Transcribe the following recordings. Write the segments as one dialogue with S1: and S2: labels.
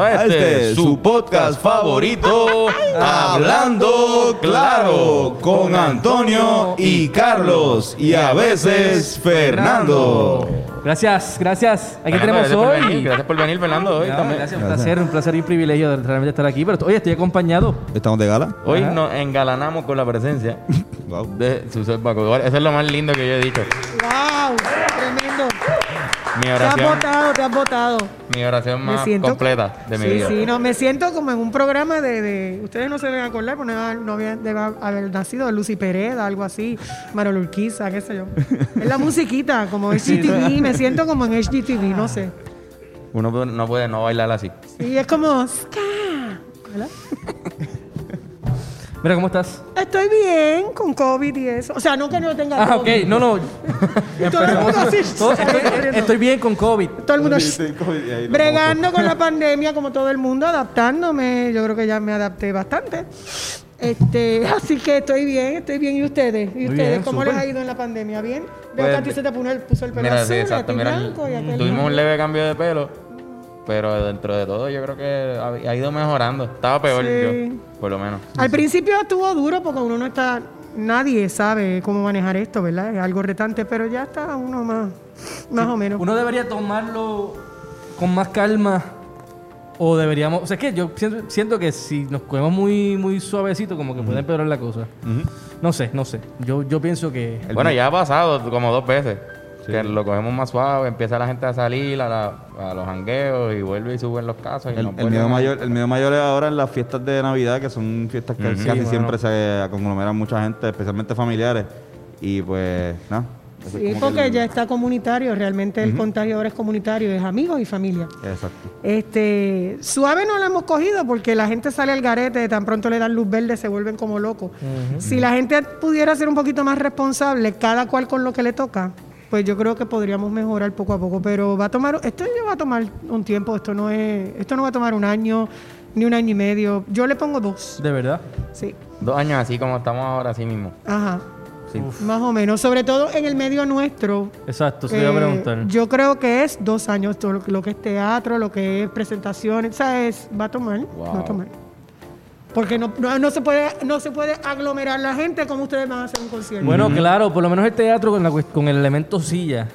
S1: a este, su podcast favorito, Hablando Claro, con Antonio y Carlos y a veces Fernando.
S2: Gracias, gracias. Aquí
S1: Fernando,
S2: tenemos
S1: gracias por venir,
S2: hoy.
S1: Gracias por venir, Fernando. Hoy,
S2: No,
S1: también.
S2: gracias, un placer, un placer y un privilegio de realmente estar aquí. Pero hoy estoy acompañado.
S3: ¿Estamos de gala?
S1: Hoy
S2: Ajá.
S1: nos engalanamos con la presencia
S3: Wow.
S1: de. Eso es lo más lindo que yo he dicho.
S4: ¡Wow!
S1: Mi
S4: Te has
S1: oración,
S4: votado, te has votado.
S1: mi oración más
S4: siento-
S1: completa de mi
S4: sí,
S1: vida.
S4: sí, no, me siento como en un programa de, de- ustedes no se deben acordar, porque no, no había, debe haber nacido Lucy Pereda, algo así, Marol Urquiza, qué sé yo. Es la musiquita, como HGTV, me siento como en HGTV, no sé.
S1: Uno no puede no bailar así.
S4: Y es como, ska, ¿verdad?
S2: Mira, ¿cómo estás?
S4: Estoy bien con COVID y eso. O sea, no que no tenga
S2: Ah, ok.
S4: COVID.
S2: No, no.
S4: Todo el mundo así,
S2: Todo- estoy, estoy bien con COVID.
S4: Todo el mundo bregando con la pandemia como todo el mundo, adaptándome. Yo creo que ya me adapté bastante. Este, así que estoy bien, estoy bien. ¿Y ustedes? ¿Y ustedes
S2: bien,
S4: cómo les ha ido en la pandemia? ¿Bien? Veo
S1: Pues,
S4: que a ti se te puso el, puso el pelo
S1: Mira,
S4: azul,
S1: sí,
S4: y a ti
S1: Mira,
S4: blanco, y a
S1: tuvimos un leve cambio de pelo, pero dentro de todo yo creo que ha, ido mejorando. Estaba peor
S4: Sí.
S1: yo, por lo menos.
S4: Al principio estuvo duro porque uno no está... Nadie sabe cómo manejar esto, ¿verdad? Es algo retante, pero ya está uno más, más o menos.
S2: Uno debería tomarlo con más calma. O deberíamos. O sea, es que yo siento, siento que si nos cogemos muy, muy suavecito, como que puede empeorar la cosa. No sé, no sé. Yo, yo pienso que.
S1: Bueno, ya ha pasado como dos veces. Que lo cogemos más suave, empieza la gente a salir a, la- a los jangueos y vuelve y suben los casos. Y
S3: El,
S1: nos
S3: el miedo mayor, el miedo mayor es ahora en las fiestas de Navidad, que son fiestas que casi
S2: Sí,
S3: siempre se conglomeran mucha gente, especialmente familiares. Y pues, nada. es
S4: Sí, porque
S3: el-
S4: ya está comunitario, realmente el contagio ahora es comunitario, es amigos y familia.
S3: Exacto.
S4: Este, suave no lo hemos cogido porque la gente sale al garete, tan pronto le dan luz verde, se vuelven como locos. Si la gente pudiera ser un poquito más responsable, cada cual con lo que le toca, pues yo creo que podríamos mejorar poco a poco. Pero va a tomar, esto ya va a tomar un tiempo, esto no es, esto no va a tomar un año, ni un año y medio. Yo le pongo dos,
S2: De verdad.
S4: sí.
S1: Dos años así como estamos ahora, así mismo.
S4: Ajá.
S1: Sí.
S4: Más o menos, sobre todo en el medio nuestro,
S2: Exacto, se iba a
S4: Eh,
S2: preguntar.
S4: Yo creo que es dos años todo lo, lo que es teatro, lo que es presentaciones, ¿sabes? Va a tomar, va a tomar. Porque no, no, no se puede no se puede aglomerar la gente como ustedes van a hacer un concierto.
S2: Bueno, claro, por lo menos el teatro con, la, con el elemento silla.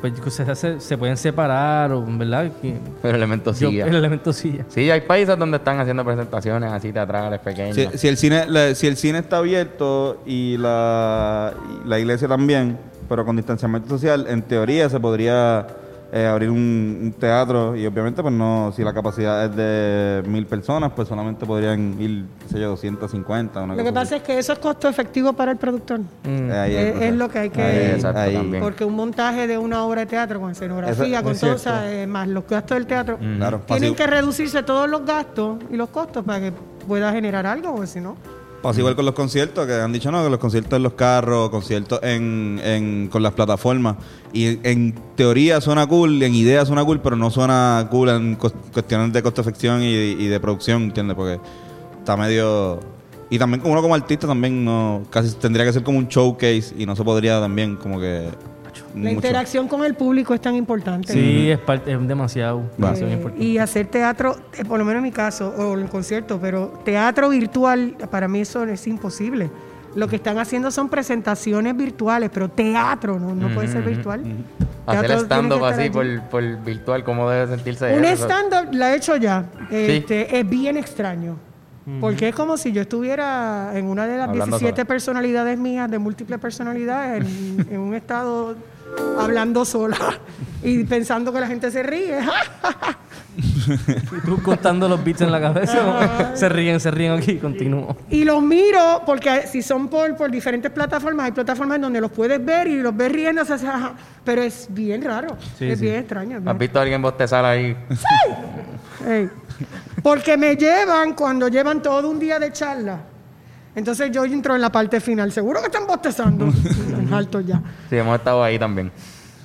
S2: Pues se, hace- se pueden separar, o, ¿verdad?
S1: El elemento
S2: yo-
S1: silla.
S2: el elemento silla.
S1: Sí, hay países donde están haciendo presentaciones así teatrales pequeñas.
S3: Si, si el cine, la- si el cine está abierto y la, y la iglesia también, pero con distanciamiento social, en teoría se podría eh, abrir un, un teatro y obviamente pues no, si la capacidad es de mil personas, pues solamente podrían ir, qué sé yo, 250. Una
S4: lo que pasa es que eso es costo efectivo para el productor.
S2: Mm.
S3: Eh, ahí
S4: es, lo que hay que...
S3: Ahí,
S1: Exacto,
S3: ahí.
S1: también.
S4: Porque un montaje de una obra de teatro con escenografía, con todo, o
S3: cierto.
S4: sea, eh, más los gastos del teatro,
S3: Claro,
S4: tienen
S3: pasivo-
S4: que reducirse todos los gastos y los costos para que pueda generar algo, porque si no...
S3: Pasa igual con los conciertos, que han dicho no, que los conciertos en los carros, conciertos en, en- con las plataformas. Y en teoría suena cool, en idea suena cool, pero no suena cool en cuestiones de costo-efección y, y de producción, ¿entiendes? Porque está medio... Y también uno como artista también no casi tendría que ser como un showcase y no se podría también como que...
S4: La
S3: mucho.
S4: interacción con el público es tan importante.
S2: Sí, es, parte, es demasiado.
S4: Eh,
S2: importante.
S4: y hacer teatro, eh, por lo menos en mi caso, o el concierto, pero teatro virtual, para mí eso es imposible. Lo que están haciendo son presentaciones virtuales, pero teatro no, no puede ser virtual.
S1: Hacer stand-up así por, por virtual, ¿cómo debe sentirse
S4: Un stand-up la he hecho ya. Este, Es bien extraño. Porque es como si yo estuviera en una de las
S1: Hablando
S4: 17
S1: sola.
S4: personalidades mías, de múltiples personalidades, en, en un estado hablando sola y pensando que la gente se ríe.
S2: Tú contando los beats en la cabeza, se ríen, se ríen aquí, continúo.
S4: Y los miro porque si son por, por diferentes plataformas, hay plataformas donde los puedes ver y los ves riendo, o sea, ajá, pero es bien raro,
S2: Sí,
S4: es
S2: sí.
S4: bien extraño. es
S1: ¿Has visto a alguien bostezar ahí?
S4: Ey. Porque me llevan cuando llevan todo un día de charla. Entonces yo entro en la parte final. Seguro que están bostezando. en alto ya.
S1: Sí, hemos estado ahí también.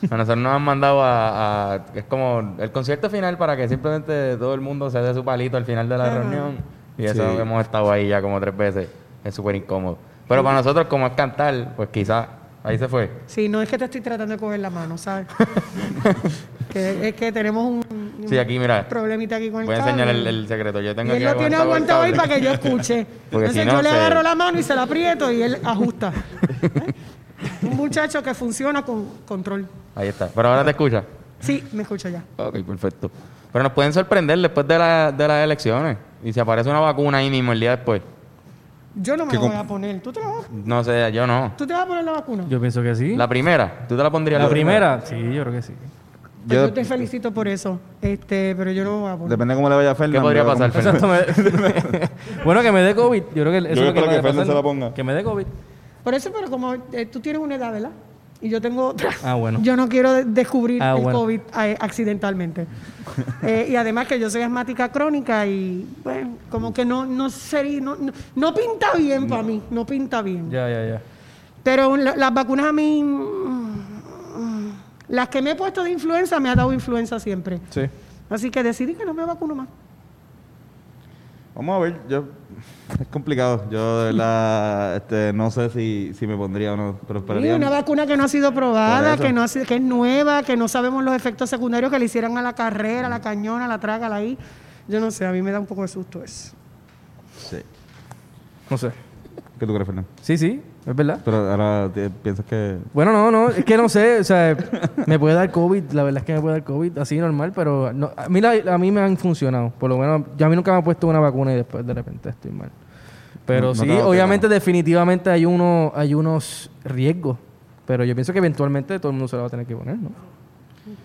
S1: A nosotros nos han mandado a, a- Es como el concierto final para que simplemente todo el mundo se dé su palito al final de la
S4: Ajá.
S1: reunión. Y eso
S3: Sí.
S1: hemos estado ahí ya como tres veces. Es súper incómodo. Pero para nosotros, como es cantar, pues quizás ahí se fue.
S4: Sí, no es que te estoy tratando de coger la mano, ¿sabes? que es que tenemos un, un
S1: Sí, aquí, mira.
S4: problemita aquí con el
S1: Voy a enseñar el, secreto. Yo tengo
S4: y él lo tiene
S1: aguantado
S4: ahí para que yo escuche.
S1: Porque
S4: Entonces
S1: si no,
S4: yo le
S1: se-
S4: agarro la mano y se la aprieto y él ajusta. ¿Eh? Un muchacho que funciona con control.
S1: Ahí está. Pero ahora te escucha.
S4: Sí, me escucha ya.
S1: Ok, perfecto. Pero nos pueden sorprender después de, la- de las elecciones. Y si aparece una vacuna ahí mismo el día después.
S4: Yo no me
S3: ¿Qué
S4: la voy a poner. ¿Tú te, la vas,
S1: No sé, yo no.
S4: ¿Tú te vas a poner la vacuna?
S2: Yo pienso que sí.
S1: La primera, ¿tú te la pondrías?
S2: La primera, sí, yo creo que sí.
S4: Pues yo,
S3: Yo-
S4: te felicito por eso. Este, pero yo no voy a poner.
S3: Depende de cómo le vaya a.
S1: ¿Qué podría pasar,
S2: bueno, que me dé COVID. Yo creo que eso
S3: Yo
S2: es lo
S3: que
S2: a pasar,
S3: se la ponga.
S2: Que me dé COVID.
S4: Por eso, pero como eh, tú tienes una edad, ¿verdad? Y yo tengo otra.
S2: Ah, bueno.
S4: Yo no quiero de- descubrir
S2: Ah,
S4: el
S2: bueno.
S4: COVID eh, accidentalmente. Eh, y además que yo soy asmática crónica y, bueno, como que no, no sería, no, no, no pinta bien para mí, no pinta bien.
S2: Ya, ya, ya.
S4: Pero la- las vacunas a mí, mm, las que me he puesto de influenza, me ha dado influenza siempre.
S2: Sí.
S4: Así que decidí que no me vacuno más.
S3: Vamos a ver, yo... Es complicado. Yo, de verdad, este, no sé si, si me pondría o no, pero
S4: Y una vacuna que no ha sido probada, que no ha sido- que es nueva, que no sabemos los efectos secundarios que le hicieron a la carrera, a la cañona, a la traga, a la I. Yo no sé, a mí me da un poco de susto eso.
S3: Sí.
S2: No sé.
S3: ¿Qué tú crees, Fernan?
S2: Sí, sí, es verdad.
S3: Pero ahora te- piensas que...
S2: Bueno, no, no, es que no sé, o sea, me puede dar COVID, la verdad es que me puede dar COVID así normal, pero no, a, mí la- a mí me han funcionado, por lo menos, yo a mí nunca me han puesto una vacuna y después de repente estoy mal. Pero
S3: No-
S2: sí, obviamente,
S3: pena.
S2: definitivamente hay, uno, hay unos riesgos, pero yo pienso que eventualmente todo el mundo se lo va a tener que poner, ¿no?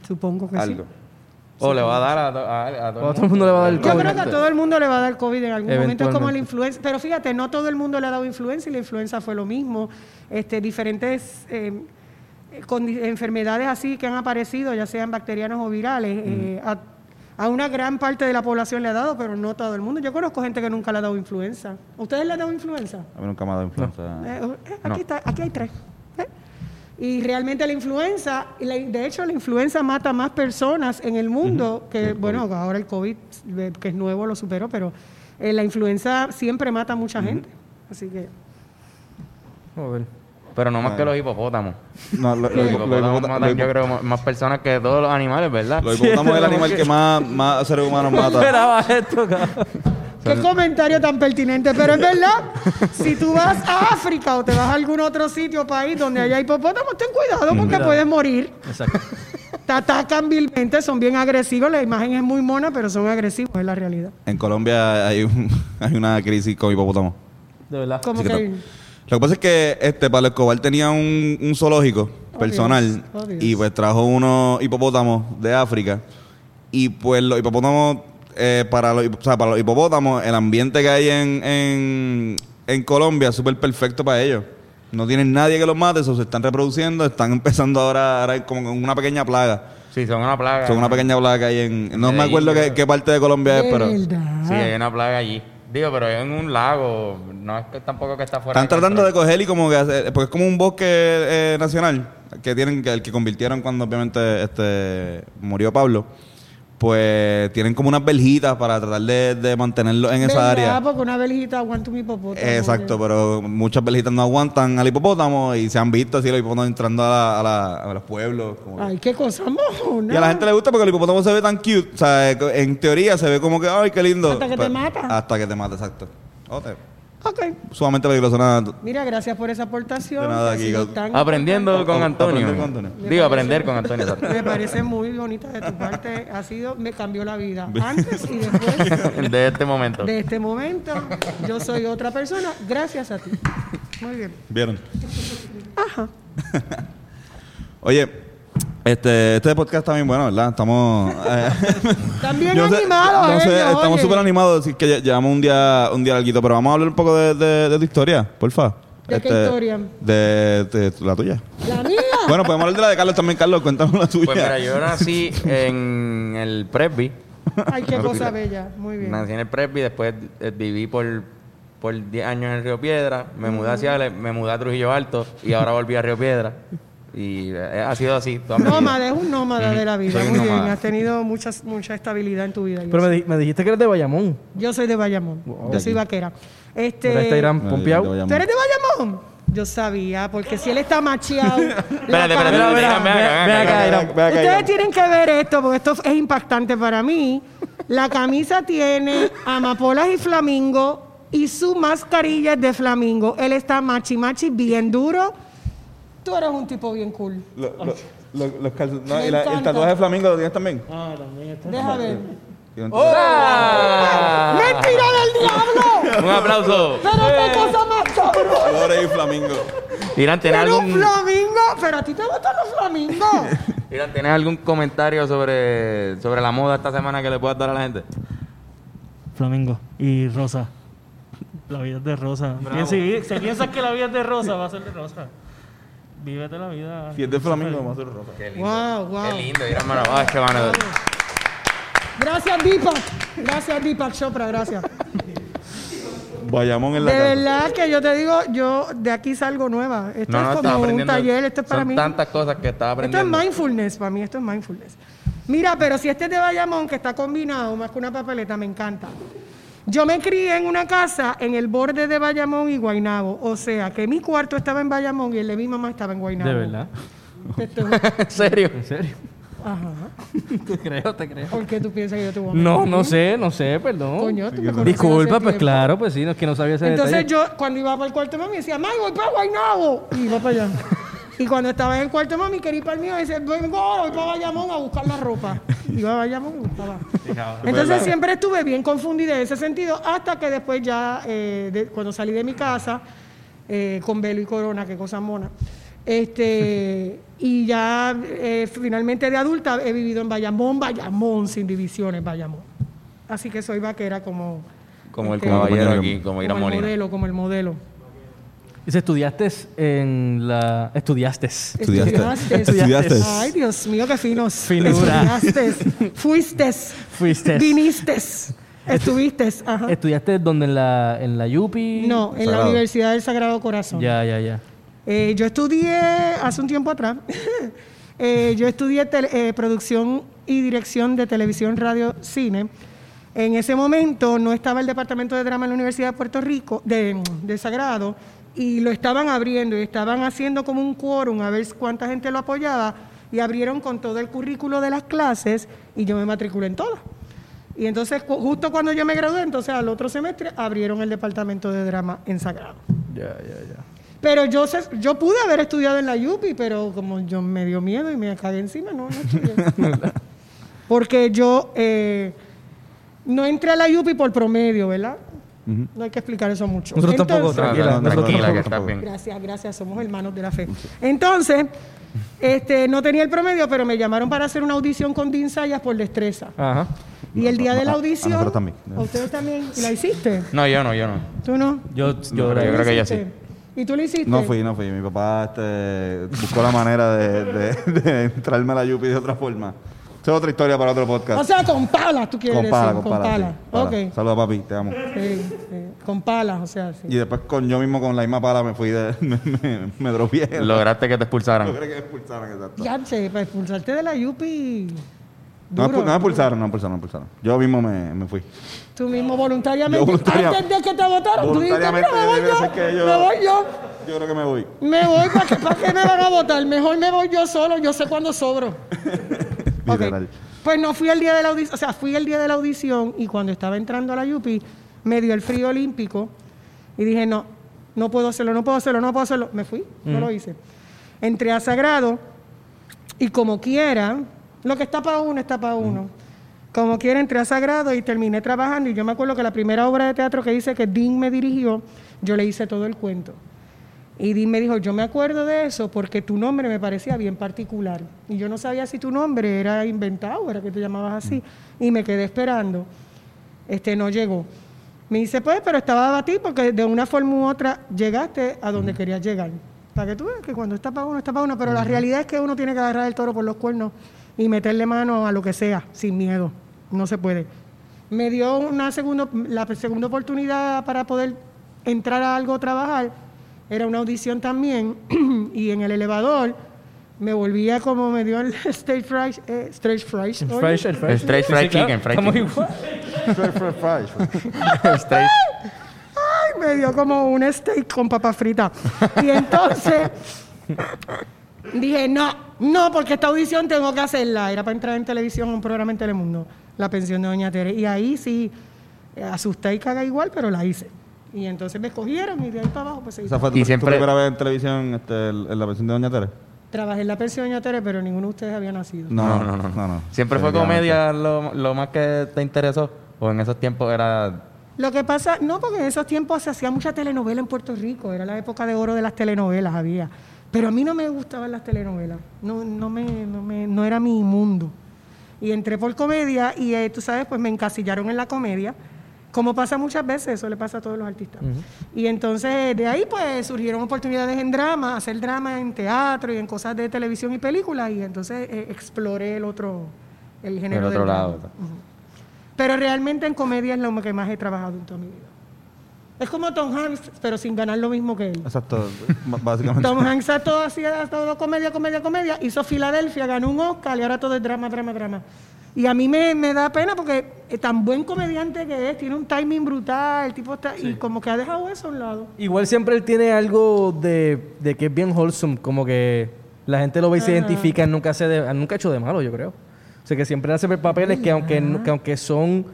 S4: Supongo que
S3: Algo.
S4: sí.
S1: O le va a dar a,
S2: todo el mundo le va a dar el
S4: Yo
S2: COVID.
S4: creo que a todo el mundo le va a dar COVID en algún momento. Es como la influenza. Pero fíjate, no todo el mundo le ha dado influenza y la influenza fue lo mismo. Este, diferentes eh, enfermedades así que han aparecido, ya sean bacterianas o virales, eh, a, a una gran parte de la población le ha dado, pero no todo el mundo. Yo conozco gente que nunca le ha dado influenza. ¿A ustedes le han dado influenza?
S3: A mí nunca me ha dado influenza.
S4: Eh,
S1: No.
S4: aquí, está, aquí hay tres. Y realmente la influenza, y la- de hecho la influenza mata más personas en el mundo que, bueno, ahora el COVID, eh, que es nuevo, lo superó, pero eh, la influenza siempre mata a mucha gente. Así que,
S2: Joder.
S1: Pero no más
S3: Ah.
S1: que los hipopótamos.
S3: No, lo-
S1: Los
S3: lo- lo-
S1: hipopótamos
S3: lo-
S1: matan,
S3: lo-
S1: yo creo, más personas que todos los animales, ¿verdad?
S3: Los hipopótamos es el animal que más, más seres humanos
S2: No
S3: mata.
S2: esperaba esto, cabrón.
S4: Qué comentario tan pertinente, pero es verdad, si tú vas a África o te vas a algún otro sitio o país donde haya hipopótamos, ten cuidado porque
S2: Cuidado.
S4: puedes morir.
S2: Exacto.
S4: Te atacan vilmente, son bien agresivos, la imagen es muy mona, pero son agresivos, es la realidad.
S3: En Colombia hay, un- hay una crisis con hipopótamos.
S2: De verdad.
S4: Como
S3: Así que
S4: que...
S3: no. Lo que pasa es que este Pablo Escobar tenía un, un zoológico
S4: Oh,
S3: personal
S4: Dios. Oh, Dios.
S3: y pues trajo unos hipopótamos de África y pues los hipopótamos eh, para los, o sea, para los hipopótamos el ambiente que hay en, en, en Colombia es súper perfecto para ellos. No tienen nadie que los mate, eso se están reproduciendo, están empezando ahora, ahora hay como con una pequeña plaga.
S1: Sí, son una plaga.
S3: Son una pequeña plaga que hay en... No me acuerdo qué, parte de Colombia es, pero...
S4: verdad.
S1: Sí, hay una plaga allí. Digo, pero es en un lago. No es que tampoco que está fuera
S3: Están tratando de coger y como que hacer, porque es como un bosque eh, nacional que tienen que el que convirtieron cuando obviamente este murió Pablo. Pues tienen como unas verjitas para tratar de, de mantenerlo en esa área.
S4: Porque una veljita aguanta un hipopótamo.
S3: Exacto, pero muchas verjitas no aguantan al hipopótamo y se han visto así los hipopótamos entrando a, la- a la- a los pueblos. como que-
S4: Ay, qué cosa mojona.
S3: Y a la gente le gusta porque el hipopótamo se ve tan cute. O sea, en teoría se ve como que, ay, qué lindo.
S4: Hasta que te
S3: Pero-
S4: mata.
S3: Hasta que te mata, exacto. Oh, te-
S4: Ok.
S3: sumamente peligroso. Nada,
S4: Mira, gracias por esa aportación.
S3: De nada, aquí,
S1: Aprendiendo con Antonio.
S3: Aprender con Antonio.
S4: Me
S1: Digo,
S4: parece-
S1: aprender con Antonio.
S4: Me parece muy bonita de tu parte. Ha sido, me cambió la vida. Antes y después
S1: de este momento.
S4: de este momento, yo soy otra persona gracias a ti. Muy bien.
S3: ¿Vieron? Oye, este, este podcast está bien bueno, ¿verdad? Estamos... eh,
S4: También
S3: yo no sé-
S4: animados
S3: no sé,
S4: ellos,
S3: estamos
S4: oye.
S3: súper animados, así que lle- llevamos un día un día larguito, pero vamos a hablar un poco de, de- de tu historia, porfa. Este,
S4: ¿De qué historia?
S3: De, de la tuya.
S4: La mía.
S3: Bueno, podemos hablar de la de Carlos también, Carlos, cuéntanos la tuya.
S1: Pues mira, yo nací en el Presby.
S4: Ay, qué cosa bella. Muy bien.
S1: Nací en el Presby, después eh, viví por, por 10 años en Río Piedra, me mudé hacia me mudé a Trujillo Alto y ahora volví a Río Piedra. Y eh, ha sido así.
S4: Nómada, es un nómada de la vida.
S1: Soy
S4: Muy bien, has tenido mucha, mucha estabilidad en tu vida.
S2: Pero me, di- me dijiste que eres de Bayamón.
S4: Yo soy de Bayamón.
S2: Wow.
S4: Yo soy vaquera. Este,
S2: este
S4: ¿Tú eres de Bayamón? Yo sabía, porque si él está macheado.
S1: Espérate, espérate,
S4: Ustedes tienen que ver esto, porque esto es impactante para mí. La camisa tiene amapolas y flamingo y su mascarilla es de flamingo. Él está machi machi bien duro. Tú eres un tipo bien cool.
S3: Lo- lo- lo- los calzo- no,
S4: Me
S3: y la- el
S4: encanta.
S3: tatuaje de flamingo lo tienes también.
S2: Ah, también está.
S4: Deja ver.
S3: Un
S2: ¡Oh!
S1: ¡Ah!
S4: ¡Mentira del diablo!
S1: Un aplauso.
S4: ¡Pero qué cosa más cabrón!
S3: Flores y flamingo.
S1: Irán, ¿tienes
S4: ¡Pero un
S1: algún,
S4: flamingo! ¿Pero a ti te gustan los flamingos?
S1: Irán, ¿tienes algún comentario sobre, sobre la moda esta semana que le puedas dar a la gente?
S5: Flamingo y rosa. La vida es de rosa. Si, si piensas que la vida es de rosa, va a ser de rosa. Vívete la vida.
S3: Si es de flamingo, vamos a hacer rosa.
S1: Qué lindo.
S4: Wow, wow.
S1: Qué lindo, mano. Ay, qué mano.
S4: Gracias, Deepak. Gracias, Deepak Chopra, gracias.
S3: Bayamón en la
S4: De
S3: casa.
S4: verdad que yo te digo, yo de aquí salgo nueva. Esto
S1: No, no,
S4: es como un
S1: aprendiendo.
S4: taller, esto es para
S1: Son
S4: mí.
S1: tantas cosas que estaba
S4: Esto es
S1: aprendiendo.
S4: mindfulness para mí, esto es mindfulness. Mira, pero si este es de Bayamón, que está combinado más que una papeleta, me encanta. Yo me crié en una casa en el borde de Bayamón y Guaynabo. O sea, que mi cuarto estaba en Bayamón y el de mi mamá estaba en Guaynabo.
S2: De verdad.
S1: ¿En serio?
S2: ¿En serio?
S4: Ajá.
S2: Te creo, te creo.
S4: ¿Por qué tú piensas que yo te voy a
S2: No,
S4: mentir?
S2: no sé, no sé, perdón.
S4: Coño, tú me conoces
S2: Disculpa, pues claro, pues sí, no es que no sabía ese
S4: Entonces
S2: detalle.
S4: yo, cuando iba para el cuarto de mami, decía, mami, voy para Guaynabo. Y iba para allá. Y cuando estaba en el cuarto de mami, quería ir para el mío, decía, vengo voy para Bayamón a buscar la ropa. Iba a Bayamón y buscaba. Entonces siempre estuve bien confundida en ese sentido, hasta que después ya, eh, de- cuando salí de mi casa, eh, con velo y corona, qué cosa mona, este, y ya eh, finalmente de adulta he vivido en Bayamón, Bayamón, sin divisiones, Bayamón. Así que soy vaquera como...
S1: Como el
S4: este,
S1: caballero
S3: como-
S1: aquí, como Irán
S4: como el
S1: Molina.
S4: modelo, como el modelo.
S2: Dice, estudiaste en la... Estudiaste.
S3: Estudiaste.
S4: Estudiaste.
S3: Estudiaste.
S4: Ay, Dios mío, qué finos.
S2: Finura.
S4: Estudiaste. Fuiste.
S2: Fuiste.
S4: Viniste. Estuviste. Ajá.
S2: ¿Estudiaste donde en la, en la Yupi?
S4: No, en la. Universidad del Sagrado Corazón.
S2: Ya, ya, ya.
S4: Eh, yo estudié hace un tiempo atrás. eh, yo estudié tele- eh, producción y dirección de televisión, radio, cine. En ese momento no estaba el departamento de drama en la Universidad de Puerto Rico, de, de Sagrado, y lo estaban abriendo y estaban haciendo como un quórum a ver cuánta gente lo apoyaba y abrieron con todo el currículo de las clases y yo me matriculé en todas. Y entonces, justo cuando yo me gradué, entonces al otro semestre abrieron el departamento de drama en Sagrado.
S2: Ya, ya, ya.
S4: Pero yo sé- yo pude haber estudiado en la Yupi, pero como yo me dio miedo y me cagué encima, no, no estudié. Porque yo eh, no entré a la Yupi por promedio, ¿verdad? No hay que explicar eso mucho.
S2: Nosotros tampoco,
S4: Entonces-
S2: tranquila.
S1: No, no,
S2: nosotros
S1: tranquila, que
S2: tampoco.
S1: estás bien.
S4: Gracias, gracias, somos hermanos de la fe. Entonces, este, no tenía el promedio, pero me llamaron para hacer una audición con Dean Sayas por destreza.
S2: Ajá.
S4: Y el día
S3: No,
S4: de la
S3: a- a
S4: audición...
S3: nosotros también.
S4: ¿A ustedes también? ¿Y la hiciste?
S1: No, yo no, yo no.
S4: ¿Tú no?
S2: Yo, yo,
S1: pero yo creo que ya sí.
S4: ¿Y tú lo hiciste?
S3: No fui, no fui. Mi papá este, buscó la manera de, de, de entrarme a la Yupi de otra forma. Esa es otra historia para otro podcast.
S4: O sea, con palas, tú quieres
S3: con pala,
S4: decir.
S3: con pala. sí, pala.
S4: Ok.
S3: Saludos, papi, te amo.
S4: Sí, sí, Con palas, o sea, sí.
S3: Y después con yo mismo con la misma pala me fui de... me, me, me dropié.
S1: Lograste que te expulsaran.
S3: Logré que me expulsaran, exacto.
S4: Ya, che, para expulsarte de la Yupi.
S3: No,
S4: duro.
S3: no me expulsaron, no me expulsaron, no expulsaron. Yo mismo me, me fui.
S4: Tú mismo voluntariamente.
S3: Yo voluntariamente-
S4: Antes de que te votaron, tú dijiste,
S3: Voluntariamente
S4: "Mira, me voy yo.
S3: que yo-
S4: Me voy yo.
S3: Yo creo que me voy.
S4: Me voy, ¿para qué, para qué me van a votar? Mejor me voy yo solo, yo sé cuándo sobro. Pues no fui el día de la audición, o sea, fui el día de la audición y cuando estaba entrando a la Yupi me dio el frío olímpico y dije, no, no puedo hacerlo, no puedo hacerlo, no puedo hacerlo. Me fui, no lo hice. Entré a Sagrado y como quiera, lo que está para uno está para uno. Como quiera, entré a Sagrado y terminé trabajando y yo me acuerdo que la primera obra de teatro que hice, que Dean me dirigió, yo le hice todo el cuento. Y me dijo, yo me acuerdo de eso porque tu nombre me parecía bien particular. Y yo no sabía si tu nombre era inventado, era que te llamabas así. Y me quedé esperando. Este no llegó. Me dice, pues, pero estaba a ti porque de una forma u otra llegaste a donde querías llegar. Para que tú veas que cuando está para uno, está para uno. Pero la realidad es que uno tiene que agarrar el toro por los cuernos y meterle mano a lo que sea, sin miedo. No se puede. Me dio una segunda, la segunda oportunidad para poder entrar a algo, trabajar. Era una audición también. y en el elevador Me volvía como me dio el stage fright, eh, stage fright.
S2: El fresh, el fresh.
S1: Straight fried chicken, fried chicken. Straight.
S4: Ay, me dio como un steak con papa frita. Y entonces dije, no, no, porque esta audición tengo que hacerla. Era para entrar en televisión, un programa en Telemundo, La pensión de Doña Tere. Y ahí sí, eh, asusté y caga igual, pero la hice. Y entonces me escogieron y de ahí para abajo pues se hizo.
S3: ¿Esa fue tu,
S1: Y
S3: tu
S1: siempre-
S3: primera vez en televisión este, el- en la versión de Doña Tere?
S4: Trabajé en la pensión de Doña Tere, pero ninguno de ustedes había nacido.
S3: No, no, no. no,
S1: ¿Siempre fue comedia lo, lo más que te interesó? ¿O en esos tiempos era
S4: Lo que pasa, no, porque en esos tiempos se hacía mucha telenovela en Puerto Rico, era la época de oro de las telenovelas, había. Pero a mí no me gustaban las telenovelas, no, no, me, no, me, no era mi mundo. Y entré por comedia y eh, tú sabes, pues me encasillaron en la comedia, como pasa muchas veces, eso le pasa a todos los artistas. Y entonces de ahí pues surgieron oportunidades en drama, hacer drama en teatro y en cosas de televisión y películas, y entonces eh, exploré el otro, el género
S1: el otro
S4: del drama.
S1: lado?
S4: Pero realmente en comedia es lo que más he trabajado en toda mi vida. Es como Tom Hanks, pero sin ganar lo mismo que él.
S3: Exacto, básicamente.
S4: Tom Hanks a todo hacía todo comedia, comedia, comedia. Hizo Filadelfia, ganó un Oscar y ahora todo es drama, drama, drama. Y a mí me, me da pena porque es tan buen comediante que es, tiene un timing brutal, el tipo está, y como que ha dejado eso a un lado.
S2: Igual siempre él tiene algo de, de que es bien wholesome, como que la gente lo ve y se identifica, nunca, hace de- nunca ha hecho de malo, yo creo. O sea, que siempre hace papeles que aunque, que aunque son,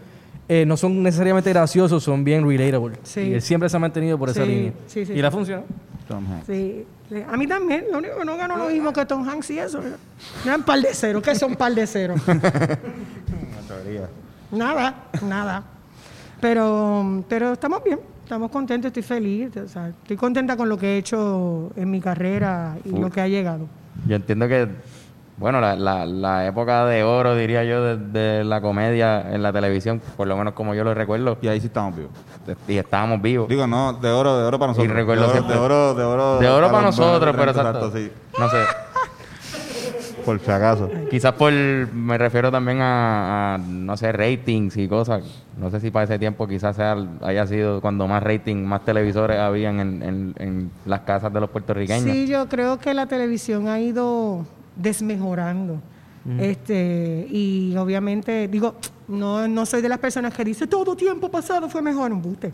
S2: eh, no son necesariamente graciosos, son bien relatable.
S4: Sí.
S2: Y él siempre se ha mantenido por esa
S4: Sí,
S2: línea.
S4: sí, sí,
S2: y ha funcionado.
S3: Tom Hanks.
S4: Sí, a mí también, lo único que no ganó lo mismo que Tom Hanks y eso. Era un par de cero, ¿qué son par de cero? Nada, nada. Pero, pero estamos bien, estamos contentos, estoy feliz. o sea, estoy contenta con lo que he hecho en mi carrera y lo que ha llegado.
S1: Yo entiendo que, bueno, la, la, la época de oro, diría yo, de, de la comedia en la televisión, por lo menos como yo lo recuerdo,
S3: Y ahí sí estamos vivos.
S1: y estábamos vivos.
S3: Digo, no, de oro, de oro para nosotros.
S1: Y recuerdo
S3: de, oro,
S1: siempre-
S3: de oro, de oro.
S1: de oro para nosotros, pero exacto.
S3: sí.
S1: No sé.
S3: Por si acaso.
S1: Quizás por, me refiero también a, a, no sé, ratings y cosas. No sé si para ese tiempo quizás sea, haya sido cuando más rating, más televisores habían en, en, en las casas de los puertorriqueños.
S4: Sí, yo creo que la televisión ha ido desmejorando. Este, y obviamente, digo, no, no soy de las personas que dice todo tiempo pasado fue mejor, embuste.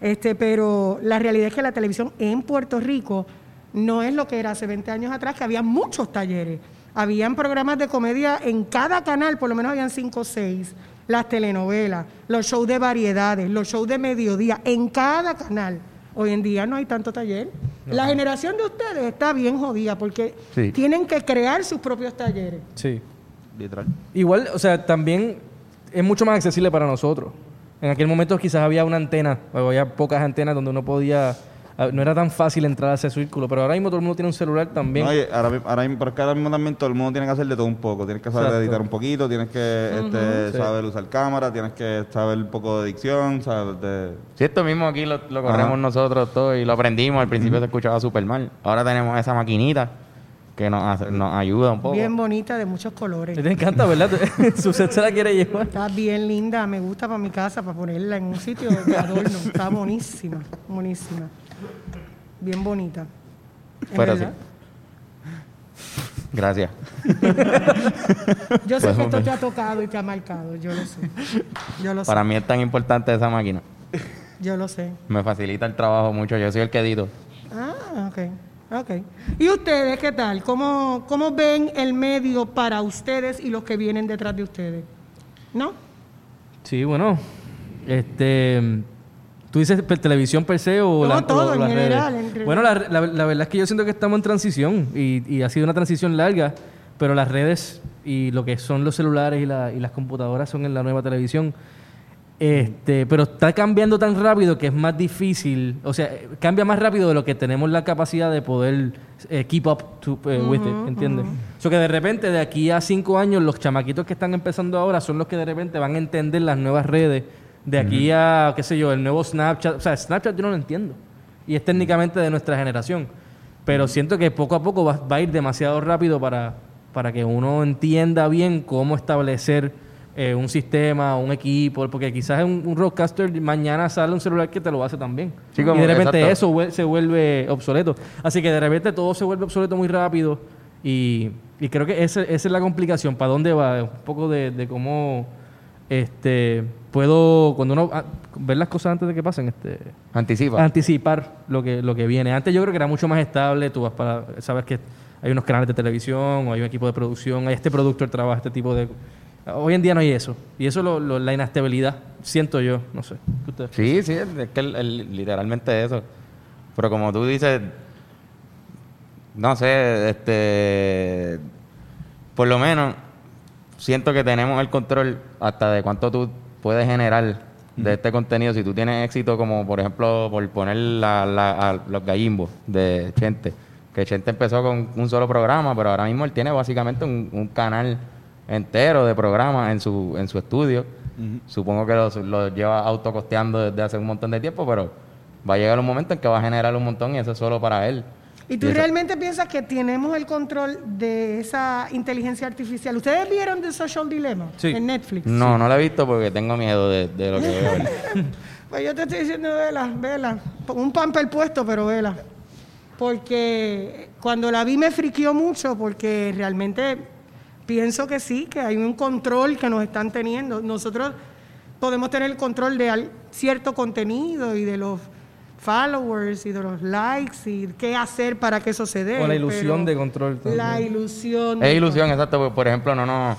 S4: Este, pero la realidad es que la televisión en Puerto Rico no es lo que era hace 20 años atrás, que había muchos talleres. Habían programas de comedia en cada canal, por lo menos habían cinco o seis. Las telenovelas, los shows de variedades, los shows de mediodía, en cada canal. Hoy en día no hay tanto taller. La generación de ustedes está bien jodida porque
S1: Sí.
S4: tienen que crear sus propios talleres.
S2: Sí.
S3: Literal.
S2: Igual, o sea, también es mucho más accesible para nosotros. En aquel momento quizás había una antena, o había pocas antenas donde uno podía... ah, No era tan fácil entrar a ese círculo, pero ahora mismo todo el mundo tiene un celular también.
S3: No, oye, ahora, ahora, mismo- pero es que ahora mismo también todo el mundo tiene que hacer de todo un poco. Tienes que saber
S2: Exacto.
S3: editar un poquito, tienes que este,
S2: Sí.
S3: saber usar cámara, tienes que saber un poco de dicción, saber de...
S1: Si esto mismo aquí lo, lo corremos
S3: Ajá.
S1: nosotros todos y lo aprendimos, al principio se escuchaba súper mal. Ahora tenemos esa maquinita que nos, hace- nos ayuda un poco.
S4: Bien bonita, de muchos colores.
S2: Te encanta, ¿verdad? Su set se la quiere llevar.
S4: Está bien linda, me gusta para mi casa, para ponerla en un sitio de adorno. Está buenísima, buenísima. Bien bonita. ¿En
S1: Pero
S4: verdad?
S1: Gracias.
S4: Yo sé
S1: Pues,
S4: que esto te ha tocado y te ha marcado, yo lo sé. Yo lo sé.
S1: Para mí es tan importante esa máquina.
S4: Yo lo sé.
S1: Me facilita el trabajo mucho. Yo soy el que edito.
S4: Ah, ok. Ok. ¿Y ustedes qué tal? ¿Cómo, ¿Cómo ven el medio para ustedes y los que vienen detrás de ustedes? ¿No?
S2: Sí, bueno. Este. ¿Tú dices televisión per se o,
S4: No,
S2: la-
S4: todo,
S2: o
S4: en
S2: las redes?
S4: general, en.
S2: Bueno, la, la- la verdad es que yo siento que estamos en transición y, y ha sido una transición larga, pero las redes y lo que son los celulares y, la- y las computadoras son en la nueva televisión. Este, pero está cambiando tan rápido que es más difícil, o sea, cambia más rápido de lo que tenemos la capacidad de poder eh, keep up to, eh, with it, ¿entiendes? So que de repente de aquí a cinco años los chamaquitos que están empezando ahora son los que de repente van a entender las nuevas redes. De aquí a, qué sé yo, el nuevo Snapchat, o sea, Snapchat yo no lo entiendo y es técnicamente de nuestra generación, pero siento que poco a poco va, va a ir demasiado rápido para, para que uno entienda bien cómo establecer eh, un sistema, un equipo, porque quizás un, un roadcaster mañana sale un celular que te lo hace también.
S1: Sí,
S2: y de repente
S1: exacto.
S2: eso vuel- se vuelve obsoleto. Así que de repente todo se vuelve obsoleto muy rápido Y, y creo que esa, esa es la complicación. ¿Para dónde va? Un poco de, de cómo este puedo, cuando uno ah, ver las cosas antes de que pasen, este
S1: Anticipa.
S2: anticipar lo que, lo que viene. Antes yo creo que era mucho más estable, tú vas para, sabes que hay unos canales de televisión, o hay un equipo de producción, hay este productor trabaja este tipo de... Hoy en día no hay eso. Y eso lo, lo- la inestabilidad, siento yo, no sé. ¿Qué ustedes
S1: Sí, sí, es que el- el- literalmente eso. Pero como tú dices, no sé, este, por lo menos siento que tenemos el control hasta de cuánto tú puedes generar de este contenido. Si tú tienes éxito, como por ejemplo, por poner la, la- a los gallimbos de Chente, que Chente empezó con un solo programa, pero ahora mismo él tiene básicamente un, un canal entero de programas en su, en su estudio. Supongo que lo, lo lleva autocosteando desde hace un montón de tiempo, pero va a llegar un momento en que va a generar un montón y eso es solo para él.
S4: ¿Y tú realmente piensas que tenemos el control de esa inteligencia artificial? ¿Ustedes vieron The Social Dilemma
S2: Sí.
S4: en Netflix?
S1: No, no lo he visto porque tengo miedo de, de lo que veo.
S4: Pues yo te estoy diciendo, vela, vela. Un pamper puesto, pero vela. Porque cuando la vi me friqueó mucho porque realmente pienso que sí, que hay un control que nos están teniendo. Nosotros podemos tener el control de cierto contenido y de los followers y de los likes y qué hacer para que eso se dé.
S2: O la ilusión de control también.
S4: La ilusión.
S1: Es ilusión, exacto. porque, Por ejemplo, no, no.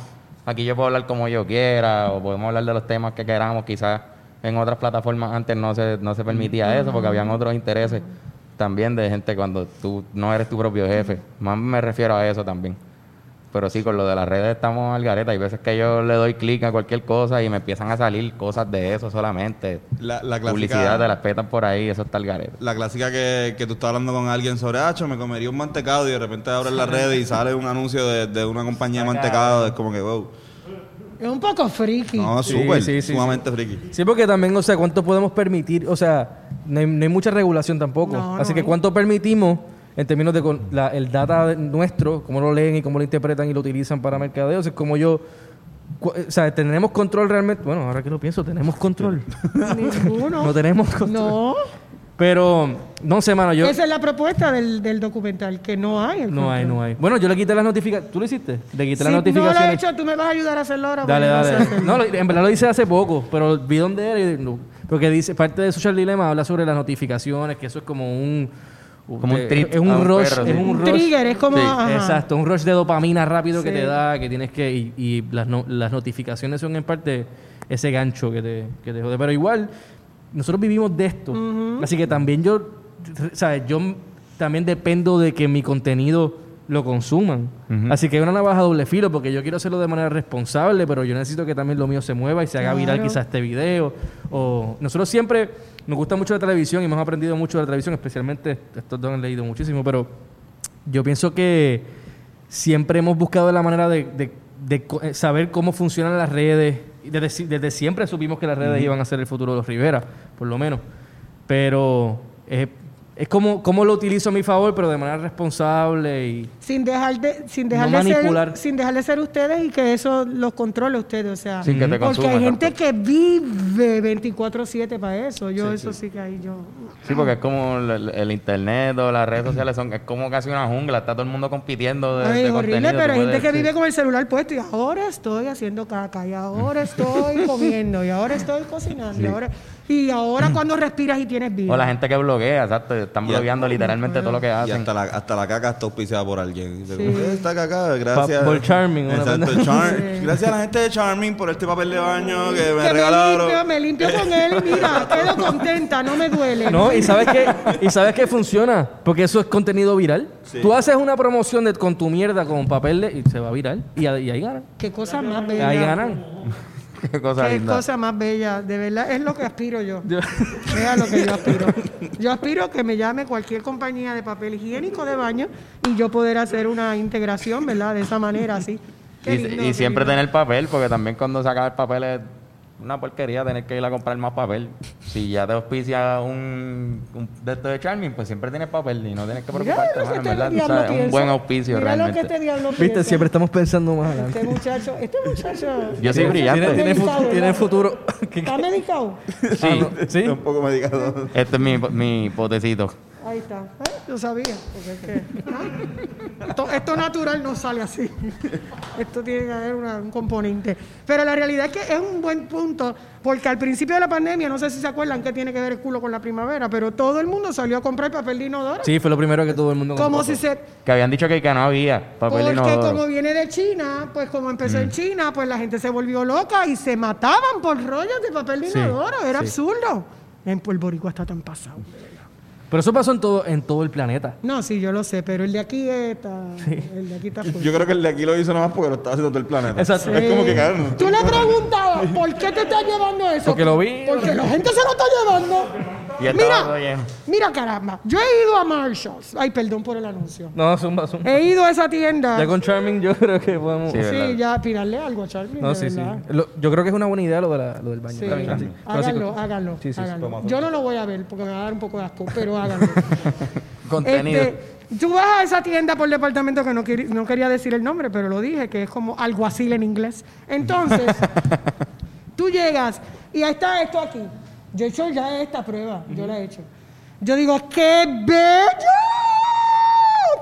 S1: Aquí yo puedo hablar como yo quiera o podemos hablar de los temas que queramos. Quizás en otras plataformas antes no se, no se permitía eso porque habían otros intereses también de gente cuando tú no eres tu propio jefe. Más me refiero a eso también. Pero sí, con lo de las redes estamos al gareta. Hay veces que yo le doy clic a cualquier cosa y me empiezan a salir cosas de eso solamente.
S3: La, la clásica,
S1: Publicidad te las petan por ahí, eso está al gareta.
S3: La clásica que, que tú estás hablando con alguien sobre, hacho, me comería un mantecado y de repente abres la red y sale un anuncio de, de una compañía de mantecado. Es como que, wow.
S4: Es un poco friki.
S3: No, súper,
S2: sí, sí,
S3: sumamente friki.
S2: Sí, porque también, o sea, ¿cuánto podemos permitir? O sea, no hay, no hay mucha regulación tampoco.
S4: No,
S2: Así
S4: no
S2: que
S4: hay.
S2: ¿cuánto permitimos en términos de con- la- el data nuestro, cómo lo leen y cómo lo interpretan y lo utilizan para mercadeo? O sea, como yo... cu- O sea, ¿tenemos control realmente? Bueno, ahora que lo pienso, ¿tenemos control?
S4: Ninguno.
S2: No tenemos control.
S4: No.
S2: Pero, no sé, mano, yo...
S4: Esa es la propuesta del, del documental, que no hay. el
S2: No hay, no hay. Bueno, yo le quité las notificaciones. ¿Tú lo hiciste? Le quité
S4: Si
S2: las
S4: no lo he
S2: notificaciones.
S4: hecho, tú me vas a ayudar a hacerlo ahora.
S2: Dale, dale. No, lo- en verdad lo hice hace poco, pero vi dónde era y no. Porque dice, parte de Social Dilemma habla sobre las notificaciones, que eso es como un...
S1: Como un trip
S2: Es un rush.
S1: perro,
S2: es
S1: sí.
S2: un
S4: Un
S2: rush.
S4: trigger, es como...
S1: Sí.
S2: Exacto, un rush de dopamina rápido que te da, que tienes que... Y, y las, no- las notificaciones son en parte ese gancho que te, que te jode. Pero igual, nosotros vivimos de esto. Así que también yo, ¿sabes? Yo también dependo de que mi contenido lo consuman. Así que es una navaja doble filo porque yo quiero hacerlo de manera responsable, pero yo necesito que también lo mío se mueva y se haga viral quizás este video. O nosotros siempre nos gusta mucho la televisión y hemos aprendido mucho de la televisión, especialmente estos dos han leído muchísimo, pero yo pienso que siempre hemos buscado la manera de, de- de co- eh, saber cómo funcionan las redes. Desde, si- desde siempre supimos que las redes iban a ser el futuro de los Rivera, por lo menos. Pero eh, es como, como lo utilizo a mi favor, pero de manera responsable y...
S4: Sin dejar de, sin dejar
S2: No
S4: de ser, sin dejar de ser ustedes y que eso los controle ustedes, o sea,
S1: Sin que te
S4: porque hay gente
S1: exacto.
S4: que vive 24/7 para eso. Yo eso sí. que ahí yo.
S1: Sí, porque es como el, el internet o las redes sociales son es como casi una jungla, está todo el mundo compitiendo de,
S4: Ay,
S1: de
S4: horrible,
S1: contenido.
S4: pero hay gente que vive con el celular puesto y ahora estoy haciendo caca y ahora estoy comiendo y ahora estoy cocinando y ahora y ahora cuando respiras y tienes vida.
S1: O la gente que bloguea, exacto, están blogueando literalmente todo lo que
S3: Y
S1: hacen.
S3: hasta la, hasta la caca está auspiciada por alguien.
S4: Sí.
S3: "Eh, Esta caca, gracias.
S2: por Charming, una
S3: Exacto,
S2: pendeja.
S3: Char-
S4: Sí.
S3: Gracias a la gente de Charming por este papel de baño que me
S4: que me
S3: regalaron.
S4: limpio, me limpio con él y mira, quedo contenta, no me duele.
S2: No, y sabes que y sabes que funciona, porque eso es contenido viral.
S3: Sí.
S2: Tú haces una promoción de, con tu mierda con papel de- y se va viral y, ahí- y ahí ganan.
S4: Qué cosa más bella.
S2: Ahí ganan.
S1: Qué cosa
S4: Qué
S1: linda.
S4: cosa más bella, de verdad, es lo que aspiro yo. Vea lo que yo aspiro. Yo aspiro que me llame cualquier compañía de papel higiénico de baño y yo poder hacer una integración, ¿verdad? De esa manera, así. Qué
S1: Y,
S4: lindo,
S1: y
S4: qué
S1: siempre
S4: lindo.
S1: tener papel, porque también cuando sacas el papel es una porquería tener que ir a comprar más papel. Si ya te auspicia un, un de esto de Charming, pues siempre tienes papel y no tienes que
S4: Mira
S1: preocuparte.
S4: que
S1: mano, en
S4: este
S1: verdad,
S4: diablo
S1: o sea, es un buen auspicio
S4: Mira lo
S1: realmente.
S4: que este diablo
S2: Viste, siempre estamos pensando más adelante.
S4: Este muchacho, este muchacho...
S1: Yo soy brillante.
S2: Tiene, futuro. ¿Qué-
S4: ¿Está medicado?
S1: Sí,
S2: ¿Sí?
S3: Está un poco medicado.
S1: este es mi, mi potecito.
S4: Ahí está. ¿Eh? Yo sabía. Porque es que, ¿ah? esto, esto natural no sale así. esto tiene que haber una- un componente. Pero la realidad es que es un buen punto, porque al principio de la pandemia, no sé si se acuerdan que tiene que ver el culo con la primavera, pero todo el mundo salió a comprar papel de inodoro.
S2: Sí, fue lo primero que todo el mundo
S4: como
S2: compró.
S4: si se...
S1: Que habían dicho que, que no había papel
S4: Porque
S1: inodoro.
S4: como viene de China, pues como empezó en China, pues la gente se volvió loca y se mataban por rollos de papel de
S2: Sí,
S4: inodoro. Era
S2: sí.
S4: absurdo. En Puerto Rico está tan pasado.
S2: Pero eso pasó en todo, en todo el planeta.
S4: No, sí, yo lo sé, pero el de aquí está. El de aquí está fuerte.
S3: Yo creo que el de aquí lo hizo nomás porque lo estaba haciendo todo el planeta.
S2: Exacto.
S3: Es como que, cabrón.
S4: Tú le preguntabas, ¿por qué te estás llevando eso?
S2: Porque lo vi.
S4: Porque la gente se lo está llevando.
S1: Y estaba todo
S4: Mira,
S1: lleno.
S4: mira caramba, yo he ido a Marshalls. Ay, perdón por el anuncio.
S2: No, zumba, zumba.
S4: He ido a esa tienda.
S2: Ya con Charming yo creo que podemos...
S1: Sí, ¿verdad?
S4: Sí, ya tirarle algo a Charlie.
S2: No,
S4: de
S2: sí, sí.
S4: verdad.
S2: Lo- yo creo que es una buena idea lo, de la- lo del baño.
S4: Sí.
S2: Está bien, así. Pero así
S4: Háganlo,
S2: con-
S4: háganlo.
S2: Sí, sí, sí.
S4: háganlo. Yo no lo voy a ver porque me va a dar un poco de asco, pero háganlo.
S1: Contenido.
S4: Este, tú vas a esa tienda por departamento que no, no quería decir el nombre, pero lo dije, que es como alguacil en inglés. Entonces, tú llegas y ahí está esto aquí. Yo he hecho ya esta prueba, yo la he hecho. Yo digo, ¡qué bello!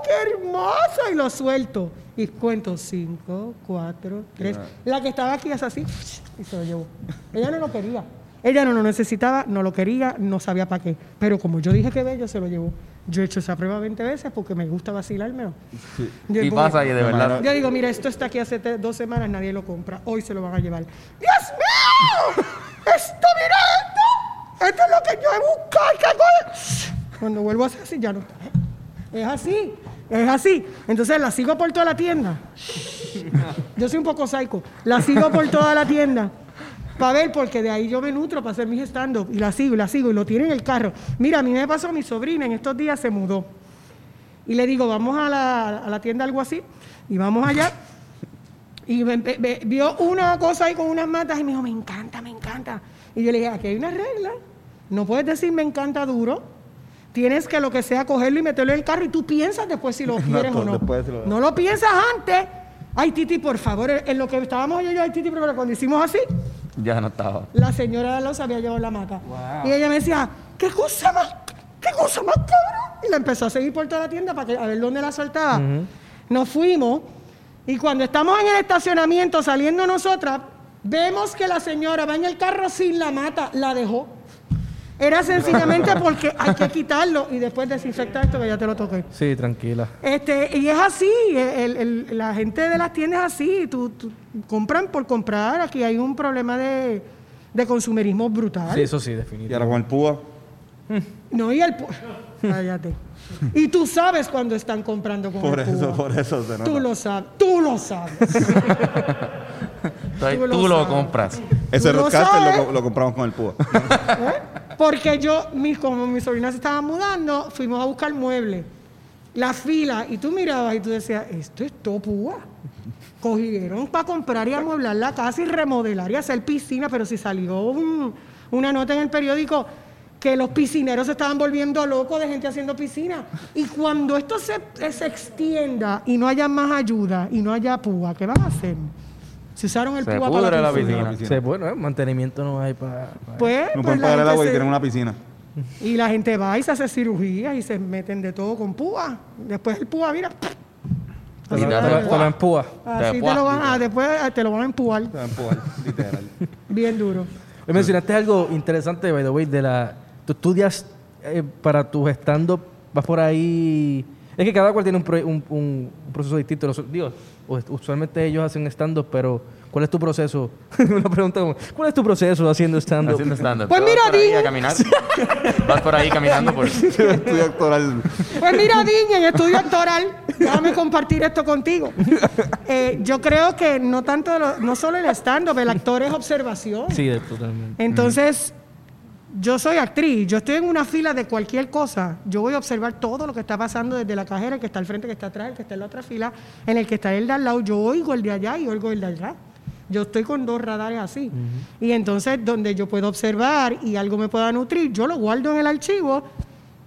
S4: ¡Qué hermoso! Y lo suelto. Y cuento cinco, cuatro, tres. La que estaba aquí es así y se lo llevó. Ella no lo quería. Ella no lo necesitaba, no lo quería, no sabía para qué. Pero como yo dije que bello, se lo llevó. Yo he hecho esa prueba 20 veces porque me gusta vacilarme. Yo
S1: Y pasa y de verdad.
S4: yo digo, mira, esto está aquí hace dos semanas, nadie lo compra. Hoy se lo van a llevar. ¡Dios mío! ¡Esto, mira esto! Es lo que yo he buscado. Cuando vuelvo a hacer así, ya no está. Es así, es así. Entonces la sigo por toda la tienda. Yo soy un poco psycho. La sigo por toda la tienda. Para ver, porque de ahí yo me nutro para hacer mis stand-up. Y la sigo, y la sigo, y lo tiene en el carro. Mira, a mí me pasó, mi sobrina en estos días se mudó. Y le digo, vamos a la, a la tienda, algo así. Y vamos allá. Y me- vio una cosa ahí con unas matas y me dijo, me encanta, me encanta. Y yo le dije, aquí hay una regla. No puedes decir me encanta duro. Tienes que lo que sea cogerlo y meterlo en el carro y tú piensas después si lo quieres o no.
S3: después si lo-
S4: No lo piensas antes. Ay, Titi, por favor, en lo que estábamos yo y yo, ay, Titi, pero cuando hicimos así,
S1: Ya no estaba.
S4: la señora se había llevado la mata. Y ella me decía, ¿qué cosa más? ¿Qué cosa más cabrón? Y la empezó a seguir por toda la tienda para que, a ver dónde la soltaba. Nos fuimos y cuando estamos en el estacionamiento saliendo nosotras, vemos que la señora va en el carro sin la mata, la dejó. Era sencillamente porque hay que quitarlo y después desinfectar esto que ya te lo toqué.
S2: Sí, tranquila.
S4: Este, y es así, el- el- la gente de las tiendas es así, tú, tú- compran por comprar, aquí hay un problema de, de consumerismo brutal.
S2: Sí, eso sí,
S3: Y
S2: definitivamente.
S3: ahora con el púa.
S4: No, y el... pu- Cállate. Y tú sabes cuando están comprando con
S3: Por
S4: el
S3: eso,
S4: púa.
S3: por eso se nota.
S4: Tú lo sabes, tú lo sabes.
S1: Tú,
S4: Tú lo
S1: compras.
S3: Ese
S4: sabes.
S3: lo, lo compramos con el púa.
S4: ¿Eh? Porque yo, mi, como mi sobrina se estaba mudando, fuimos a buscar muebles. La fila, y tú mirabas y tú decías, esto es todo púa. Cogieron para comprar y amueblar la casa y remodelar y hacer piscina, pero si salió un- una nota en el periódico que los piscineros se estaban volviendo locos de gente haciendo piscina. Y cuando esto se, se extienda y no haya más ayuda y no haya púa, ¿qué van a hacer? Se usaron el
S1: Se
S4: púa para la
S1: la
S4: piscina.
S1: piscina.
S2: Sí, bueno, eh, mantenimiento no hay para...
S4: Pues,
S3: No
S4: pues
S3: pueden pagar el agua y
S4: se-
S3: tienen una piscina.
S4: y la gente va y se hace cirugía y se meten de todo con púa. Después el púa, mira.
S2: Te
S1: Y
S2: lo- empúa.
S4: Así te lo van a, después eh, te lo van a empujar
S3: Te van a empujar, literal.
S4: bien duro.
S2: Me mencionaste algo interesante, by the way, de la... Tú estudias eh, para tus stand-up, vas por ahí... Es que cada cual tiene un, pro- un- un- proceso distinto. Los- digo, usualmente ellos hacen stand-up, pero ¿cuál es tu proceso? Una pregunta como, ¿cuál es tu proceso haciendo stand-up?
S1: Haciendo stand-up.
S4: Pues mira,
S1: por ahí
S4: dime.
S1: a caminar. Vas por ahí caminando por...
S3: Estudio actoral.
S4: Pues mira, Diñ, en estudio actoral, déjame compartir esto contigo. Eh, yo creo que no tanto, lo- no solo el stand-up, el actor es observación.
S2: Sí, de- totalmente.
S4: Entonces, yo soy actriz, yo estoy en una fila de cualquier cosa, yo voy a observar todo lo que está pasando desde la cajera, el que está al frente, el que está atrás, el que está en la otra fila, en el que está el de al lado, yo oigo el de allá y oigo el de allá. Yo estoy con dos radares así. Y entonces, donde yo puedo observar y algo me pueda nutrir, yo lo guardo en el archivo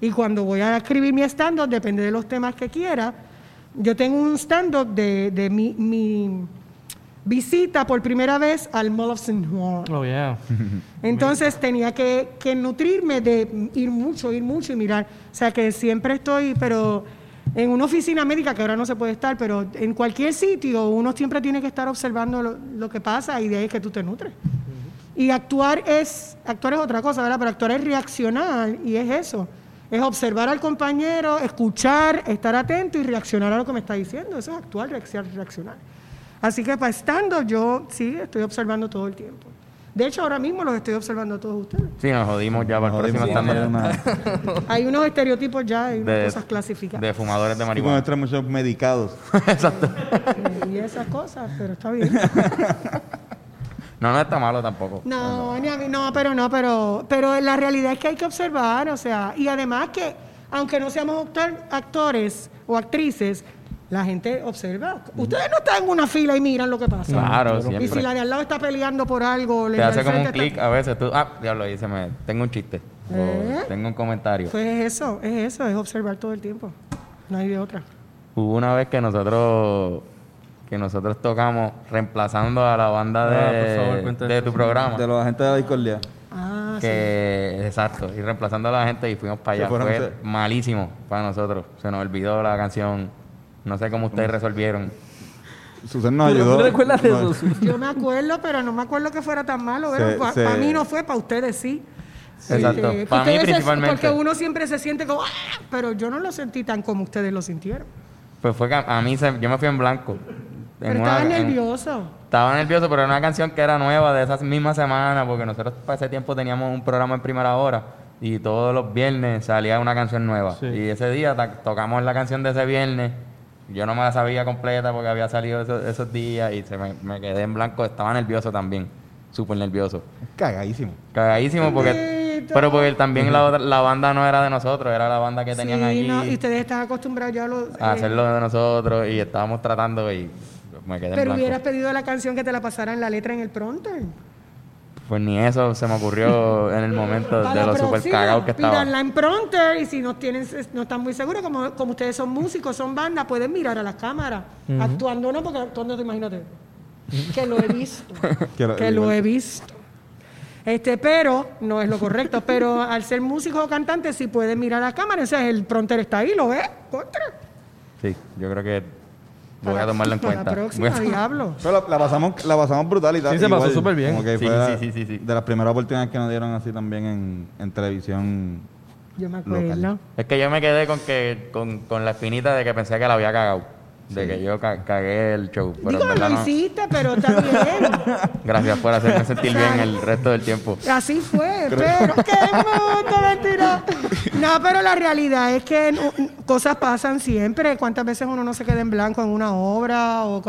S4: y cuando voy a escribir mi stand-up, depende de los temas que quiera, yo tengo un stand-up de, de mi, mi, visita por primera vez al Mall of St. Juan.
S2: Oh, yeah.
S4: Entonces tenía que, que nutrirme de ir mucho, ir mucho y mirar. O sea que siempre estoy, pero en una oficina médica, que ahora no se puede estar, pero en cualquier sitio uno siempre tiene que estar observando lo, lo que pasa y de ahí es que tú te nutres. Y actuar es, actuar es otra cosa, ¿verdad? Pero actuar es reaccionar y es eso. Es observar al compañero, escuchar, estar atento y reaccionar a lo que me está diciendo. Eso es actuar, reaccionar, reaccionar. Así que para estando yo sí estoy observando todo el tiempo. De hecho, ahora mismo los estoy observando a todos ustedes.
S1: Sí, nos jodimos ya para el próximo
S3: Sí,
S4: Hay unos estereotipos ya, hay unas
S1: de,
S4: cosas clasificadas.
S1: de fumadores de
S3: y con
S1: marihuana.
S3: nuestros muchos medicados.
S4: Eh, y esas cosas, pero está bien.
S1: No, no está malo tampoco.
S4: No, ni a mí- no, pero no, pero, pero la realidad es que hay que observar, o sea, y además que, aunque no seamos actor- actores o actrices, la gente observa. Ustedes no están en una fila y miran lo que pasa.
S1: Claro,
S4: Y si
S1: siempre.
S4: la de al lado está peleando por algo, le
S1: Te hace como un
S4: está-
S1: clic a veces. Tú, ah, diablo, ahí se me... Tengo un chiste. O
S4: ¿Eh?
S1: tengo un comentario.
S4: Pues es eso, es eso, es observar todo el tiempo. No hay de otra.
S1: Hubo una vez que nosotros que nosotros tocamos reemplazando a la banda de,
S2: Ah, favor,
S1: de
S2: eso,
S1: tu programa.
S3: De los agentes de la discordia.
S4: Ah,
S1: que exacto, y reemplazando a la gente y fuimos para allá. Fue malísimo para nosotros. Se nos olvidó la canción. No sé cómo ustedes resolvieron.
S3: Susan nos
S2: ¿Tú-
S3: ayudó.
S2: ¿Tú recuerdas de eso?
S4: Yo me acuerdo, pero no me acuerdo que fuera tan malo.
S3: Se-
S4: Para
S3: se-
S4: mí no fue, para ustedes sí.
S1: Exacto.
S4: Este,
S1: Para mí
S4: ustedes se-
S1: principalmente.
S4: Porque uno siempre se siente como, "Ah", pero yo no lo sentí tan como ustedes lo sintieron.
S1: Pues fue que a mí se- yo me fui en blanco. En
S4: Pero
S1: una-
S4: estaba
S1: en-
S4: nervioso.
S1: Estaba nervioso, pero era una canción que era nueva de esa misma semana, porque nosotros para ese tiempo teníamos un programa en primera hora y todos los viernes salía una canción nueva.
S2: Sí.
S1: Y ese día ta- tocamos la canción de ese viernes. Yo no me la sabía completa porque había salido esos, esos días y se me, me quedé en blanco. Estaba nervioso también, súper nervioso.
S3: Cagadísimo.
S1: Cagadísimo porque... Pero porque también la, banda no era de nosotros, era la banda que tenían allí
S4: no, y ustedes están acostumbrados ya a lo...
S1: a
S4: eh,
S1: hacerlo de nosotros y estábamos tratando y me quedé en
S4: pero
S1: blanco.
S4: hubieras pedido la canción que te la pasaran la letra en el pronter.
S1: Pues ni eso se me ocurrió en el momento de lo super cagado que estaba.
S4: Pídanla en pronter y si no tienen, no están muy seguros, como, como ustedes son músicos, son bandas, pueden mirar a las cámaras. Actuando no, porque actuando te imagínate. Que lo he visto.
S3: Que lo-
S4: que lo he visto. Este, pero no es lo correcto. Pero al ser músico o cantante, sí pueden mirar a la cámara. O sea, el pronter está ahí, lo ves. Contra.
S1: Sí, yo creo que voy a tomarlo en
S4: para
S1: cuenta.
S4: La próxima,
S1: Voy a-
S4: diablo.
S3: Pero la, la pasamos, la pasamos brutal y tal.
S2: Sí, se pasó súper bien.
S3: Como que
S1: Sí,
S3: fue la-
S1: sí, sí, sí, sí.
S3: de las primeras oportunidades que nos dieron así también en, en televisión.
S4: Yo me
S3: Local.
S4: acuerdo.
S1: Es que yo me quedé con que con, con la espinita de que pensé que la había cagado. De que yo ca- cagué el show. Pero
S4: Digo, lo
S1: no.
S4: hiciste, pero está bien.
S1: Gracias por hacerme sentir bien el resto del tiempo.
S4: Así fue, pero qué mundo, mentira. No, pero la realidad es que no- cosas pasan siempre. ¿Cuántas veces uno no se queda en blanco en una obra? o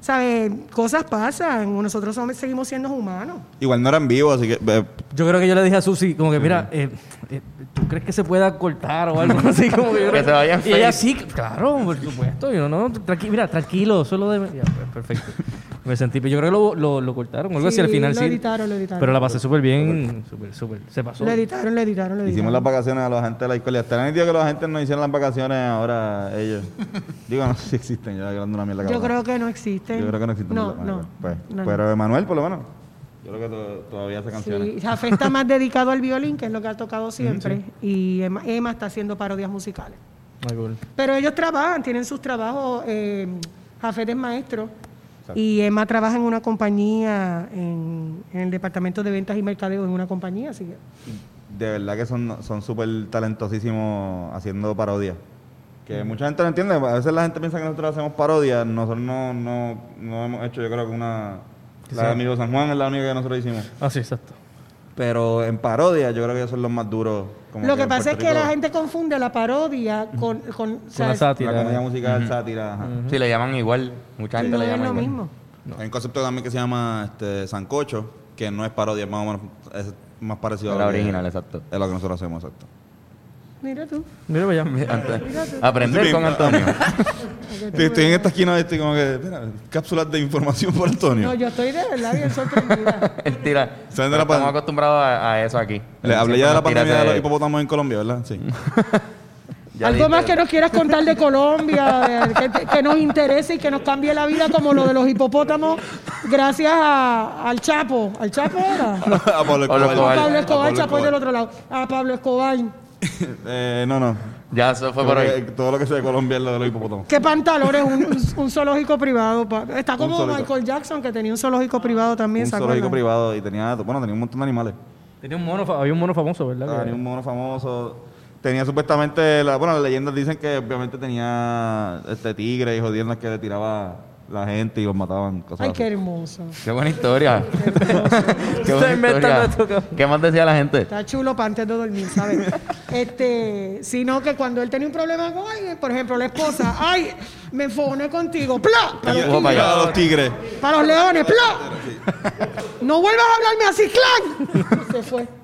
S4: ¿Sabes? Cosas pasan. Nosotros somos- seguimos siendo humanos.
S3: Igual no era en vivo, así que. eh,
S2: Yo creo que yo le dije a Susi, como que, mira, eh, eh, ¿tú crees que se pueda cortar o algo así? Como que, yo
S1: Que se vaya en
S2: Y ella sí, claro, por supuesto. Yo, no, tranqui- mira, tranquilo, solo de... Ya, pues, perfecto. Me sentí, pero yo creo que lo, lo, lo cortaron, algo así al
S4: Sí,
S2: final
S4: lo
S2: sí.
S4: editaron, lo editaron.
S2: Pero la pasé súper bien, súper, súper. Se pasó.
S4: Lo editaron, lo editaron, lo editaron.
S3: hicimos las vacaciones a los agentes de la escuela. El día que los agentes no hicieron las vacaciones ahora ellos. Digo, no sé si existen, yo hablando una mierda.
S4: Yo creo que no existen.
S3: Yo creo que no existen.
S4: No, no.
S3: Pues,
S4: No,
S3: pero Emanuel, por lo menos. Yo creo que to- todavía hace canciones.
S4: Sí, Jafé está más dedicado al violín, que es lo que ha tocado siempre. Y Emma, Emma está haciendo parodias musicales.
S2: Ay, cool.
S4: Pero ellos trabajan, tienen sus trabajos. Eh, Jafet es maestro y Emma trabaja en una compañía, en, en el departamento de ventas y mercadeo en una compañía. Así que
S3: De verdad que son son súper talentosísimos haciendo parodias. Que mucha gente no entiende. A veces la gente piensa que nosotros hacemos parodias. Nosotros no, no, no hemos hecho, yo creo que una. La de Amigo San Juan es la única que nosotros hicimos.
S2: Ah, sí, exacto.
S3: Pero en parodia, yo creo que ellos son los más duros. como
S4: Lo que pasa es que la gente confunde la parodia con, con, sea,
S2: la
S4: es-
S2: sátira.
S3: La comedia musical, sátira. ajá.
S1: Sí, le llaman igual. Mucha gente
S4: no
S1: le
S4: es
S1: llama
S4: lo
S1: igual.
S4: mismo.
S3: Hay un concepto también que se llama este, Sancocho, que no es parodia, es más o menos es más parecido a
S1: La
S3: que-
S1: original, exacto.
S3: Es lo que nosotros hacemos, exacto.
S4: Mira tú.
S2: Mira para allá.
S1: Antes- aprender con Antonio.
S3: Estoy, en esta esquina estoy como que, mira, cápsulas de información por Antonio.
S4: No, yo estoy de verdad bien sorprendida.
S1: Él tira.
S3: ¿Saben de la
S1: Estamos acostumbrados a, a eso aquí.
S3: Le hablé ya de la pandemia de los hipopótamos en Colombia, ¿verdad? Sí.
S1: Ya
S4: Algo más que nos quieras contar de Colombia, de- que, que nos interese y que nos cambie la vida como lo de los hipopótamos, gracias a- al Chapo. ¿Al Chapo era?
S3: A Pablo Escobar.
S4: A. Pablo Escobar,
S3: A Pablo
S4: Chapo es del otro lado. A Pablo Escobar.
S3: Eh, no, no.
S1: Ya, eso fue por
S3: Creo que Todo lo que sea de Colombia es lo de los hipopótamos.
S4: ¿Qué pantalones? Un, zoológico privado. pa- Está como. Michael Jackson, que tenía un zoológico privado también.
S3: Un
S4: ¿se
S3: zoológico
S4: acuerdan?
S3: privado y tenía, bueno, tenía un montón de animales.
S2: Tenía un mono, había un mono famoso, ¿verdad?
S3: Ah, Tenía un mono famoso. Tenía supuestamente, la, bueno, las leyendas dicen que obviamente tenía este tigre y jodiendas que le tiraba la gente y los mataban. Cosas
S4: Ay,
S3: así.
S4: qué hermoso.
S1: Qué buena historia. Qué buena historia. ¿Qué más decía la gente?
S4: Está chulo para antes de dormir, ¿sabes? este, sino que cuando él tenía un problema con alguien, por ejemplo, la esposa, ay, me enfogoné contigo, ¡pla! Para los, tigres,
S1: ya.
S3: A los tigres.
S4: para los leones, ¡pla! No vuelvas a hablarme así, clan. Se fue.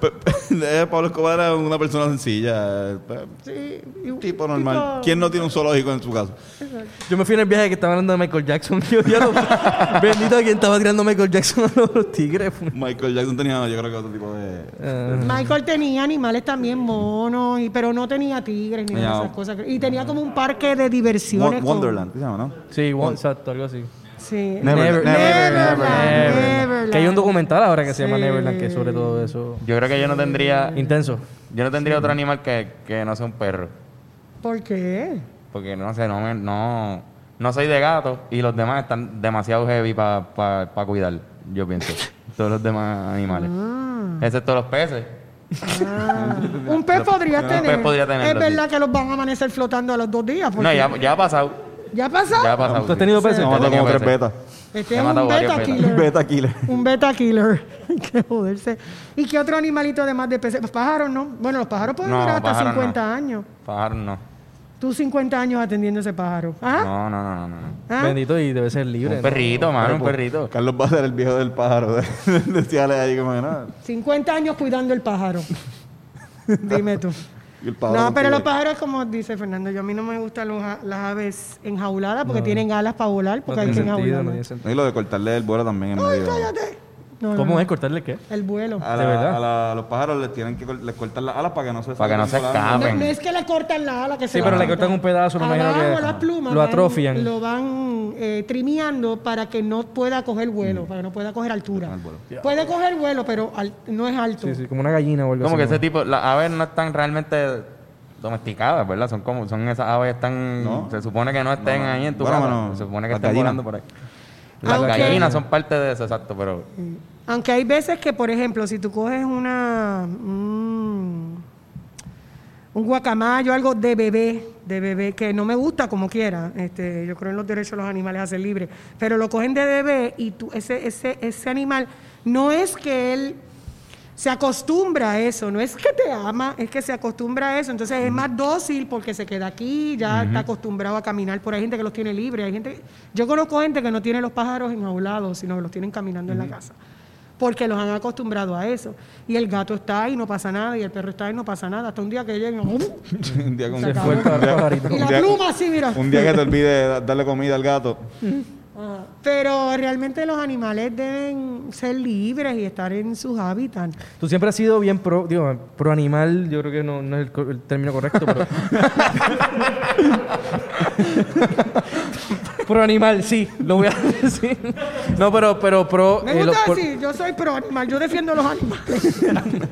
S3: Pe- Pablo Escobar era una persona sencilla. eh,
S4: Sí,
S3: Un tipo normal. ¿Quién no tiene un zoológico en su casa?
S2: Yo me fui en el viaje que estaban hablando de Michael Jackson. Yo, ya lo- bendito a quien estaba tirando Michael Jackson a los, tigres.
S3: Michael Jackson tenía, yo creo que otro tipo de.
S2: Eh,
S4: Michael tenía animales también monos, y, pero no tenía tigres ni esas cosas. Y tenía como un parque de diversiones.
S3: Wonderland, ¿qué se llama, no?
S2: sí, exacto, algo así.
S4: Sí.
S3: Neverland.
S4: Neverland,
S2: Neverland.
S4: Neverland.
S2: Que hay un documental ahora que se llama
S4: Sí.
S2: Neverland que es sobre todo eso.
S1: Yo creo que yo no tendría,
S2: Intenso.
S1: yo no tendría otro animal que, que no sea un perro.
S4: ¿Por qué?
S1: Porque no sé, no, me- no, no soy de gato y los demás están demasiado heavy para cuidar, yo pienso. Todos los demás animales.
S4: Ah.
S1: Excepto los peces.
S4: Un pez podría
S1: Un
S4: tener.
S1: pez podría tenerlo,
S4: Es verdad
S1: sí.
S4: que los van a amanecer flotando a los dos días.
S1: No, ya, ya ha pasado.
S4: ¿Ya ha pasado?
S1: Ya ha pasado.
S2: ¿Tú has
S1: sí.
S2: tenido peces?
S1: Tenido
S3: como tres betas.
S4: Este es un beta killer.
S3: Beta killer.
S4: Un beta killer. Que joderse. ¿Y qué otro animalito además de peces? Los pájaros, ¿no? Bueno, los pájaros pueden
S1: No,
S4: durar hasta
S1: pájaros
S4: 50
S1: no.
S4: años.
S1: Pájaro no.
S4: Tú 50 años atendiendo ese pájaro. ¿Ah?
S1: No, no, no, no. no.
S4: ¿Ah?
S2: Bendito y debe ser libre.
S1: Un
S2: ¿no?
S1: perrito, mano, un
S3: Pues,
S1: perrito.
S3: Carlos va a ser el viejo del pájaro. Decía ahí como que nada.
S4: 50 años cuidando el pájaro. Dime tú.
S3: Y el pájaro
S4: No, pero los pájaros, como dice Fernando, yo a mí no me gustan los las aves enjauladas porque tienen alas para volar,
S2: No
S4: porque hay
S2: tiene
S4: que
S2: sentido, no.
S3: No, y lo de cortarle el vuelo también es
S4: ¡Ay,
S3: medio.
S4: cállate! No, no,
S2: ¿Cómo
S4: no.
S2: es cortarle qué?
S4: El vuelo.
S3: A,
S2: ¿De
S3: la-
S2: verdad?
S3: a la- a los pájaros les tienen que les cortan las alas para que no se
S1: Para que no se.
S4: No,
S1: escapen.
S4: no es que le cortan la ala, que se
S2: Sí, pero le
S4: cortan.
S2: un pedazo, me imagino
S4: Abajo
S2: que
S4: las plumas
S2: lo
S4: van-
S2: atrofian.
S4: lo van eh, trimiando para que no pueda coger vuelo, para que no pueda coger altura. Puede coger vuelo, pero al- no es alto.
S2: Sí, sí, como una gallina o algo
S1: Como
S2: así.
S1: que
S2: ¿no?
S1: ese tipo, las aves no están realmente domesticadas, ¿verdad? Son como, son esas aves están,
S3: No.
S1: se supone que no estén
S3: No, no.
S1: ahí en tu
S3: Bueno,
S1: casa,
S3: bueno,
S1: se supone que
S3: las
S1: estén volando por ahí. Las
S4: Aunque-
S1: gallinas son parte de eso, exacto, pero
S4: Aunque hay veces que, por ejemplo, si tú coges una mm, un guacamayo, algo de bebé, de bebé, que no me gusta como quiera, este, yo creo en los derechos de los animales a ser libres, pero lo cogen de bebé y tú, ese, ese, ese animal, no es que él se acostumbra a eso, no es que te ama, es que se acostumbra a eso, entonces es más dócil porque se queda aquí, ya está acostumbrado a caminar, por ahí hay gente que los tiene libres, hay gente, yo conozco gente que no tiene los pájaros enjaulados, sino que los tienen caminando en la casa, porque los han acostumbrado a eso, y el gato está ahí, no pasa nada, y el perro está ahí, no pasa nada, hasta un día que lleguen,
S3: un día con
S4: Se
S2: Se
S4: acabó.
S2: fue el
S3: un día-
S2: pajarito.
S4: y la pluma así, mira.
S3: Un día que te olvides da- darle comida al gato.
S4: Ajá. Pero realmente los animales deben ser libres y estar en sus hábitats.
S2: Tú siempre has sido bien pro, digo, pro animal, yo creo que no, no es el, co- el término correcto, pero... pro animal, sí, lo voy a decir. No, pero, pero pro...
S4: Me
S2: eh, lo-
S4: gusta
S2: por-
S4: decir, yo soy pro animal, yo defiendo los animales.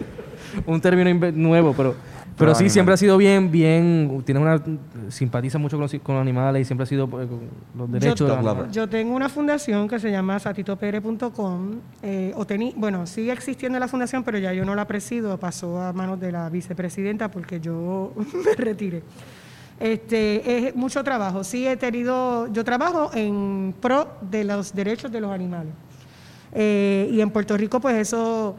S2: un término nuevo, pero, pero sí,
S1: animal.
S2: siempre ha sido bien, bien, tiene una, simpatiza mucho con los, con los animales y siempre ha sido eh, con los derechos de los
S3: Yo-.
S4: Yo tengo una fundación que se llama satitopere.com. Eh, o tení- bueno, sigue existiendo la fundación, pero ya yo no la presido, pasó a manos de la vicepresidenta porque yo me retiré. Este, es mucho trabajo. Sí he tenido, yo trabajo en pro de los derechos de los animales. Eh, y en Puerto Rico, pues eso,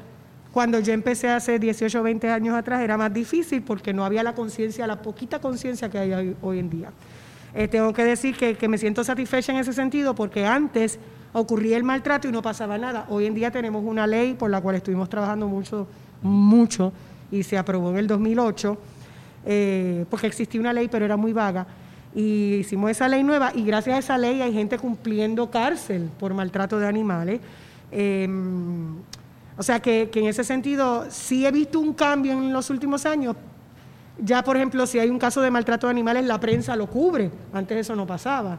S4: cuando yo empecé hace 18 o 20 años atrás, era más difícil porque no había la conciencia, la poquita conciencia que hay hoy, en día. Eh, tengo que decir que, me siento satisfecha en ese sentido porque antes ocurría el maltrato y no pasaba nada. Hoy en día tenemos una ley por la cual estuvimos trabajando mucho, mucho, y se aprobó en el 2008, eh, porque existía una ley pero era muy vaga. Y hicimos esa ley nueva y gracias a esa ley hay gente cumpliendo cárcel por maltrato de animales. Eh, o sea que, que en ese sentido sí he visto un cambio en los últimos años, Ya, por ejemplo, si hay un caso de maltrato de animales, la prensa lo cubre. Antes eso no pasaba.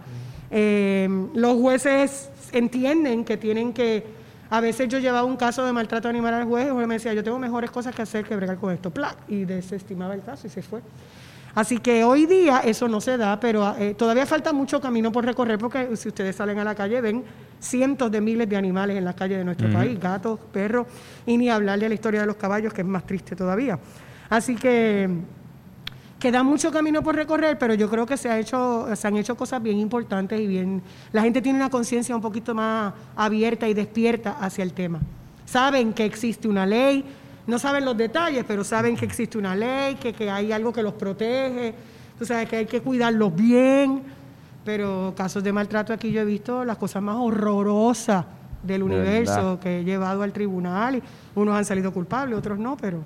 S4: Eh, los jueces entienden que tienen que... A veces yo llevaba un caso de maltrato animal al juez y el juez me decía, yo tengo mejores cosas que hacer que bregar con esto. ¡Plac! Y desestimaba el caso y se fue. Así que hoy día eso no se da, pero eh, todavía falta mucho camino por recorrer porque si ustedes salen a la calle ven cientos de miles de animales en las calles de nuestro país, gatos, perros, y ni hablar de la historia de los caballos, que es más triste todavía. Así que queda mucho camino por recorrer, pero yo creo que se, ha hecho, se han hecho cosas bien importantes y bien... La gente tiene una conciencia un poquito más abierta y despierta hacia el tema. Saben que existe una ley, no saben los detalles, pero saben que existe una ley, que, que hay algo que los protege, tú sabes que hay que cuidarlos bien, pero casos de maltrato aquí yo he visto las cosas más horrorosas del
S1: De
S4: universo que he llevado al tribunal y unos han salido culpables, otros no, pero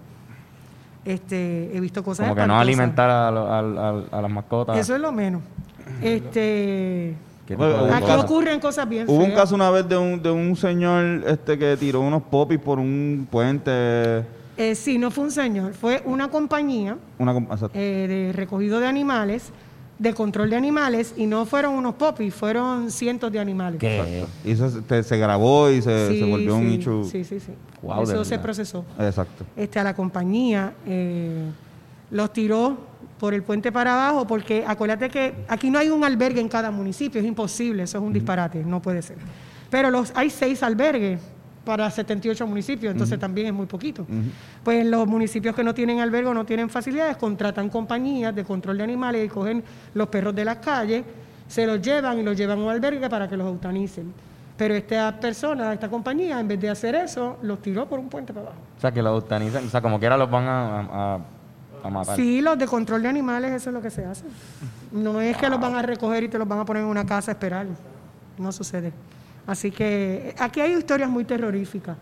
S4: este he visto cosas
S1: Como que no alimentar a, al- a las mascotas.
S4: Eso es lo menos. Este
S1: ¿Qué tipo de
S3: Aquí
S1: cosas?
S4: ocurren cosas bien
S3: Hubo un
S4: feas.
S3: caso una vez de un, de un señor este que tiró unos popis por un puente.
S4: Eh, sí, no fue un señor, fue una compañía
S3: Una, com- exacto.
S4: eh, de recogido de animales, de control de animales, y no fueron unos popis, fueron cientos de animales.
S1: ¿Qué?
S3: Y eso se, se grabó y se,
S4: Sí,
S3: se volvió un
S4: sí,
S3: issue.
S4: Sí, sí, sí.
S1: De
S4: Eso se
S1: verdad.
S4: procesó.
S3: Exacto.
S4: Este, a la compañía eh, los tiró por el puente para abajo, porque acuérdate que aquí no hay un albergue en cada municipio, es imposible, eso es un disparate, no puede ser. Pero los, hay seis albergues para 78 municipios, entonces también es muy poquito. Pues los municipios que no tienen albergue o no tienen facilidades contratan compañías de control de animales y cogen los perros de las calles, se los llevan y los llevan a un albergue para que los eutanicen. Pero esta persona, esta compañía, en vez de hacer eso, los tiró por un puente para abajo.
S1: O sea, que los eutanizan. O sea, como quiera los van a, a, a matar.
S4: Sí, los de control de animales, eso es lo que se hace. No es que los van a recoger y te los van a poner en una casa a esperar. No sucede. Así que aquí hay historias muy terroríficas.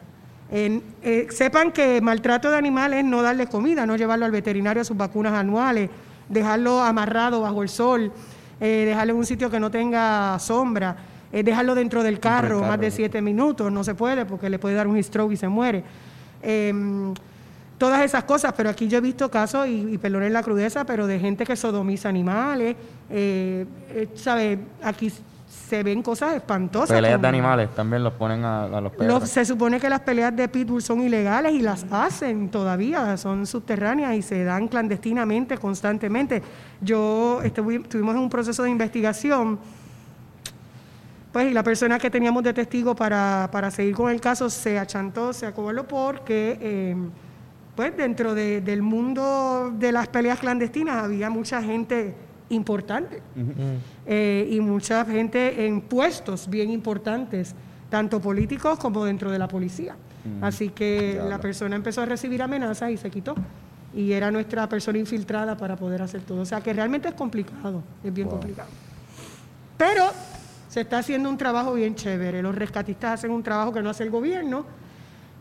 S4: Eh, sepan que maltrato de animales es no darle comida, no llevarlo al veterinario a sus vacunas anuales, dejarlo amarrado bajo el sol, eh, dejarlo en un sitio que no tenga sombra, eh, dejarlo dentro del carro, más de siete minutos, no se puede porque le puede dar un stroke y se muere. Todas esas cosas, pero aquí yo he visto casos, y, y perdonen la crudeza, pero de gente que sodomiza animales, eh, eh, ¿sabe? Aquí se ven cosas espantosas.
S1: Peleas
S4: como-
S1: de animales también los ponen a, a los perros.
S4: se supone que las peleas de pitbull son ilegales y las hacen todavía, son subterráneas y se dan clandestinamente, constantemente. Yo estuvi- estuvimos en un proceso de investigación, pues y la persona que teníamos de testigo para, para seguir con el caso se achantó, se acobardó porque, eh, pues dentro de- del mundo de las peleas clandestinas había mucha gente importante eh, y mucha gente en puestos bien importantes, tanto políticos como dentro de la policía. Así que la persona empezó a recibir amenazas y se quitó. Y era nuestra persona infiltrada para poder hacer todo. O sea que realmente es complicado, es bien complicado. Pero se está haciendo un trabajo bien chévere. Los rescatistas hacen un trabajo que no hace el gobierno,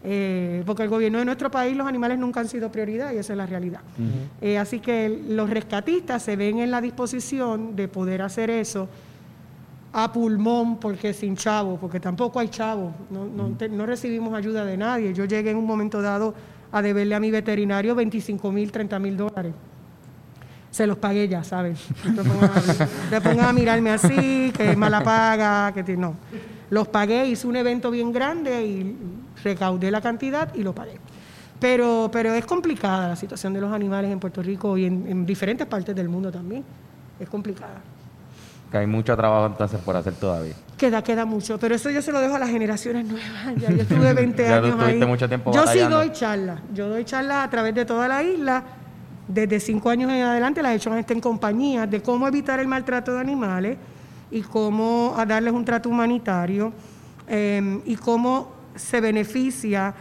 S4: eh, porque el gobierno de nuestro país los animales nunca han sido prioridad y esa es la realidad. Eh, así que los rescatistas se ven en la disposición de poder hacer eso a pulmón, porque sin chavo, porque tampoco hay chavo, no, no, te- no recibimos ayuda de nadie. Yo llegué en un momento dado a deberle a mi veterinario 25 mil, 30 mil dólares. Se los pagué ya, ¿sabes? Te pongas a, mirarme así, que mala paga, que no. Los pagué, hice un evento bien grande y recaudé la cantidad y lo pagué. Pero, pero es complicada la situación de los animales en Puerto Rico y en, en diferentes partes del mundo también. Es complicada.
S1: Que hay mucho trabajo entonces por hacer todavía.
S4: Queda, queda mucho, pero eso yo se lo dejo a las generaciones nuevas. Ya yo estuve 20
S1: Ya tú
S4: años ahí.
S1: mucho tiempo
S4: yo sí doy charlas. Yo doy charlas a través de toda la isla. Desde cinco años en adelante las he hecho en compañías de cómo evitar el maltrato de animales y cómo a darles un trato humanitario eh, y cómo se beneficia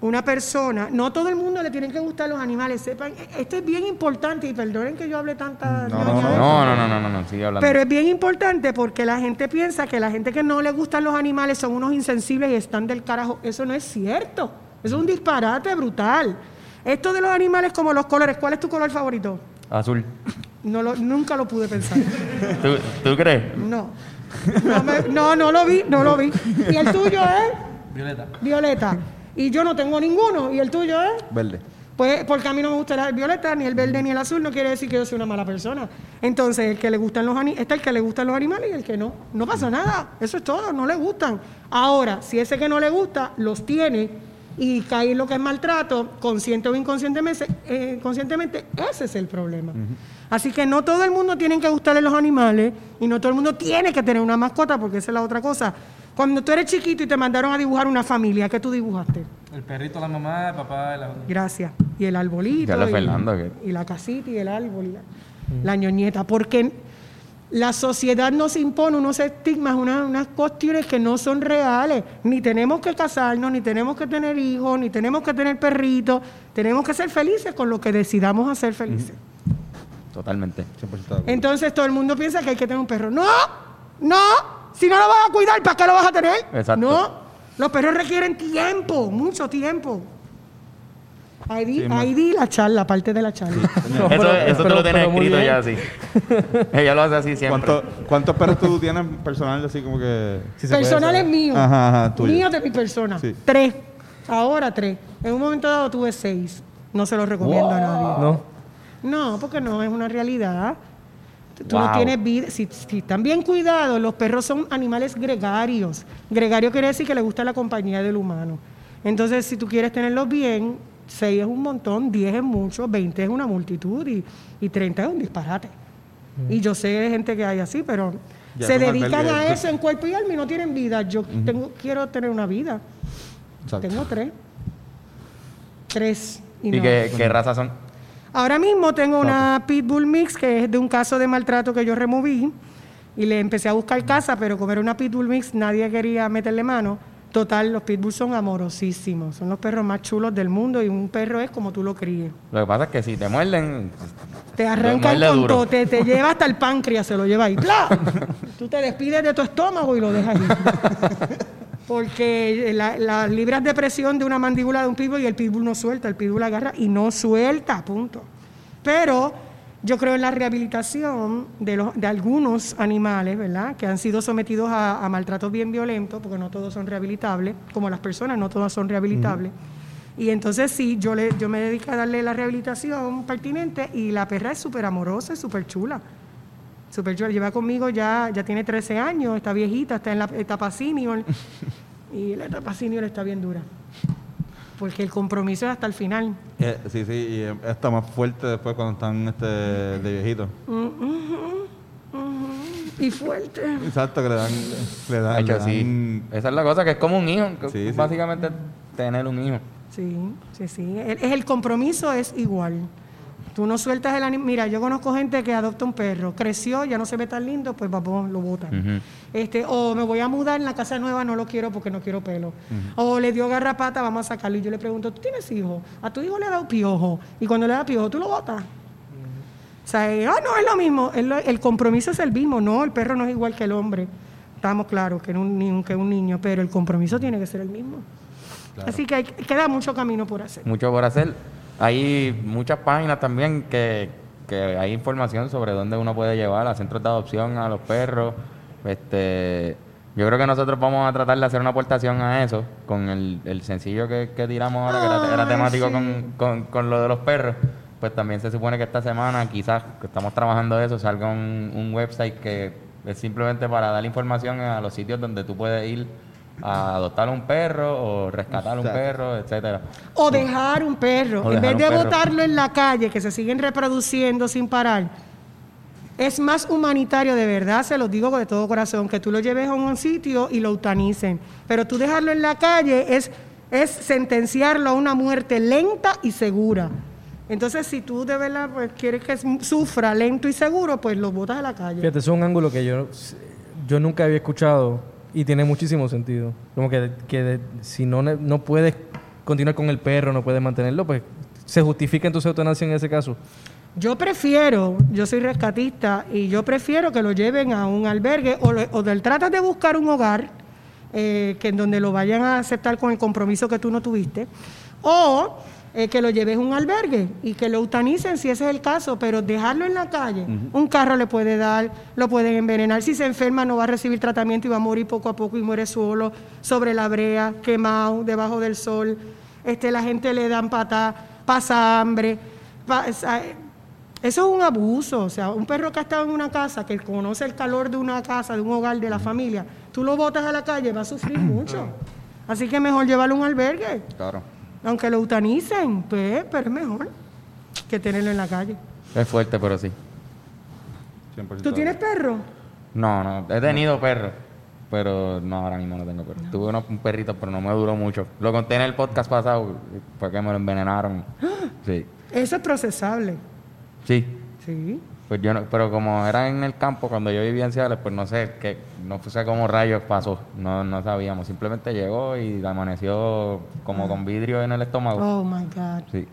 S4: una persona. No todo el mundo le tienen que gustar los animales. Sepan, esto es bien importante y perdonen que yo hable tanta
S3: No, no. No,
S1: no, no, no, no, no, sigue hablando.
S4: Pero es bien importante porque la gente piensa que la gente que no le gustan los animales son unos insensibles y están del carajo. Eso no es cierto. Eso es un disparate brutal. Esto de los animales como los colores, ¿cuál es tu color favorito?
S1: Azul.
S4: No lo- nunca lo pude pensar.
S1: ¿Tú, tú crees?
S4: No. No, me- no, no lo vi, no lo vi. ¿Y el tuyo es?
S2: Violeta.
S4: Violeta. Y yo no tengo ninguno. ¿Y el tuyo es?
S3: Verde.
S4: Pues porque a mí no me gusta el violeta, ni el verde, ni el azul, no quiere decir que yo soy una mala persona. Entonces, el que le gustan los animales, está el que le gustan los animales y el que no. No pasa nada, eso es todo, no le gustan. Ahora, si ese que no le gusta los tiene y cae en lo que es maltrato, consciente o inconscientemente, eh, conscientemente, ese es el problema. Así que no todo el mundo tiene que gustarle los animales y no todo el mundo tiene que tener una mascota porque esa es la otra cosa. Cuando tú eres chiquito y te mandaron a dibujar una familia, ¿qué tú dibujaste?
S2: El perrito, la mamá, el papá, la...
S4: Gracias. Y el arbolito. Y,
S1: Fernando, que-
S4: y la casita y el árbol. y la, la ñoñeta. Porque la sociedad nos impone unos estigmas, unas, unas cuestiones que no son reales. Ni tenemos que casarnos, ni tenemos que tener hijos, ni tenemos que tener perritos. Tenemos que ser felices con lo que decidamos hacer felices.
S1: Totalmente.
S3: 100% de acuerdo.
S4: Entonces todo el mundo piensa que hay que tener un perro. ¡No! ¡No! Si no lo vas a cuidar, ¿para qué lo vas a tener?
S1: Exacto.
S4: No. Los perros requieren tiempo, mucho tiempo. Ahí di, ahí di la charla, parte de la charla.
S2: No,
S1: eso
S2: pero-
S1: eso te
S2: pero-
S1: lo tienes escrito ya así. Ella lo hace así siempre.
S3: ¿Cuánto- ¿Cuántos perros tú tienes personal así como que...?
S2: Si
S4: Personales
S2: saber.
S4: míos.
S3: Ajá, ajá, tuyo.
S4: Míos de mi persona.
S3: Sí.
S4: Tres. Ahora tres. En un momento dado tuve seis. No se los recomiendo a nadie.
S2: No.
S4: No, porque no es una realidad. Tú- no tienes vida. Si, si están bien cuidados, los perros son animales gregarios. Gregario quiere decir que le gusta la compañía del humano. Entonces, si tú quieres tenerlos bien, 6 es un montón, 10 es mucho, 20 es una multitud y, y 30 es un disparate. Y yo sé de gente que hay así, pero
S3: Ya
S4: se dedican a eso en cuerpo y alma y no tienen vida. Yo tengo, quiero tener una vida.
S3: Exacto.
S4: Tengo tres. Tres. Y
S1: ¿Y
S4: no.
S1: qué, qué razas son?
S4: Ahora mismo tengo una Pitbull Mix que es de un caso de maltrato que yo removí y le empecé a buscar casa, pero como era una Pitbull Mix nadie quería meterle mano. Total, los Pitbulls son amorosísimos, son los perros más chulos del mundo y un perro es como tú lo críes.
S1: Lo que pasa es que si te muerden,
S4: Te arrancan
S1: muerde
S4: con todo, te, te lleva hasta el páncreas, se lo lleva ahí. ¡Pla! Tú te despides de tu estómago y lo dejas ahí. Porque la- las libras de presión de una mandíbula de un pitbull y el pitbull no suelta, el pitbull agarra y no suelta, punto. Pero yo creo en la rehabilitación de, los, de algunos animales, ¿verdad? Que han sido sometidos a, a maltratos bien violentos, porque no todos son rehabilitables, como las personas, no todas son rehabilitables. Y entonces sí, yo, le, yo me dedico a darle la rehabilitación pertinente y la perra es súper amorosa y súper chula. Súper chula. Lleva conmigo ya, ya tiene 13 años, está viejita, está en la etapa senior. y la etapa senior está bien dura. Porque el compromiso es hasta el final.
S3: Eh, sí, sí, y está más fuerte después cuando están este, de viejitos.
S4: Y fuerte.
S3: Exacto, que le dan... Le dan, le
S1: sí. Esa es la cosa, que es como un hijo. que
S3: Sí, sí.
S1: básicamente tener un hijo.
S4: Sí, sí, sí. El compromiso es igual. Tú no sueltas el animal. Mira, yo conozco gente que adopta un perro, creció, ya no se ve tan lindo, pues vamos, lo botan. Este, o me voy a mudar en la casa nueva, no lo quiero porque no quiero pelo. O le dio garrapata, vamos a sacarlo. Y yo le pregunto, ¿tú tienes hijos? A tu hijo le ha dado piojo. Y cuando le da piojo, ¿tú lo botas? O sea, eh, ah, no, es lo mismo. El compromiso es el mismo. No, el perro no es igual que el hombre. Estamos claros que, un, ni- que un niño, pero el compromiso tiene que ser el mismo. Así que hay- queda mucho camino por hacer.
S1: Mucho por hacer. Hay muchas páginas también que, que hay información sobre dónde uno puede llevar a centros de adopción a los perros. Este, yo creo que nosotros vamos a tratar de hacer una aportación a eso con el, el sencillo que, que tiramos ahora, que era, temático
S4: sí.
S1: con, con, con lo de los perros. Pues también se supone que esta semana, quizás que estamos trabajando eso, salga un, un website que es simplemente para dar información a los sitios donde tú puedes ir a adoptar un perro o rescatar un
S3: Exacto.
S1: perro, etcétera.
S4: O dejar un perro.
S1: O
S4: en vez de
S1: un perro.
S4: botarlo en la calle, que se siguen reproduciendo sin parar. Es más humanitario, de verdad, se los digo de todo corazón, que tú lo lleves a un sitio y lo eutanicen. Pero tú dejarlo en la calle es, es sentenciarlo a una muerte lenta y segura. Entonces, si tú de verdad pues, quieres que sufra lento y seguro, pues lo botas a la calle.
S2: Fíjate, es un ángulo que yo, yo nunca había escuchado y tiene muchísimo sentido. Como que, que si no, no puedes continuar con el perro, no puedes mantenerlo, pues se justifica entonces eutanasia en ese caso.
S4: Yo prefiero, yo soy rescatista y yo prefiero que lo lleven a un albergue o, o del tratas de buscar un hogar eh, que en donde lo vayan a aceptar con el compromiso que tú no tuviste o eh, que lo lleves a un albergue y que lo eutanicen si ese es el caso, pero dejarlo en la calle, un carro le puede dar, lo pueden envenenar, si se enferma no va a recibir tratamiento y va a morir poco a poco y muere solo sobre la brea, quemado, debajo del sol, este, la gente le dan patas pasa hambre. eso es un abuso. O sea, un perro que ha estado en una casa, que conoce el calor de una casa, de un hogar, de la familia, tú lo botas a la calle, va a sufrir mucho. Así que mejor llevarlo a un albergue.
S3: Claro.
S4: Aunque lo eutanicen, pues, pero es mejor que tenerlo en la calle.
S1: Es fuerte, pero sí.
S3: 100%
S4: ¿Tú tienes perro?
S1: No, no, he tenido perros, pero no, ahora mismo no tengo perro. Tuve unos un perrito, pero no me duró mucho. Lo conté en el podcast pasado, fue que me lo envenenaron. Sí,
S4: Eso es procesable.
S1: sí.
S4: Sí.
S1: Pues yo no, pero como era en el campo cuando yo vivía en Ciales, pues no sé qué, no sé cómo rayos pasó, no, no sabíamos. Simplemente llegó y amaneció como con vidrio en el estómago.
S4: Oh my God.
S1: Sí.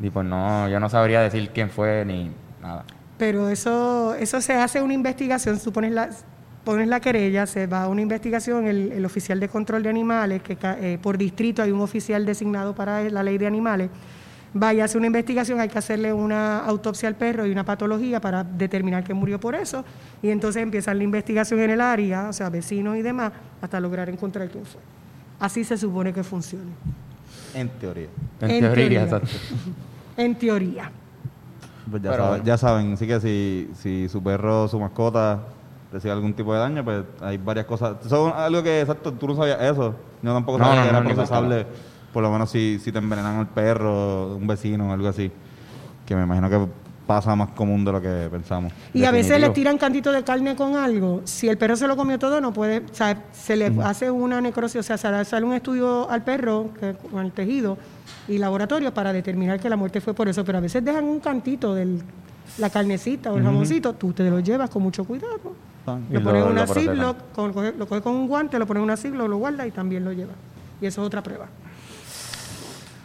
S1: Y pues no, yo no sabría decir quién fue ni nada.
S4: Pero eso, eso se hace una investigación, tú pones la, pones la querella, se va a una investigación, el, el oficial de control de animales, que eh, por distrito hay un oficial designado para la ley de animales, va y hace una investigación, hay que hacerle una autopsia al perro y una patología para determinar que murió por eso, y entonces empieza la investigación en el área, o sea, vecinos y demás, hasta lograr encontrar quién fue. Así se supone que funcione,
S3: En teoría.
S1: En,
S4: En
S1: teoría,
S4: teoría.
S1: exacto.
S4: en teoría.
S3: Pues ya,
S1: Pero
S3: saben, ya saben, así que si, si su perro, su mascota recibe algún tipo de daño, pues hay varias cosas. Eso es algo que, exacto, tú no sabías eso. Yo tampoco
S1: No,
S3: sabía
S1: no,
S3: que era
S1: no,
S3: procesable, por lo menos si, si te envenenan al perro, un vecino o algo así. Que me imagino que pasa más común de lo que pensamos.
S4: Y a veces le tiran cantito de carne con algo. Si el perro se lo comió todo, no puede, o sea, se le hace una necrosis, o sea, se le sale un estudio al perro que- con el tejido y laboratorio para determinar que la muerte fue por eso. Pero a veces dejan un cantito de la carnecita o el jamoncito, tú te lo llevas con mucho cuidado.
S3: Y
S4: Lo pones en una. Ziploc, lo coges con un guante, lo pones en una Ziploc, lo guardas y también lo llevas. Y eso es otra prueba.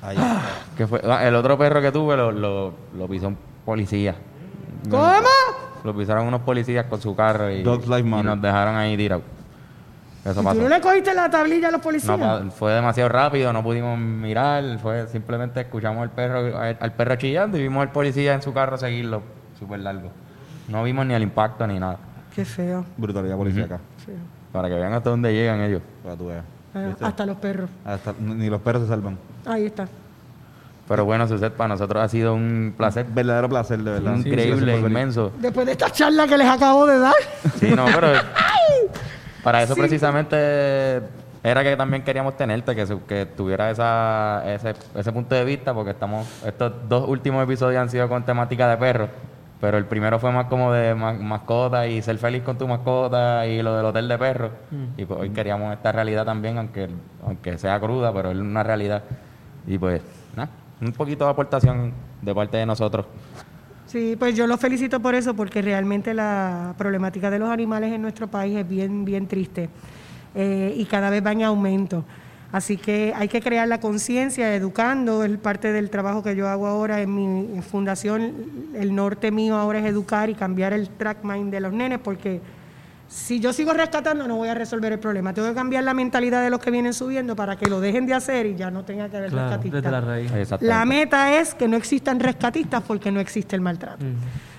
S3: Ahí.
S1: Que fue, ah, el otro perro que tuve lo, lo, lo pisó un policía.
S4: ¿Cómo?
S1: Lo pisaron unos policías con su carro y,
S3: Dogs
S1: nos dejaron ahí tirados. Eso
S4: ¿Y
S1: pasó.
S4: tú no le cogiste la tablilla a los
S1: No,
S4: policías?
S1: pa- fue demasiado rápido, no pudimos mirar, fue simplemente escuchamos al perro, al, perro chillando y vimos al policía en su carro seguirlo súper largo. No vimos ni el impacto ni nada.
S4: Qué feo.
S3: Brutalidad policíaca.
S4: feo.
S1: Para que vean hasta dónde llegan ellos.
S3: Para ¿Viste?
S4: hasta los perros.
S3: Hasta- ni los perros se salvan.
S4: Ahí está.
S1: Pero bueno, Suset, para nosotros ha sido un placer
S3: Verdadero placer, de verdad.
S1: increíble, inmenso.
S4: Después de esta charla que les acabo de dar.
S1: Sí, no, pero para eso precisamente era que también queríamos tenerte, que, su- que tuviera esa, ese, ese punto de vista, porque estamos estos dos últimos episodios han sido con temática de perros, pero el primero fue más como de ma- mascota y ser feliz con tu mascota y lo del hotel de perros. Y pues hoy queríamos esta realidad también, aunque, aunque sea cruda, pero es una realidad. Y pues, nada, un poquito de aportación de parte de nosotros.
S4: Sí, pues yo los felicito por eso, porque realmente la problemática de los animales en nuestro país es bien, bien triste eh, y cada vez va en aumento. Así que hay que crear la conciencia, educando, es parte del trabajo que yo hago ahora en mi fundación. El norte mío ahora es educar y cambiar el track mind de los nenes, porque si yo sigo rescatando no voy a resolver el problema. Tengo que cambiar la mentalidad de los que vienen subiendo para que lo dejen de hacer y ya no tenga que haber
S2: Claro,
S4: rescatistas.
S2: desde la raíz.
S1: Exactamente.
S4: La meta es que no existan rescatistas porque no existe el maltrato.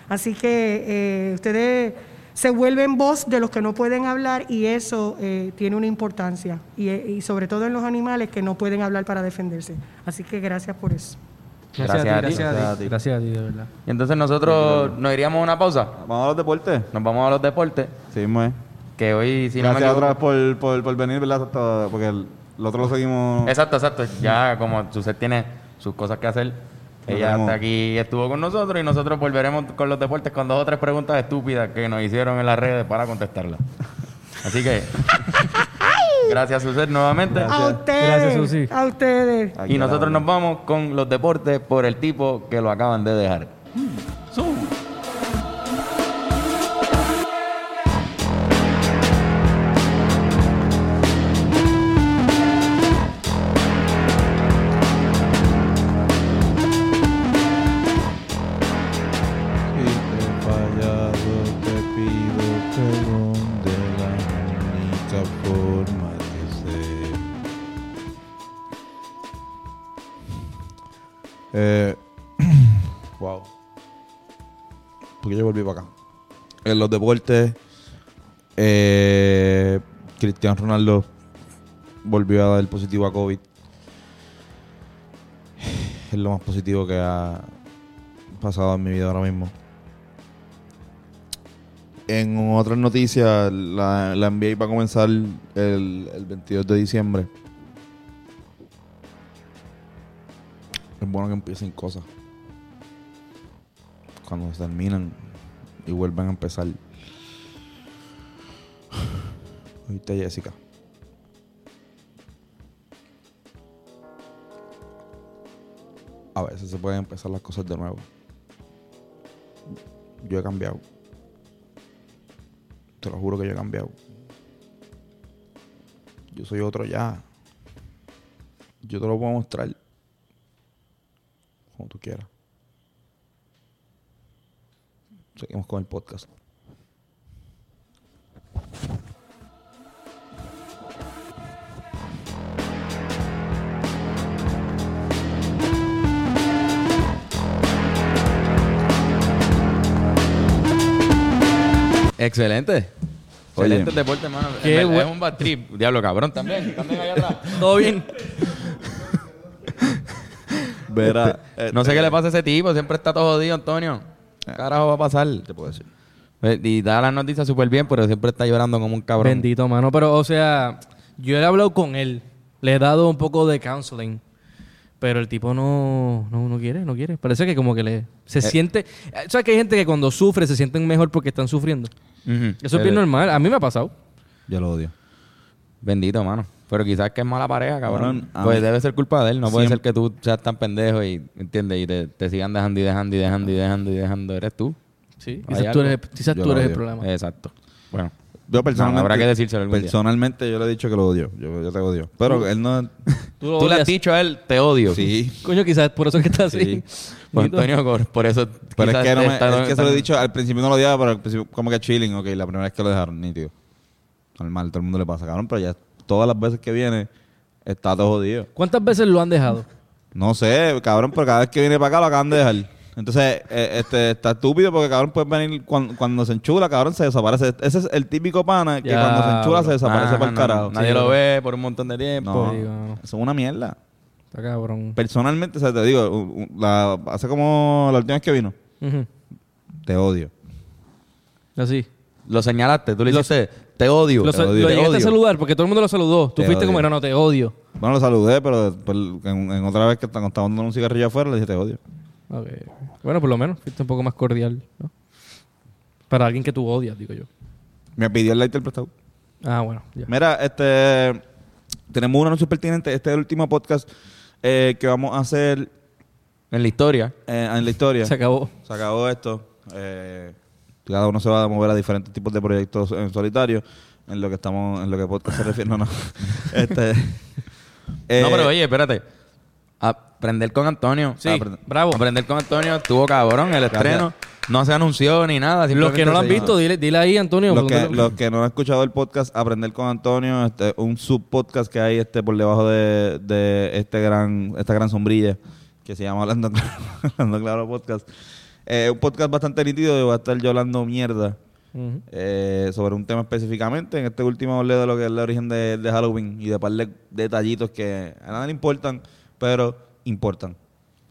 S4: Así que eh, ustedes se vuelven voz de los que no pueden hablar y eso eh, tiene una importancia. Y, eh, y sobre todo en los animales que no pueden hablar para defenderse. Así que gracias por eso.
S2: Gracias,
S1: Gracias
S2: a ti, gracias a
S3: Gracias a
S2: ti. Gracias a ti, de verdad.
S1: Y entonces nosotros nos iríamos a una pausa.
S3: Vamos a los deportes.
S1: Nos vamos a los deportes.
S3: Sí, es.
S1: Que hoy, si no me
S3: Gracias
S1: equivoco-
S3: otra vez por, por, por venir, ¿verdad? Hasta- porque el, el otro lo seguimos.
S1: Exacto, exacto. Ya como Suset tiene sus cosas que hacer,
S3: Nos
S1: ella hasta aquí estuvo con nosotros y nosotros volveremos con los deportes con dos o tres preguntas estúpidas que nos hicieron en las redes para contestarlas. Así que, gracias Suset nuevamente.
S4: A ustedes.
S2: Gracias, Susi.
S4: A ustedes.
S3: Aquí
S1: Y nosotros nos vamos con los deportes por el tipo que lo acaban de dejar.
S3: Si Los deportes, eh, Cristiano Ronaldo volvió a dar positivo a COVID. es lo más positivo que ha pasado en mi vida ahora mismo. En otras noticias, la, la NBA va a comenzar el, el 22 de diciembre. Es bueno que empiecen cosas. Cuando se terminan y vuelvan a empezar. Oíste, Jessica. A veces se pueden empezar las cosas de nuevo. Yo he cambiado. Te lo juro que yo he cambiado. Yo soy otro ya. Yo te lo puedo mostrar. Como tú quieras. Seguimos con el podcast.
S1: Excelente.
S3: Oye.
S1: Excelente el deporte, hermano.
S2: Qué
S1: es, es un bad trip. Diablo, cabrón, también. También allá atrás.
S2: Todo bien.
S3: Verá.
S1: No sé qué le pasa a ese tipo. Siempre está todo jodido, Antonio. ¿Qué carajo va a pasar?
S3: Te puedo decir.
S1: Eh, Y da las noticias súper bien, pero siempre está llorando como un cabrón.
S2: Bendito, mano. Pero, o sea, yo he hablado con él. Le he dado un poco de counseling. Pero el tipo no, no, no quiere, no quiere. Parece que como que le... Se siente... eh, ¿Sabes que hay gente que cuando sufre se sienten mejor porque están sufriendo? Eso es bien
S1: Eh,
S2: normal. A mí me ha pasado.
S3: Yo lo odio.
S1: Bendito, mano. Pero quizás que es mala pareja, cabrón. Pues
S3: mí-
S1: debe ser culpa de él. No puede
S3: Siempre-
S1: ser que tú seas tan pendejo y, ¿entiendes? Y te, te sigan dejando y dejando y dejando y dejando y dejando. Eres tú.
S2: Sí. Quizás tú eres, quizás tú eres el problema.
S1: Exacto. Bueno.
S3: Yo personalmente.
S1: habrá que decírselo algún día.
S3: Personalmente yo le he dicho que lo odio. Yo, yo te odio. Pero él no.
S1: Tú le has dicho a él, te odio.
S3: sí.
S2: Coño, quizás por eso es que está así.
S3: Sí.
S1: Pues, Antonio, por, por eso.
S3: Pero es que, no me,
S1: está-
S3: es que se lo he dicho. Al principio no lo odiaba, pero al principio como que chilling. Ok, la primera vez que lo dejaron, nítido. Normal, todo el mundo le pasa, cabrón. Pero ya todas las veces que viene, está todo jodido.
S2: ¿Cuántas veces lo han dejado?
S3: No sé, cabrón, pero cada vez que viene para acá lo acaban de dejar. Entonces, eh, este, está estúpido porque, cabrón, puede venir cuando, cuando se enchula, cabrón, se desaparece. Ese es el típico pana que
S2: Ya,
S3: cuando se enchula se desaparece
S1: Ah,
S3: para el
S1: no,
S3: carajo.
S1: Nadie
S2: Sí,
S1: lo ve por un montón de tiempo.
S3: No, eso es una mierda.
S2: Está cabrón.
S3: Personalmente, o sea, te digo, la- hace como la última vez que vino, te odio.
S2: Así.
S1: Lo señalaste. Tú le dijiste, te odio.
S2: Lo,
S1: te
S2: sa-
S1: odio.
S2: lo
S1: te
S2: llegaste a saludar porque todo el mundo lo saludó. Tú
S3: Te
S2: fuiste como, no, no, te odio.
S3: Bueno, lo saludé, pero después, en, en otra vez que estaba dando un cigarrillo afuera, le dije, te odio.
S2: Ok. Bueno, por lo menos fuiste un poco más cordial, ¿no? Para alguien que tú odias, digo yo.
S3: Me pidió el lighter prestado.
S2: Ah, bueno, ya.
S3: Mira, este tenemos un anuncio pertinente. Este es el último podcast eh, que vamos a hacer
S1: En la historia.
S3: eh, en la historia.
S2: Se acabó.
S3: Se acabó esto. Eh, cada uno se va a mover a diferentes tipos de proyectos en solitario. En lo que estamos, en lo que podcast se refiere. No, no. Este, eh,
S1: no, pero oye, espérate. Aprender con Antonio.
S2: Sí, bravo.
S1: Aprender con Antonio estuvo cabrón. El estreno no se anunció ni nada.
S2: Los que no lo han visto, dile, dile ahí, Antonio.
S3: los que,
S2: ¿dónde lo-
S3: los que no han escuchado el podcast Aprender con Antonio, este, un subpodcast que hay este por debajo de, de este gran, esta gran sombrilla que se llama Hablando Claro, Hablando Claro Podcast. Eh, un podcast bastante nítido, voy a estar yo hablando mierda eh, sobre un tema específicamente. En este último hablé de lo que es el origen de, de Halloween y de par de detallitos que a nadie le importan, pero importan.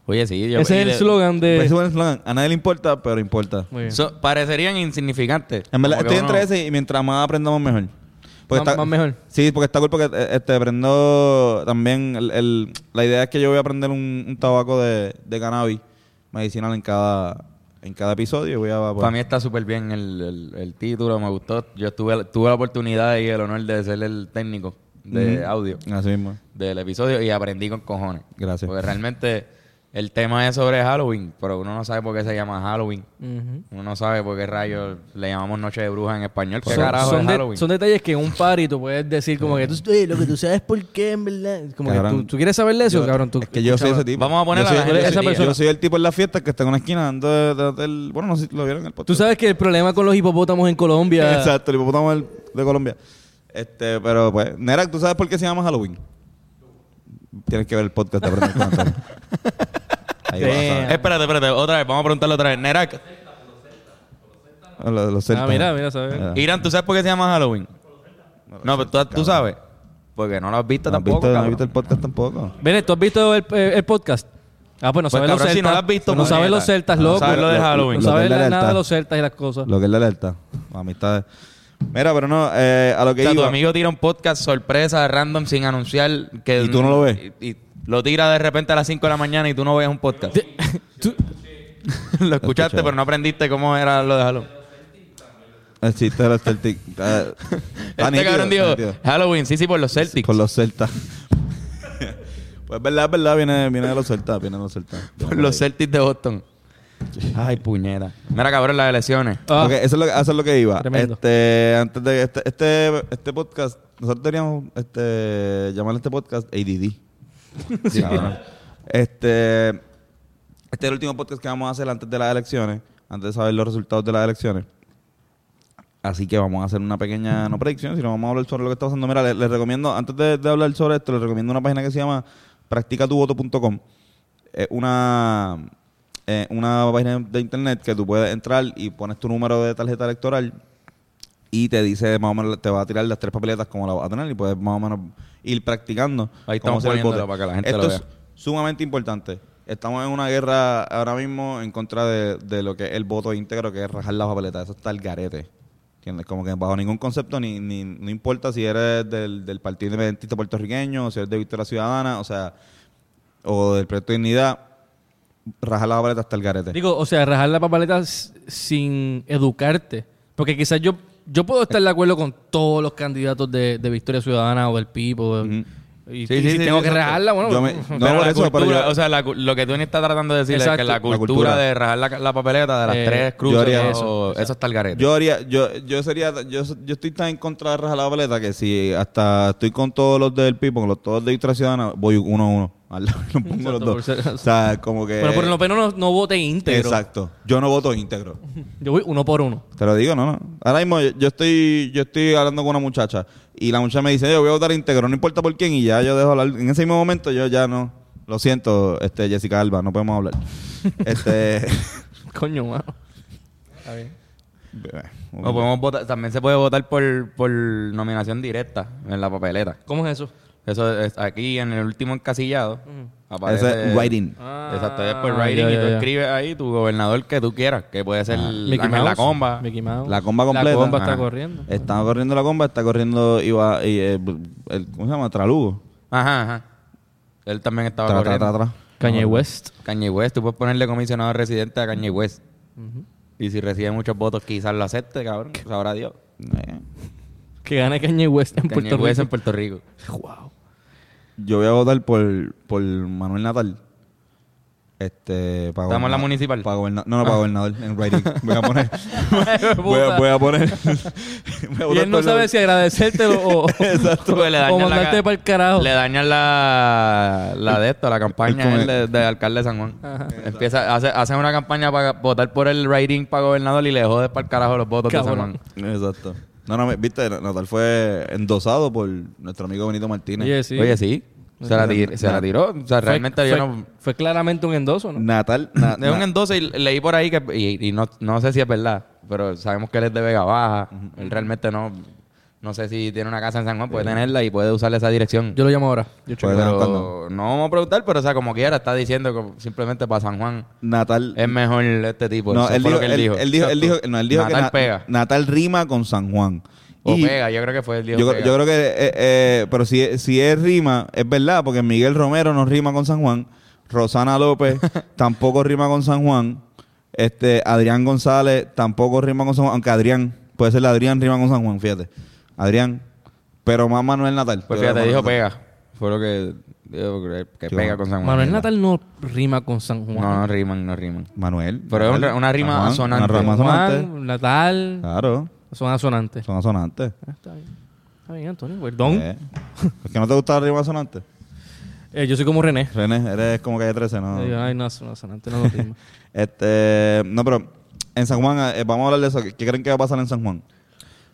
S1: Oye, sí. yo-
S2: Ese es el
S1: de-
S2: slogan
S3: Ese
S2: de...
S3: es el eslogan. A nadie le importa, pero importa.
S2: Muy bien.
S1: so- parecerían insignificantes.
S3: En verdad, estoy entre ese y mientras más aprendamos mejor.
S2: Más- más mejor.
S3: Sí, porque está cool porque eh, este, aprendo también el, el- la idea es que yo voy a aprender un, un tabaco de, de cannabis medicinal en cada en cada episodio. Voy a, pues,
S1: Para mí está súper bien el, el- el título, me gustó. Yo tuve, tuve la oportunidad y el honor de ser el técnico de audio
S3: Así mismo.
S1: del episodio y aprendí con cojones.
S3: Gracias.
S1: Porque realmente el tema es sobre Halloween, pero uno no sabe por qué se llama Halloween.
S2: Ujú.
S1: Uno no sabe por qué rayos le llamamos Noche de Bruja en español. ¿Qué
S2: Son,
S1: carajo
S2: son
S1: es
S2: de-
S1: Halloween?
S2: son detalles que en un party tú puedes decir como que tú, "Oye, lo que tú sabes por qué, en verdad. Como que
S3: Cabrón.
S2: tú, ¿tú quieres saber de eso,
S3: Yo-
S2: cabrón. Tú,
S3: es que yo soy ese tipo.
S1: Vamos a poner
S3: yo
S1: a
S2: esa persona.
S3: yo soy el tipo en la fiesta que está en una esquina dando. Bueno, no sé si lo vieron en el podcast.
S2: Tú sabes que el problema con los hipopótamos en Colombia...
S3: Exacto, el hipopótamo de Colombia. Este, pero pues, Nerak, ¿tú sabes por qué se llama Halloween? Tienes que ver el podcast de. Ahí saber.
S1: Espérate, espérate, otra vez, vamos a preguntarle otra vez. Nerak,
S3: Ah, los celtas.
S2: Ah, mira, mira, ¿sabes?
S3: Ah.
S1: Irán, ¿tú sabes por qué se llama Halloween? No, pero tú, tú sabes. Porque no lo has visto
S3: ¿No
S1: tampoco,
S3: visto, no has
S1: cabrón.
S3: visto el podcast tampoco?
S2: Ven, ¿tú has visto el, el- el podcast? Ah, pues no
S1: Pues,
S2: sabes los
S1: si
S2: celtas.
S1: no lo has visto,
S2: Pues no sabes
S1: puñeta.
S2: los celtas,
S1: No
S2: loco.
S1: sabes lo de Halloween.
S2: No sabes nada de los celtas y las cosas.
S3: Lo que es la lealtad. Amistades. Mira, pero no, eh, a lo
S1: O
S3: que
S1: sea, tu amigo tira un podcast sorpresa, random, sin anunciar. Que,
S3: ¿Y tú no lo ves?
S1: Y, y lo tira de repente a las 5 de la mañana y tú no ves un podcast.
S2: Tú-
S1: lo escuchaste, pero no aprendiste cómo era lo de Halloween.
S3: El chiste de los Celtics. está
S1: Este
S3: nítido,
S1: cabrón dijo. Halloween, sí, sí, por los Celtics.
S3: Por los Celtas. pues verdad, verdad, viene, viene de los Celtas, viene de los Celtas.
S1: Por los Celtics de Boston. Ay, puñeta. Mira, cabrón, las elecciones.
S2: Ah,
S3: Ok, eso es lo que, eso es lo que iba.
S2: Tremendo.
S3: Este, antes de este, este, este podcast, nosotros teníamos este, llamarle este podcast ADD. Sí, cabrón. Este, este es el último podcast que vamos a hacer antes de las elecciones, antes de saber los resultados de las elecciones. Así que vamos a hacer una pequeña, no predicción, sino vamos a hablar sobre lo que está pasando. Mira, les, les recomiendo, antes de, de hablar sobre esto, les recomiendo una página que se llama practicatuvoto.com. Es una, eh, una página de internet que tú puedes entrar y pones tu número de tarjeta electoral y te dice más o menos, te va a tirar las tres papeletas como la vas a tener y puedes más o menos ir practicando.
S1: Ahí estamos poniéndolo
S3: voto.
S1: para que la gente
S3: Esto
S1: lo
S3: es
S1: vea.
S3: sumamente importante. Estamos en una guerra ahora mismo en contra de, de lo que es el voto íntegro, que es rajar las papeletas. Eso está el garete. ¿Entiendes? Como que bajo ningún concepto, ni, ni no importa si eres del, del Partido Independentista Puertorriqueño, o si eres de Victoria Ciudadana, o sea, o del Proyecto de Dignidad, rajar las papeletas hasta el garete.
S2: Digo, o sea, rajar la papeleta sin educarte. Porque quizás yo, yo puedo estar de acuerdo con todos los candidatos de, de Victoria Ciudadana o del PIB. o. y,
S1: Sí,
S2: y
S1: sí,
S2: si
S1: sí,
S2: tengo que rajarla, bueno.
S3: Yo me-
S2: pues,
S3: no,
S1: pero
S3: por
S1: la
S3: eso, pero
S1: cultura,
S3: yo-
S1: o sea, la lo que tú ni estás tratando de decir es que la
S2: La
S1: cultura, de rajar la, la papeleta de las
S2: Eh,
S1: tres
S3: yo
S1: cruces,
S3: haría
S1: eso,
S2: eso,
S1: eso está el garete.
S3: Yo haría, yo, yo sería, yo, yo estoy tan en contra de rajar la papeleta que si hasta estoy con todos los del PIB, con los todos de Victoria Ciudadana, voy uno a uno. Al lado, pongo los dos. O sea, como que.
S2: Pero por lo menos no, no vote íntegro.
S3: Exacto. Yo no voto íntegro.
S2: Yo voy uno por uno.
S3: Te lo digo, no, no. Ahora mismo yo, yo estoy, yo estoy hablando con una muchacha y la muchacha me dice, yo voy a votar íntegro, no importa por quién, y ya yo dejo hablar. En ese mismo momento yo ya no. Lo siento, este Jessica Alba, no podemos hablar. este.
S2: Coño, mano. Está bien.
S1: O podemos votar, también se puede votar por, por nominación directa en la papeleta.
S2: ¿Cómo es eso?
S1: Eso es aquí en el último encasillado. aparece-
S3: Ese es writing.
S1: Exacto, es por
S2: Ah,
S1: writing y tú escribes ahí tu gobernador que tú quieras, que puede ser
S2: Mickey
S1: Ángel
S2: Mouse.
S1: La Comba.
S2: Mickey Mouse.
S3: La comba completa.
S2: La comba está
S1: Ajá.
S2: corriendo.
S3: Está corriendo la comba, está corriendo iba, y, eh, el, ¿cómo se llama? Tralugo.
S1: Ajá, ajá. Él también estaba
S3: Tra,
S1: corriendo.
S3: tra, tra.
S2: Kanye West.
S1: Kanye West, tú puedes ponerle comisionado residente a Kanye West. Y si recibe muchos votos, quizás lo acepte, cabrón. Sabrá Dios.
S3: Eh,
S2: Que gane Kanye West en
S1: Kanye
S2: Puerto
S1: West en. Puerto Rico.
S2: Wow.
S3: Yo voy a votar por, por Manuel Natal. Este, para
S1: ¿Estamos en la municipal?
S3: Para no, no, para gobernador en writing. Voy a poner. voy, a, voy a poner. voy a
S2: Y él no sabe si agradecértelo o,
S1: Exacto. Le
S2: o
S1: la
S2: mandarte para el carajo.
S1: Le dañan la, la de esto, la campaña
S3: el
S1: de, de alcalde de San Juan. Empieza, hace, hace una campaña para votar por el writing para gobernador y le jodes para el carajo los votos de San. Juan.
S3: Exacto. No, no, viste, Natal fue endosado por nuestro amigo Benito Martínez.
S2: Oye, sí.
S1: Oye, sí. Se la, tir- se la tiró. O sea,
S2: Fue-
S1: realmente
S2: fue,
S1: yo no...
S2: fue claramente un endoso, ¿no?
S3: Natal. na-
S1: De un endose y leí por ahí que... Y, y no, no sé si es verdad, pero sabemos que él es de Vega Baja. Él realmente no... No sé si tiene una casa en San Juan, puede tenerla y puede usar esa dirección.
S2: Yo lo llamo ahora. Yo chequeo.
S1: Pero no vamos a preguntar, pero o sea, como quiera, está diciendo que simplemente para San Juan
S3: Natal.
S1: es mejor este tipo.
S3: no,
S1: Eso
S3: él
S1: fue
S3: dijo,
S1: lo que él,
S3: él,
S1: dijo.
S3: él dijo, él dijo, no, él dijo
S1: Natal
S3: que na-
S1: pega.
S3: Natal rima con San Juan.
S1: O
S3: Y-
S1: pega, yo creo que fue el dijo
S3: Yo,
S1: pega.
S3: yo creo que, eh, eh, pero si, si es rima, es verdad, porque Miguel Romero no rima con San Juan, Rosana López tampoco rima con San Juan, este Adrián González tampoco rima con San Juan, aunque Adrián, puede ser Adrián rima con San Juan, fíjate. Adrián, pero más Manuel Natal.
S1: Pues fíjate, dijo pega. Fue lo que dijo que, pega con San Juan.
S2: Manuel. Natal no rima con San Juan.
S1: No, no riman, no riman.
S3: Manuel.
S1: Pero es
S3: Natal,
S1: una- una rima
S3: Juan,
S1: asonante.
S3: Una rima
S2: Juan,
S3: asonante.
S2: Natal,
S3: Claro,
S2: son asonantes.
S3: son asonantes.
S2: Ah, Está bien. Está bien, Antonio. Perdón.
S3: Eh. ¿Es que no te gusta la rima asonante?
S2: Eh, yo soy como René.
S3: René, eres como calle 13, ¿no?
S2: Ay, no, son asonantes, no lo rima.
S3: Este, no, pero en San Juan, eh, vamos a hablar de eso. ¿Qué qué creen que va a pasar en San Juan?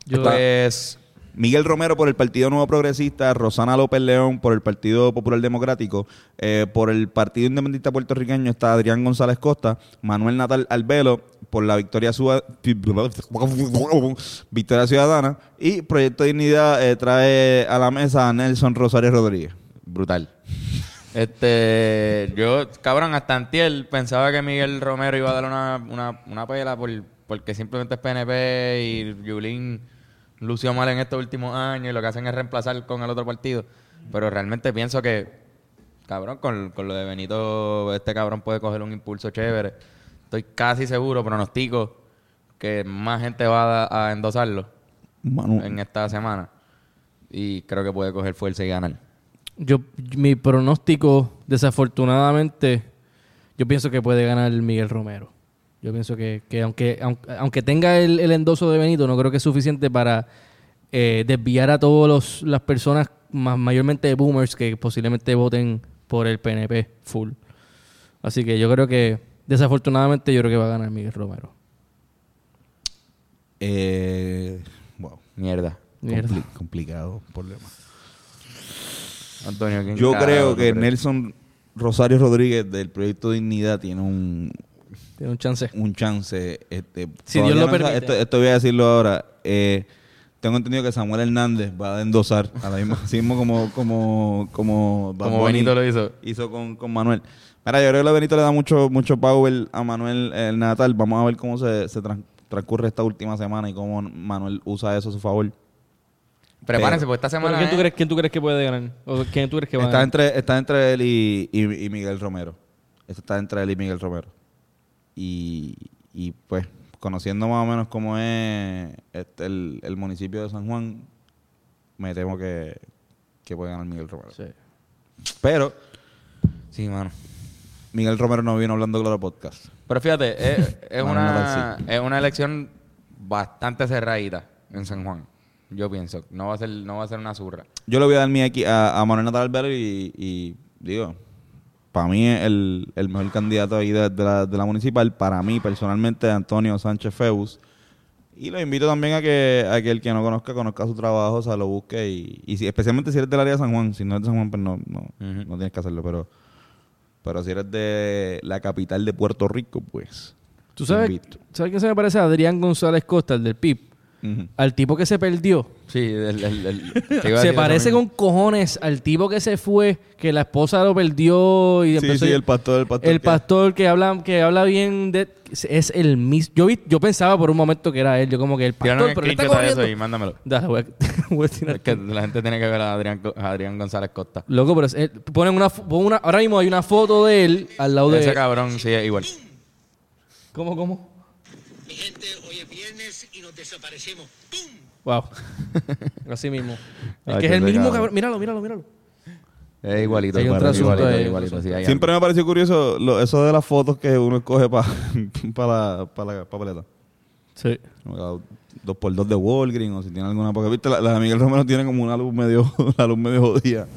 S2: Yo,
S1: Pues...
S3: Miguel Romero por el Partido Nuevo Progresista, Rosana López León por el Partido Popular Democrático, eh, por el Partido Independentista Puertorriqueño está Adrián González Costa, Manuel Natal Albelo por la Victoria, Victoria Ciudadana y Proyecto Dignidad eh, trae a la mesa a Nelson Rosario Rodríguez.
S1: Brutal. Este, yo, cabrón, hasta antier pensaba que Miguel Romero iba a dar una, una, una pela por, porque simplemente es PNP y Yulín lució mal en estos últimos años y lo que hacen es reemplazar con el otro partido. Pero realmente pienso que, cabrón, con, con lo de Benito, este cabrón puede coger un impulso chévere. Estoy casi seguro, pronostico, que más gente va a, a endosarlo
S3: Manu,
S1: en esta semana. Y creo que puede coger fuerza y ganar.
S2: Yo, mi pronóstico, desafortunadamente, yo pienso que puede ganar Miguel Romero. Yo pienso que, que aunque, aunque, aunque tenga el, el endoso de Benito, no creo que es suficiente para eh, desviar a todas las personas, más, mayormente boomers, que posiblemente voten por el PNP full. Así que yo creo que, desafortunadamente, yo creo que va a ganar Miguel Romero.
S3: eh, wow.
S1: Mierda.
S2: Mierda.
S3: Compli- complicado problema.
S1: Antonio, ¿quién
S3: Yo creo que? Nelson Rosario Rodríguez del Proyecto Dignidad tiene un,
S2: Tiene un chance.
S3: un chance. Este,
S2: Si Dios lo
S3: no
S2: permite.
S3: Esto, esto voy a decirlo ahora. Eh, tengo entendido que Samuel Hernández va a endosar a la misma, así mismo como, como, como,
S1: Benito lo hizo.
S3: hizo con, con Manuel. Mira, yo creo que Benito le da mucho, mucho power a Manuel el Natal. Vamos a ver cómo se, se tran- transcurre esta última semana y cómo Manuel usa eso a su favor.
S1: Prepárense, porque esta
S2: ¿Pero
S1: semana.
S2: ¿quién, tú
S1: es-
S2: crees, ¿Quién tú crees que puede ganar? ¿O quién tú crees que va a
S3: Está
S2: ganar?
S3: entre, está entre él y, y- y Miguel Romero. Está entre él y Miguel Romero. Y, y, pues, conociendo más o menos cómo es este, el, el municipio de San Juan, me temo que, que puede ganar Miguel Romero.
S2: Sí.
S3: Pero
S1: Sí, mano.
S3: Miguel Romero no vino hablando Claro Podcast.
S1: Pero fíjate, es, una, es una elección bastante cerradita en San Juan. Yo pienso. No va a ser, no va a ser una zurra.
S3: Yo le voy a dar mi aquí a, a Manuel Natal Albero y, y digo, para mí el, el mejor candidato ahí de, de la, de la municipal. Para mí, personalmente, Antonio Sánchez Feus. Y lo invito también a que, a que el que no conozca, conozca su trabajo, o sea, lo busque. Y, y si, especialmente si eres del área de San Juan. Si no eres de San Juan, pues no, no, no tienes que hacerlo. Pero, pero si eres de la capital de Puerto Rico, pues.
S2: ¿Tú sabes, sabes quién se me parece? a Adrián González Costa, el del PIB. Al tipo que se perdió.
S1: Sí, el,
S2: Se parece con cojones al tipo que se fue, que la esposa lo perdió y
S3: Sí,
S2: empezó
S3: sí,
S2: a-
S3: el pastor, el pastor.
S2: el
S3: que-
S2: pastor que habla que habla bien de es el mismo. Yo vi, yo pensaba por un momento que era él, yo como que el pastor, pero él está
S1: eso y mándamelo.
S2: Dale, voy a- voy a tirar.
S1: Es que la gente tiene que ver a Adrián, a Adrián González Costa.
S2: Loco, pero es- él- ponen una, fo- pon una ahora mismo hay una foto de él al lado
S1: Ese
S2: de
S1: cabrón sí es igual.
S2: ¿Cómo cómo?
S6: Mi gente, hoy es desaparecemos. ¡Pum!
S2: Wow. Así mismo. Es
S1: Ay,
S2: que es el mismo cabrón. Míralo, míralo, míralo.
S1: Es igualito.
S2: Hay un
S1: igualito, igualito,
S2: ahí,
S1: igualito, sí,
S3: Siempre me pareció curioso lo- eso de las fotos que uno escoge para la, pa la papeleta.
S2: Sí.
S3: Dos por dos de Walgreens o si tiene alguna. Porque viste, la, la de Miguel Romero tiene como una luz medio, la luz medio jodida.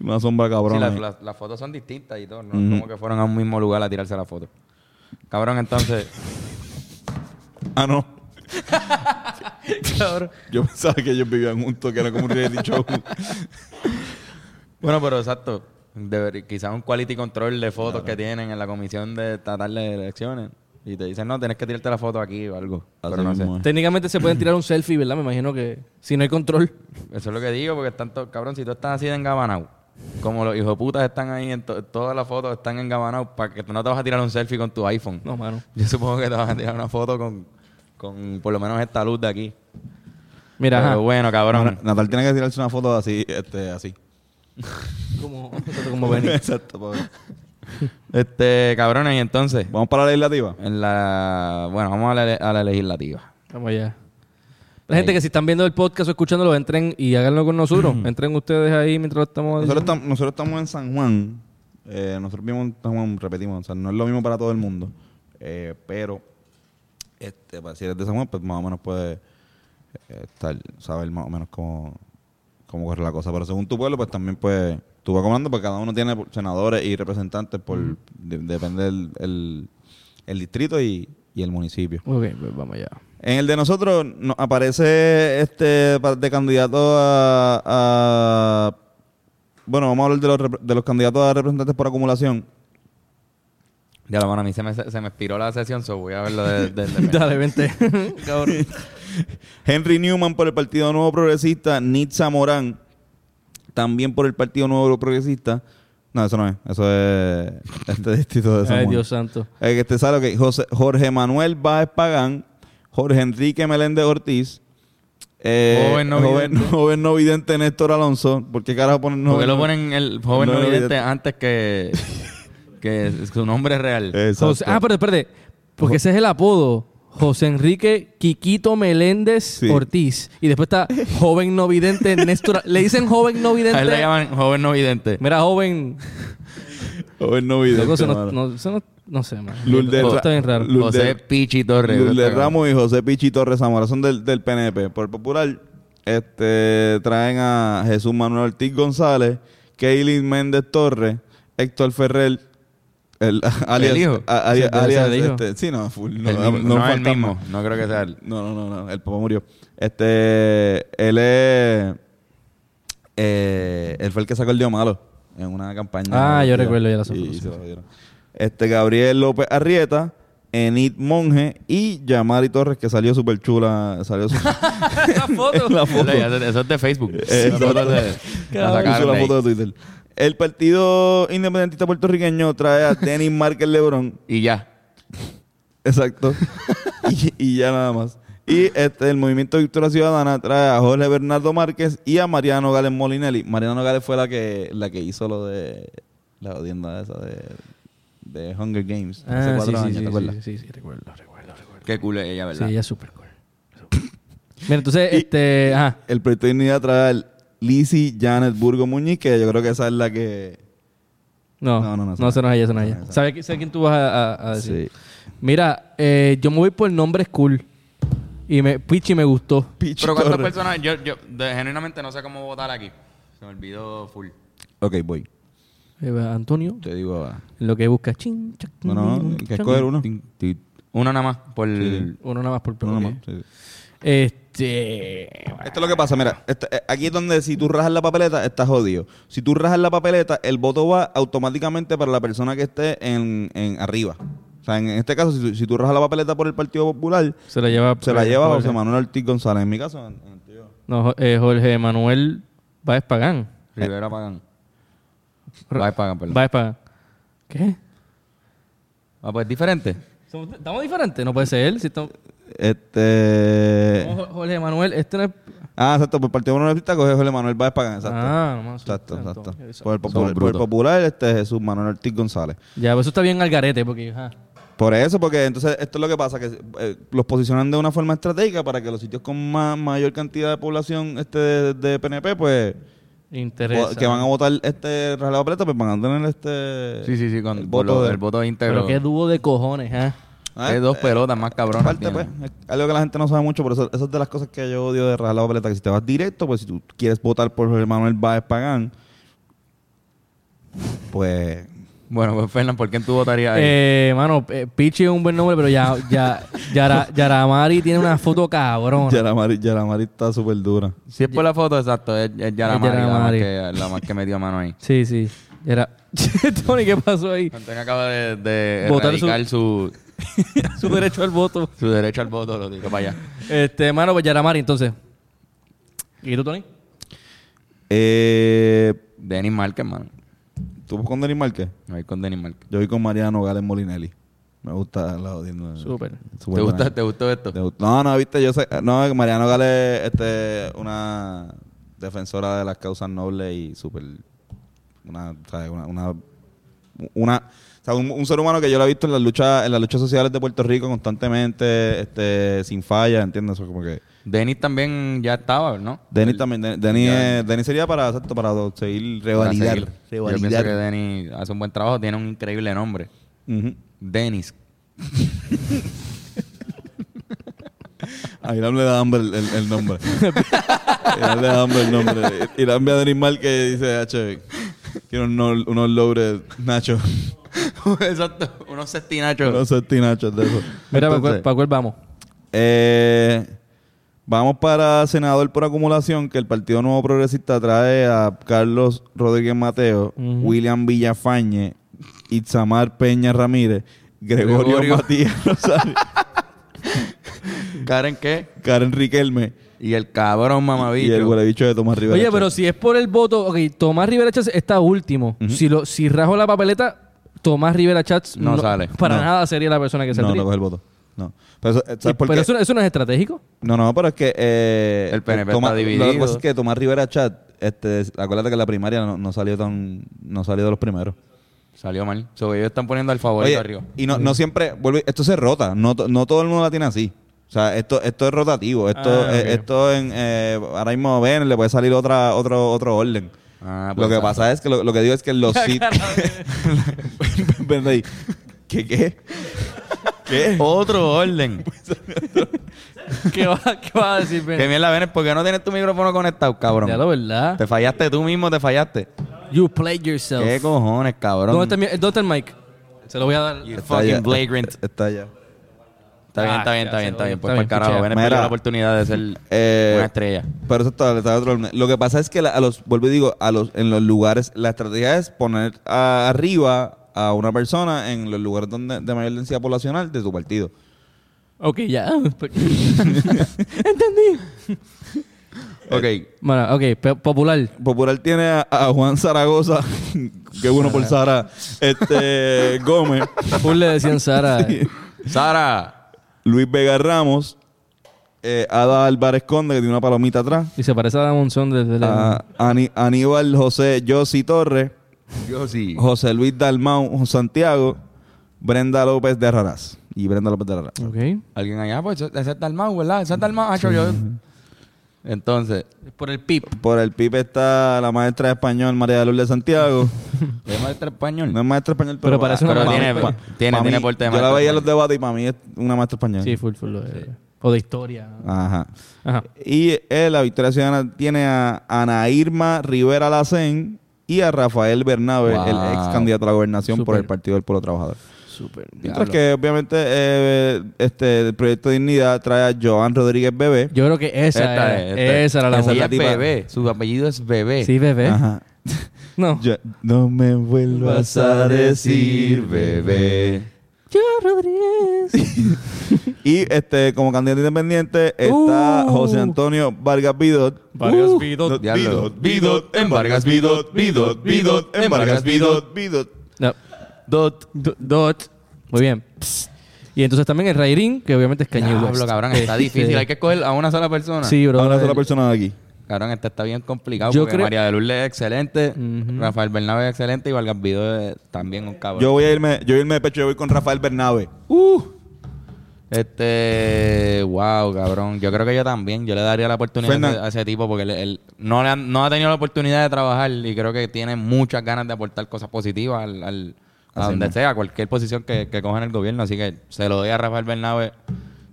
S3: Una sombra
S1: Sí,
S3: cabrona.
S1: las,
S3: ahí.
S1: las- las fotos son distintas y todo. No
S3: Ujú.
S1: como que fueron a un mismo lugar a tirarse la foto. Cabrón, entonces.
S3: Ah, no.
S2: Cabrón.
S3: Yo pensaba que ellos vivían juntos, que era como un reality show.
S1: Bueno, pero exacto. Deber- quizás un quality control de fotos que tienen en la comisión de tratar de elecciones. Y te dicen, no, tienes que tirarte la foto aquí o algo.
S3: Así
S1: pero no sé.
S3: mismo es.
S2: Técnicamente se pueden tirar un selfie, ¿verdad? Me imagino que si no hay control.
S1: Eso es lo que digo, porque están todos, cabrón, si tú estás así de engabanado, como los hijos de putas están ahí, en to- todas las fotos están engabanados, para que tú no te vas a tirar un selfie con tu iPhone.
S2: No, mano.
S1: Yo supongo que te vas a tirar una foto con, con por lo menos esta luz de aquí.
S2: Mira,
S1: Pero
S2: ajá.
S1: bueno, cabrón.
S3: Natal tiene que tirarse una foto así, este, así.
S2: Como, como venir.
S3: Exacto, ver.
S1: Este, cabrones, y entonces,
S3: Vamos para la legislativa.
S1: en la, bueno, vamos a la, a la legislativa.
S2: Vamos allá. La gente que si están viendo el podcast o escuchándolo, entren y háganlo con nosotros. entren ustedes ahí mientras lo estamos
S3: Nosotros, estamos, nosotros estamos en San Juan. Eh, nosotros vivimos en San Juan, repetimos, o sea, no es lo mismo para todo el mundo. Eh, pero, este, si eres de San Juan, pues más o menos puedes eh, estar, saber más o menos cómo, cómo corre la cosa. Pero según tu pueblo, pues también pues, tú vas comandando, porque cada uno tiene senadores y representantes por, de- depende del el, el distrito y, y el municipio.
S2: Ok, pues vamos allá.
S3: En el de nosotros nos aparece este de candidato a, a- bueno, vamos a hablar de los, de los candidatos a representantes por acumulación.
S1: Ya, bueno, a mí se me, se me expiró la sesión, so voy a verlo de, de- de-
S2: Dale, vente. Cabrón.
S3: Henry Newman por el Partido Nuevo Progresista, Nitza Morán también por el Partido Nuevo Progresista, No, eso no es. Eso es este distrito de San
S2: Ay. Dios santo.
S3: Eh, que te sale, ok. José- Jorge Manuel Báez Pagán, Jorge Enrique Meléndez Ortiz, eh,
S1: Joven no
S3: joven,
S1: vidente.
S3: joven no vidente Néstor Alonso. ¿Por qué carajo ponen
S1: ¿Por qué
S3: joven
S1: lo
S3: no-
S1: ponen el joven
S3: no
S1: no vidente
S3: vidente?
S1: antes que, que su nombre real?
S3: Exacto.
S2: José- ah, pero espérate. Porque ese es el apodo. José Enrique Quiquito Meléndez
S3: Sí.
S2: Ortiz. Y después está joven no vidente Néstor. Le dicen joven no vidente.
S1: A él le llaman joven no vidente.
S2: Mira, joven.
S3: Joven no vidente.
S2: Loco, eso no,
S3: mano.
S2: no- eso no, no sé, man.
S3: Lourdes
S2: Todo
S3: Ra-
S2: está bien raro.
S3: Lourdes-
S1: José Pichi Torres.
S3: Lourdes Ramos y José Pichi Torres Zamora son del, del PNP. Por el popular, este, traen a Jesús Manuel Ortiz González, Keilin Méndez Torres, Héctor Ferrer, el, alias,
S1: hijo?
S3: a- alias- alias,
S2: el hijo.
S3: este, sí, no, full, no,
S1: el
S3: no, no
S1: no es el mismo. No creo que sea él.
S3: No, no, no, no, el papá murió. Este, él es, eh, él fue el que sacó el Dios Malo en una campaña.
S2: Ah, yo recuerdo ya la
S3: y-
S2: foto,
S3: y
S2: sí.
S3: se lo dieron. Este, Gabriel López Arrieta, Enid Monge y Yamari Torres, que salió súper chula. Salió su-
S2: La foto.
S3: la foto.
S1: Eso es de Facebook.
S3: Eh,
S1: foto de- la sacaron
S3: la foto de Twitter. El Partido Independentista Puertorriqueño trae a Denis Márquez Lebrón.
S1: Y ya.
S3: Exacto. y, y ya nada más. Y este, el Movimiento Victoria Ciudadana trae a Jorge Bernardo Márquez y a Mariano Gales Molinelli. Mariano Gales fue la que, la que hizo lo de la odienda esa de, de Hunger Games. hace
S2: Ah,
S3: cuatro
S2: sí, sí,
S3: años,
S2: sí,
S3: ¿te acuerdas?
S2: sí, sí, sí, recuerdo, recuerdo, recuerdo.
S1: Qué cool es ella,
S2: Sí,
S1: ¿verdad?
S2: ella es súper cool. Mira, entonces,
S3: Y-
S2: este, ajá.
S3: El proyecto de unidad trae a Lizzie Janet Burgo Muñiz, que yo creo que esa es la que...
S2: No,
S3: No, no,
S2: no,
S3: no,
S2: no,
S3: esa
S2: eso no es ella, eso no es
S3: no,
S2: ella.
S3: esa.
S2: ¿Sabes qui- quién tú vas a, a- a decir?
S3: Sí.
S2: Mira, eh, yo me voy por nombres cool. Y me, Pichi me gustó.
S3: Pichi
S1: Pero ¿cuántas personas? Yo, yo de- genuinamente no sé cómo votar aquí. Se me olvidó full.
S3: Ok, voy.
S2: Eh, Antonio,
S3: Te digo
S2: en lo que busca. Chin, chac,
S3: No, no, hay que escoger uno.
S1: Uno nada más. Por
S3: Sí.
S2: Uno nada más por
S3: No, no,
S2: ok.
S3: no, sí.
S2: Este.
S3: Esto es lo que pasa, mira, este- eh, aquí es donde si tú rajas la papeleta, estás jodido. Si tú rajas la papeleta, el voto va automáticamente para la persona que esté en, en arriba. O sea, en este caso, si, tú- si tú rajas la papeleta por el Partido Popular,
S2: Se la lleva.
S3: se la lleva
S2: Jorge.
S3: José Manuel Ortiz González. En mi caso, en- en el tuyo.
S2: No, Jo- eh, Jorge Manuel Báez Pagán.
S1: Rivera Pagan. Va Pagan, perdón.
S2: Báez Pagán. ¿Qué?
S1: Ah, pues diferente.
S2: Somos- ¿Estamos diferentes? No puede ser él. Si estamos,
S3: Este.
S2: Jorge Manuel, este no es.
S3: Ah, exacto, por el Partido Popular Coge José Manuel Báez Pagán, exacto.
S2: Ah, no asusté,
S3: exacto, exacto. Por el,
S1: Somos
S3: popular, por el
S1: brutos.
S3: Popular, este Jesús Manuel Ortiz González.
S2: Ya, pues eso está bien al garete, porque. ajá.
S3: Por eso, porque entonces esto es lo que pasa, que eh, los posicionan de una forma estratégica para que los sitios con ma- mayor cantidad de población este de, de PNP, pues,
S2: Interesa.
S3: que van a votar este la papeleta, pues van a tener este...
S1: Sí, sí, sí, con
S3: el voto
S1: lo-
S3: de-
S1: el voto íntegro.
S2: Pero qué dúo de cojones, ¿ah?
S3: Ah,
S1: Qué dos
S3: eh,
S1: pelotas más cabronas.
S3: Aparte, pues, es algo que la gente no sabe mucho, por eso, eso es de las cosas que yo odio de rajar la papeleta, que si te vas directo, pues si tú quieres votar por Jorge Manuel Báez Pagán, pues...
S1: Bueno, pues Fernán, ¿por quién tú votarías ahí?
S2: Eh, mano, eh, Pichi es un buen nombre, pero ya, ya, Yara, Yaramari tiene una foto cabrona.
S3: Yaramari, Yaramari está súper dura.
S1: si es por la foto, exacto, es, es Yaramari, la, más que, la más que metió mano ahí.
S2: Sí, sí. Era. Tony, ¿qué pasó ahí?
S1: Antonio acaba de, de
S2: su...
S1: Su
S2: derecho al voto.
S1: su derecho al voto, lo digo para allá.
S2: Este, mano, pues Yaramari, entonces. ¿Y tú, Tony?
S3: Eh,
S1: Denis Márquez, mano.
S3: ¿Tú vas con Denis Márquez?
S1: Voy con Denis Márquez.
S3: Yo voy con Mariano Gales Molinelli. Me gusta la odiando.
S2: Súper.
S1: ¿Te, gusta. ¿Te gustó esto?
S3: Te No, no, viste, yo sé. No, Mariano Gales este, una defensora de las causas nobles y súper. Una, ¿sabes? una, una, una- sea, un, un ser humano que yo lo he visto en las luchas, en las luchas sociales de Puerto Rico constantemente, este, sin falla, ¿entiendes? Eso como que.
S1: Denis también ya estaba, ¿no?
S3: Denis también, Den- Denis, Denis sería para, exacto, para seguir
S1: para
S3: revalidar.
S1: Yo pienso que Denis hace un buen trabajo, tiene un increíble nombre. Denis.
S3: A Irán le da hambre el, el- el nombre. Irán le da hambre el nombre. Irán ve a Denis Mal que dice, H, quiero unos, unos logres Nacho.
S1: Exacto, unos cestinachos.
S3: unos sestinachos de eso.
S2: Mira, ¿para cuál, vamos?
S3: eh, vamos para senador por acumulación, que el Partido Nuevo Progresista trae a Carlos Rodríguez Mateo. William Villafañe, Itzamar Peña Ramírez, Gregorio,
S1: Gregorio.
S3: Matías Rosario,
S1: ¿Karen qué?
S3: Karen Riquelme
S1: Y el cabrón
S3: Y el
S1: mamabicho.
S3: huele bicho de Tomás Rivera.
S2: Oye, pero si es por el voto, ok, Tomás Rivera está último. si, lo, si rajo la papeleta, Tomás Rivera Chats
S1: No sale.
S2: Para
S3: No.
S2: nada sería la persona que se
S3: No, no coge el voto. No. Pero, eso, ¿sabes
S2: Y-
S3: por
S2: Pero
S3: qué?
S2: eso, eso no es estratégico.
S3: No, no, pero es que... Eh,
S1: El PNP
S3: Tomás-
S1: está
S3: Lo que
S1: dividido.
S3: pasa es que Tomás Rivera Chat, este, acuérdate que la primaria no, no salió tan... No salió de los primeros.
S1: Salió mal. So, ellos están poniendo al favorito
S3: Oye,
S1: arriba.
S3: y no, no siempre... Vuelve, esto se rota. No, to- no todo el mundo la tiene así. O sea, esto, esto es rotativo. Esto,
S2: Ah,
S3: eh, esto en... eh, ahora mismo ven, le puede salir otra, otro, otro orden.
S1: Ah,
S3: lo
S1: pues,
S3: que
S1: ah.
S3: pasa es que lo, lo que digo es que los sitios... Ven ahí. ¿Qué qué? ¿Qué?
S1: Otro orden.
S2: ¿Qué va, qué va a decir, Ben?
S1: que mierda, Benes, ¿por qué no tienes tu micrófono conectado, cabrón?
S2: Ya lo verdad.
S1: Te fallaste tú mismo, te fallaste.
S2: You played yourself.
S1: ¿Qué cojones, cabrón?
S2: ¿Dónde está, mi- ¿Dónde está el mic? Se lo voy a dar.
S1: You fucking flagrant.
S3: Está allá.
S1: Está bien, está bien, está bien, está bien. Pues para el carajo, perdió la oportunidad de ser
S3: Eh,
S1: una estrella.
S3: Pero eso está, está otro- Lo que pasa es que la- a los, vuelvo y digo, a los, en los lugares, la estrategia es poner a- arriba a una persona en los lugares donde de mayor densidad poblacional de tu partido.
S2: Ok, ya. Entendí.
S1: Ok.
S2: Bueno, ok, pe- popular.
S3: Popular tiene a, a Juan Zaragoza, que bueno por Sara, este Gómez,
S2: Full le decían Sara.
S1: Sara.
S3: Luis Vega Ramos, eh, Ada Álvarez Conde, que tiene una palomita atrás,
S2: Y se parece a la Monzón desde la...
S3: Aníbal José Yossi Torres,
S1: Yo sí.
S3: José Luis Dalmau Santiago, Brenda López de Arraraz. Y Brenda López de Arraraz.
S2: Ok.
S1: Alguien allá, pues ese es Dalmau, ¿verdad? Ese es Dalmau. Hacho, yo. Entonces,
S2: Por el PIP.
S3: Por el PIB está la maestra de español María de Lourdes Santiago.
S1: ¿es maestra español?
S3: No es maestra de español,
S2: Pero
S3: pero,
S2: parece una
S1: Pero tiene,
S3: pa-
S1: tiene,
S3: pa'
S1: tiene
S3: mí,
S1: porte de
S3: Yo la veía en los debates y para mí es una maestra de español.
S2: Sí, full, full. lo de- O de historia.
S3: Ajá.
S2: Ajá.
S3: Y eh, la Victoria Ciudadana tiene a Ana Irma Rivera Lacén y a Rafael Bernabe,
S1: Wow.
S3: el ex candidato a la gobernación por el Partido del Pueblo Trabajador.
S2: Súper.
S3: Mientras que obviamente eh, este el proyecto de dignidad trae a Joan Rodríguez Bebé.
S2: Yo creo que esa,
S1: Esta
S2: era,
S1: es, esta es.
S2: esa era la
S3: Esa es
S1: Ella
S3: la
S1: es
S2: mujer.
S3: tipa-
S1: bebé. Su apellido es bebé.
S2: Sí, bebé.
S3: Ajá.
S2: No.
S3: Yo- no me vuelvas a decir bebé.
S2: Yo, Rodríguez.
S3: Y este, como candidato independiente está
S2: Uh.
S3: José Antonio Vargas Vidot.
S2: Vargas
S3: Uh.
S2: Vidot.
S3: No,
S1: Diablo.
S3: Vidot, Vidot, en Vargas Vidot, Vidot, Vidot, en Vargas Vidot, Vidot.
S2: No.
S1: Dot.
S2: Do- Dot. Muy bien. Psst. Y entonces también el Rairín, que obviamente es Kanye
S1: Diablo,
S2: West.
S1: cabrón, está
S2: Este,
S1: difícil. Hay que escoger a una sola persona.
S2: Sí, bro.
S3: A una sola persona de aquí.
S1: Cabrón, este está bien complicado
S2: Yo
S1: porque
S2: creo-
S1: María de Lourdes es excelente. Rafael Bernabe es excelente y Vargas Vido es también un cabrón.
S3: Yo voy a irme, yo voy a irme de pecho, yo voy con Rafael Bernabe.
S1: Este, wow, cabrón. Yo creo que yo también. Yo le daría la oportunidad a
S3: Fernan.
S1: ese, a ese tipo porque él, él no, le han- no ha tenido la oportunidad de trabajar y creo que tiene muchas ganas de aportar cosas positivas al, al- a
S3: Así
S1: donde
S3: mismo.
S1: sea, a cualquier posición que, que coja en el gobierno. Así que se lo doy a Rafael Bernabe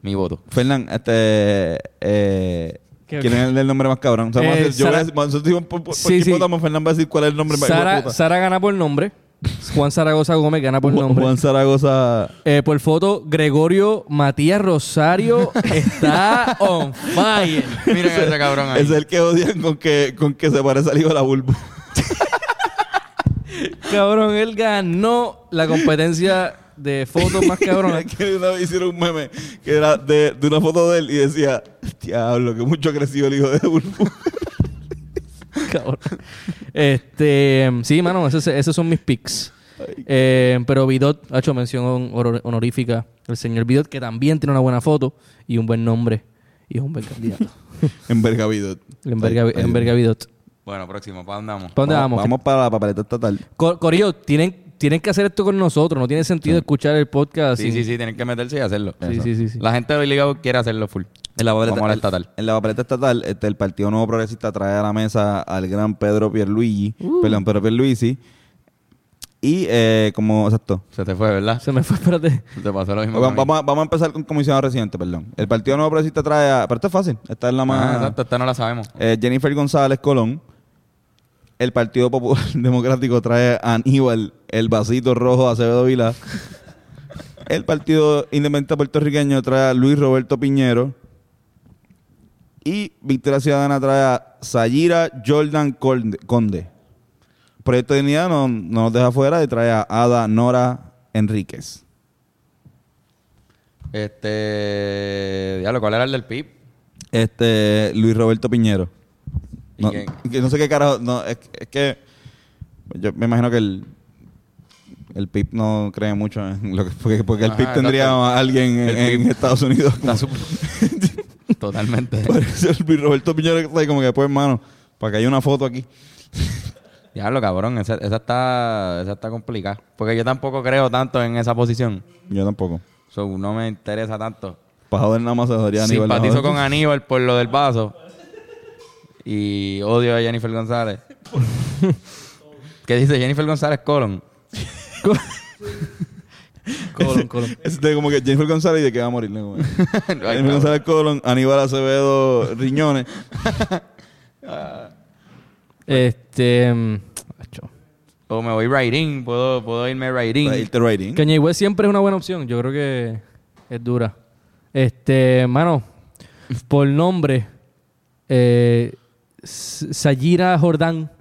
S1: mi voto.
S3: Fernán, este. Eh,
S2: ¿Qué-
S3: ¿Quién es el nombre más cabrón? O sea,
S2: Eh,
S3: yo voy a
S2: Sara-
S3: decir, por, por,
S2: Sí, sí.
S3: votamos, Fernán va a decir cuál es el nombre más
S2: Sara. Sara gana por nombre. Juan Zaragoza Gómez gana por nombre.
S3: Juan Zaragoza.
S2: Eh, por foto, Gregorio Matías Rosario está on fire.
S1: Miren a ese cabrón ahí.
S3: Es el que odian con que, con que se parece al hijo de la bulbo.
S2: Cabrón, él ganó la competencia de fotos más cabrón.
S3: Es que una vez hicieron un meme que era de, de una foto de él y decía, diablo, que mucho ha crecido el hijo de bulbo.
S2: Cabrón. Este, sí, mano, esos, esos son mis picks. Eh, pero Vidot ha hecho mención honor- honorífica el señor Vidot, que también tiene una buena foto y un buen nombre y es un buen candidato. Enverga,
S3: Ahí- ahí-
S2: enverga Vidot.
S1: Bueno, próximo, ¿para dónde vamos?
S2: ¿Para dónde vamos?
S3: Vamos para la papeleta estatal.
S2: Co- Corillo, tienen, tienen que hacer esto con nosotros. No tiene sentido escuchar el podcast.
S1: Sí,
S2: sin-
S1: sí, sí, tienen que meterse y hacerlo.
S2: Sí, sí, sí, sí.
S1: La gente obligado quiere hacerlo full.
S3: En la papeleta,
S1: Como la
S3: en-
S1: estatal.
S3: En la papeleta estatal, este, el Partido Nuevo Progresista trae a la mesa al gran Pedro Pierluigi,
S2: Uh.
S3: perdón, Pedro Pierluisi. Y eh, como, exacto.
S1: Se te fue, ¿verdad?
S2: Se me fue, espérate.
S1: Te pasó lo mismo.
S3: Vamos,
S1: a
S3: vamos a, vamos a empezar con comisionado residente, perdón. El Partido Nuevo Progresista trae a... Pero esto es fácil. Esta es la más...
S1: Ah, exacto, esta no la sabemos.
S3: Eh, Jennifer González Colón. El Partido Popular Democrático trae a Aníbal, el vasito rojo Acevedo Vila. El Partido Independiente Puertorriqueño trae a Luis Roberto Piñero. Y Victoria Ciudadana trae a Sayira Jordan Conde. Conde. Proyecto de Dignidad no, no nos deja fuera y trae a Ada Nora Enríquez.
S1: Este. Diablo, ¿cuál era el del PIB?
S3: Este, Luis Roberto Piñero.
S1: ¿Y
S3: No, que no sé qué carajo. No, es, es que. Yo me imagino que el. El PIB no cree mucho en lo que. Porque, porque el PIB tendría a alguien en. Estados Unidos.
S1: Está Totalmente.
S3: Parece el Roberto Piñero que está ahí como que, pues, hermano, para que haya una foto aquí.
S1: Diablo, cabrón. Esa, esa está, esa está complicada. Porque yo tampoco creo tanto en esa posición.
S3: Yo tampoco.
S1: So, no me interesa tanto.
S3: Joder nada más se.
S1: Simpatizo con Aníbal por lo del vaso. Y odio a Jennifer González. ¿Qué dice Jennifer González Colon?
S2: Colon, colon.
S3: Es de como que Jennifer González y de que va a morir. ¿no? Jennifer González Colon, Aníbal Acevedo Riñones.
S2: Este. mm, acho.
S1: O me voy riding. Puedo, puedo irme.
S3: Para irte writing.
S2: Kanye West siempre es una buena opción. Yo creo que es dura. Este, mano, por nombre, eh, Sayira Jordán.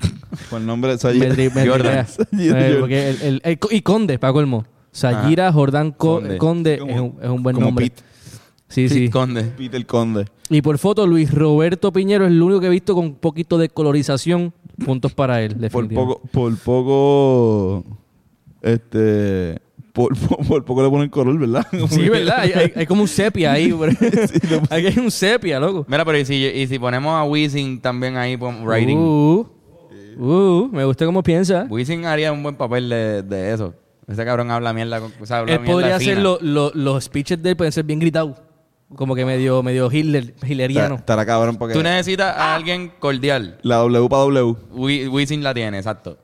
S3: Por el nombre de
S2: Me me.
S3: Sayira Jordan.
S2: porque el- el- el- y Conde, para colmo. Sayira Jordán Co-
S1: Conde.
S2: Conde,
S3: Como-
S2: es, un, es un buen
S3: como
S2: nombre.
S3: Pete.
S2: Sí,
S1: Sí,
S2: sí.
S1: Conde.
S3: Peter Conde.
S2: Y por foto, Luis Roberto Piñero es el único que he visto con un poquito de colorización. Puntos para él,
S3: Por
S2: definitivamente.
S3: poco, por poco, este, por, por, por poco le ponen color, ¿verdad? Como
S2: Sí,
S3: que-
S2: ¿verdad? Hay, hay- hay como un sepia ahí. bro. Aquí hay un sepia, loco.
S1: Mira, pero y si, y si ponemos a Wisin también ahí, pon riding.
S2: Uh, uh, me gusta cómo piensa.
S1: Wisin haría un buen papel de, de eso. Ese cabrón habla mierda. O sea, habla
S2: Él
S1: mierda
S2: podría
S1: fina.
S2: hacer lo- lo- los speeches de él, pueden ser bien gritados. Como que medio, medio Hitler, hitleriano.
S3: Estará cabrón porque
S1: Tú necesitas a alguien cordial.
S3: la W para W.
S1: Wi- Wisin la tiene, exacto.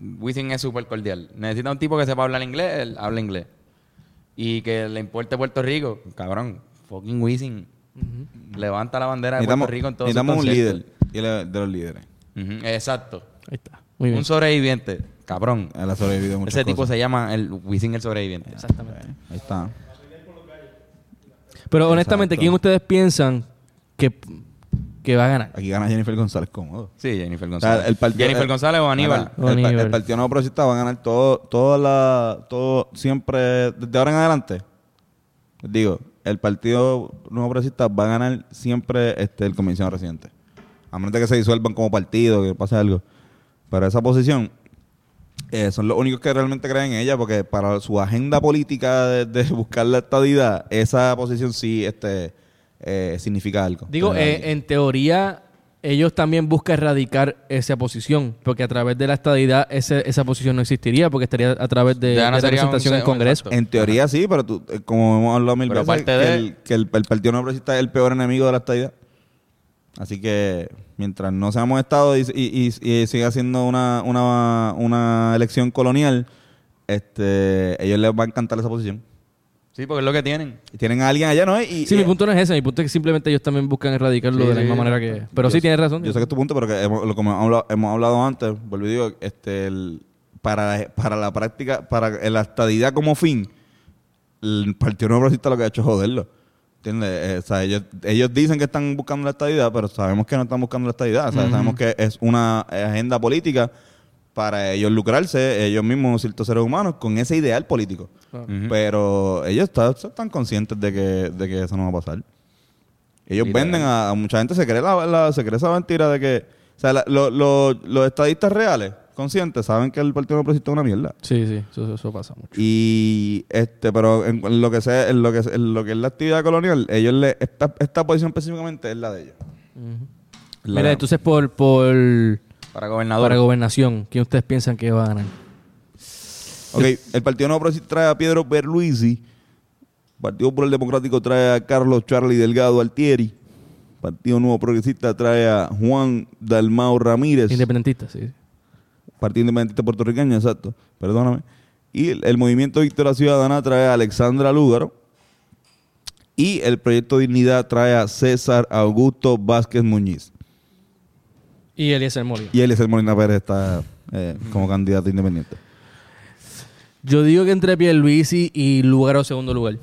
S1: Wisin es súper cordial. Necesita un tipo que sepa hablar inglés, él habla inglés. Y que le importe Puerto Rico. Cabrón, fucking Wisin. Levanta la bandera de Puerto Rico en todos sus
S3: necesitamos un líder. Y de los líderes.
S1: Exacto.
S2: Ahí está. Muy bien.
S1: Un sobreviviente. Cabrón.
S3: Él ha sobrevivido muchas
S1: Ese tipo
S3: cosas.
S1: se llama el Wisin el sobreviviente.
S2: Exactamente.
S3: Ahí está.
S2: Pero honestamente,
S3: Exacto.
S2: ¿quién ustedes piensan que, que va a ganar?
S3: Aquí gana Jennifer González cómodo.
S1: Sí, Jennifer
S3: O
S1: González.
S3: sea, el partido-
S1: Jennifer
S3: el-
S1: González o Aníbal.
S3: El, pa-
S2: Aníbal.
S3: el Partido Nuevo Progresista va a ganar todo, toda la, todo siempre, desde ahora en adelante. Les digo, el Partido Nuevo Progresista va a ganar siempre este, el comisionado residente. A menos de que se disuelvan como partido, que pase algo. Pero esa posición eh, son los únicos que realmente creen en ella, porque para su agenda política de, de buscar la estadidad, esa posición sí este, eh, significa algo.
S2: Digo, eh, en teoría, ellos también buscan erradicar esa posición, porque a través de la estadidad ese- esa posición no existiría, porque estaría a través de,
S1: Ya no
S2: de
S1: sería un
S2: representación en Congreso.
S3: En teoría sí, pero tú, eh, como hemos hablado mil
S1: Pero
S3: veces, que,
S1: de-
S3: el, que el, el Partido No Progresista es el peor enemigo de la estadidad. Así que mientras no seamos Estado y, y, y- y siga siendo una, una, una elección colonial, este, ellos les va a encantar esa posición.
S1: Sí, porque es lo que tienen.
S3: Y tienen a alguien allá, ¿no? Y,
S2: Sí,
S3: y-
S2: mi punto no es ese, mi punto es que simplemente ellos también buscan erradicarlo
S1: Sí,
S2: de la
S1: sí.
S2: misma manera que... Pero sí
S3: sé-
S2: tienes razón.
S3: Yo sé que es tu punto, pero que hemos, lo como hemos hablado, hemos hablado antes, vuelvo y digo, este, el- para, para la práctica, para la estadidad como fin, el Partido Nuevo Progresista lo que ha hecho es joderlo. ¿Entiendes? Eh, o sea, ellos, ellos dicen que están buscando la estadidad, pero sabemos que no están buscando la estadidad. O sea, Sabemos que es una agenda política para ellos lucrarse, ellos mismos, ciertos seres humanos, con ese ideal político. Pero ellos está- están conscientes de que, de que eso no va a pasar. Ellos venden a, a mucha gente, se cree, la, la- se cree esa mentira de que... O sea, la- lo- lo- los estadistas reales, conscientes, saben que el Partido No Progresista es una mierda.
S2: Sí, sí, eso, eso- pasa mucho.
S3: Y este, pero en, en lo que sea, en lo que en lo que es la actividad colonial, ellos le, esta, esta posición específicamente es la de ellos. La-
S2: Mira, entonces por, por
S1: Para gobernador.
S2: para gobernación, ¿quién ustedes piensan que va a ganar?
S3: Ok, el Partido Nuevo Progresista trae a Pedro Berluisi. Partido Popular Democrático trae a Carlos Charlie Delgado Altieri. Partido Nuevo Progresista trae a Juan Dalmao Ramírez.
S2: Independentista, sí.
S3: Partido Independiente Puertorriqueño, exacto. Perdóname. Y el, el Movimiento Victoria Ciudadana trae a Alexandra Lúgaro. Y el Proyecto Dignidad trae a César Augusto Vázquez Muñiz.
S2: Y Eliezer Molina.
S3: Y Eliezer Molina Pérez está eh, como candidato independiente.
S2: Yo digo que entre Pierluisi y Lugaro segundo lugar.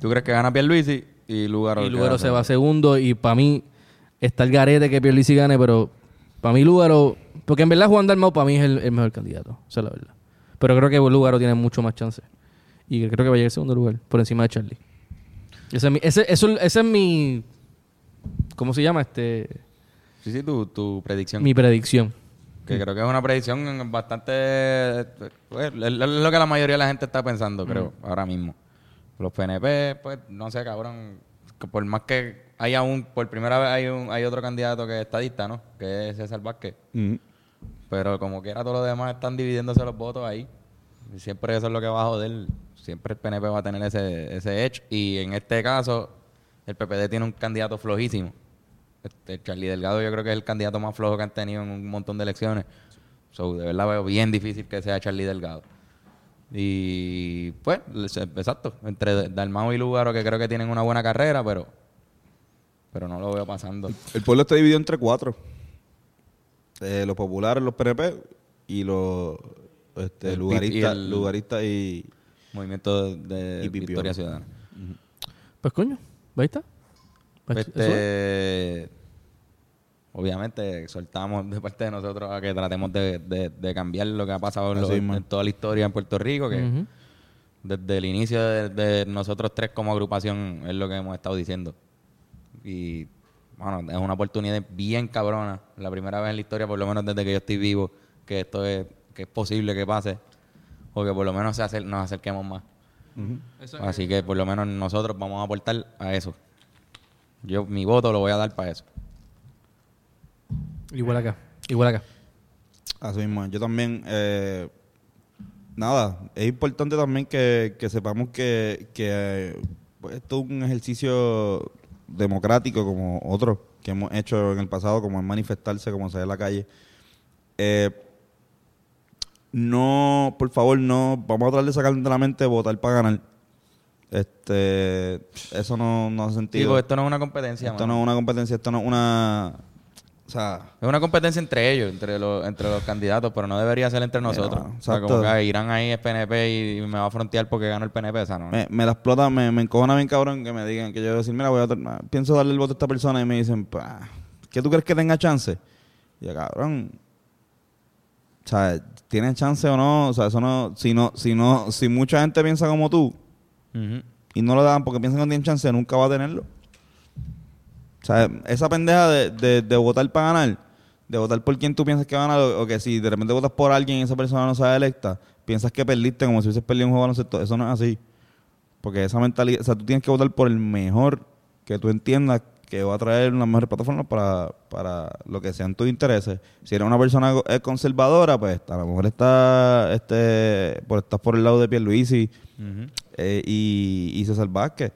S1: ¿Tú crees que gana Pierluisi y Lugaro?
S2: y Lugaro se
S1: segundo?
S2: va segundo y para mí está el garete que Pierluisi gane, pero para mí Lugaro... Porque en verdad Juan Dalmau para mí es el, el mejor candidato, esa es la verdad. Pero creo que Lugaro tiene mucho más chance. Y creo que va a llegar segundo lugar, por encima de Charlie. Ese es mi, ese, eso- ese es mi, ¿cómo se llama? Este,
S1: Sí, sí, tu, tu predicción.
S2: mi predicción.
S1: Que creo que es una predicción bastante... pues, es lo que la mayoría de la gente está pensando, creo, ahora mismo. Los PNP, pues, no sé, cabrón. por más que haya un... Por primera vez hay, un, hay otro candidato que es estadista, ¿no? Que es César Vázquez.
S3: Ujú.
S1: Pero como quiera, todos los demás están dividiéndose los votos ahí. Siempre eso es lo que va a joder. Siempre el PNP va a tener ese, ese edge. Y en este caso, el PPD tiene un candidato flojísimo. Este, Charlie Delgado yo creo que es el candidato más flojo que han tenido en un montón de elecciones. So, de verdad veo bien difícil que sea Charlie Delgado. Y pues, exacto, entre Dalmau y Lugaro que creo que tienen una buena carrera, pero pero no lo veo pasando.
S3: El pueblo está dividido entre cuatro. Eh, los populares, los PNP y los este,
S1: y
S3: lugaristas lugaristas y...
S1: Movimiento de
S3: Y Pipiolo.
S1: Victoria Ciudadana.
S2: Pues coño, ahí está.
S1: Este, obviamente soltamos de parte de nosotros a que tratemos de, de- de cambiar lo que ha pasado en, lo- toda la historia en Puerto Rico, que desde el inicio de, de nosotros tres como agrupación es lo que hemos estado diciendo. Y bueno, es una oportunidad bien cabrona, la primera vez en la historia, por lo menos desde que yo estoy vivo, que esto es, que es posible que pase, o que por lo menos se acer- nos acerquemos más. Así que por lo menos nosotros vamos a aportar a eso. Yo mi voto lo voy a dar para eso.
S2: Igual acá, igual acá.
S3: Así mismo. Yo también, eh, nada, es importante también que, que sepamos que, que pues, esto es un ejercicio democrático como otros que hemos hecho en el pasado, como es manifestarse, como salir a la calle. Eh, no, por favor, no, vamos a tratar de sacar de la mente votar para ganar. Este, eso no, no hace sentido.
S1: Digo, esto no es una competencia,
S3: esto
S1: mano.
S3: no es una competencia, esto no es una, o sea,
S1: Es una competencia entre ellos, entre los, entre los candidatos, pero no debería ser entre nosotros. o sea, como que Irán ahí es PNP y, me va a frontear porque ganó el PNP. O sea, no.
S3: me, me la explota, me, me encojona bien cabrón que me digan que yo decir, mira, voy a pienso darle el voto a esta persona y me dicen, "Pa, ¿qué tú crees que tenga chance? Y yo, cabrón, o sea, ¿tiene chance o no? O sea, eso no, si no, si no, si mucha gente piensa como tú Y no lo dan porque piensan que no tienen chance, nunca va a tenerlo. O sea, esa pendeja de, de, votar para ganar, de votar por quien tú piensas que va a ganar, o, que si de repente votas por alguien y esa persona no sale electa, piensas que perdiste como si hubieses perdido un juego baloncesto. Eso no es así. Porque esa mentalidad, o sea, tú tienes que votar por el mejor que tú entiendas que va a traer una mejor plataforma para, para lo que sean tus intereses. Si eres una persona eh, conservadora, pues a lo mejor está, este, por, estás por el lado de Pierluisi
S1: Ujú.
S3: Eh, y, y César Vázquez.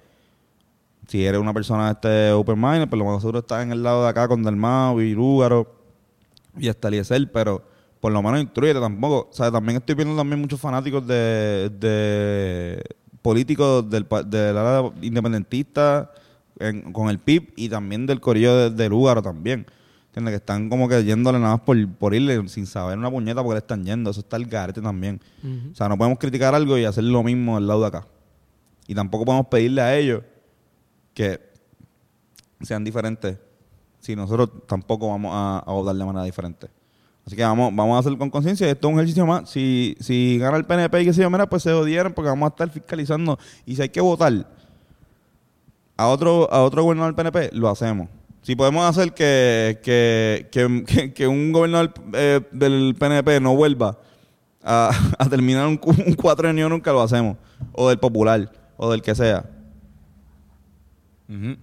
S3: Si eres una persona este open mind, pues lo más seguro estás en el lado de acá con Dalmau y Lúgaro y hasta Eliezer, pero por lo menos instruyete tampoco. O sea, también estoy viendo también muchos fanáticos de, de políticos del, del área independentista en- con el PIB y también del corillo de, de Lúgaro también. ¿Entiendes? Que están como que yéndole nada más por, por irle sin saber una puñeta porque le están yendo. Eso está el garete también. O sea, no podemos criticar algo y hacer lo mismo del lado de acá. Y tampoco podemos pedirle a ellos que sean diferentes si nosotros tampoco vamos a, a votar de manera diferente. Así que vamos, vamos a hacer con conciencia. Esto es un ejercicio más. Si, si gana el PNP y que se yo, mira, pues se odiaron porque vamos a estar fiscalizando. Y si hay que votar a otro, a otro gobernador del PNP, lo hacemos. Si podemos hacer que, que, que, que- un gobernador eh, del PNP no vuelva a, a terminar un, un cuatrenio nunca, lo hacemos. O del Popular, o del que sea.
S1: Ujú.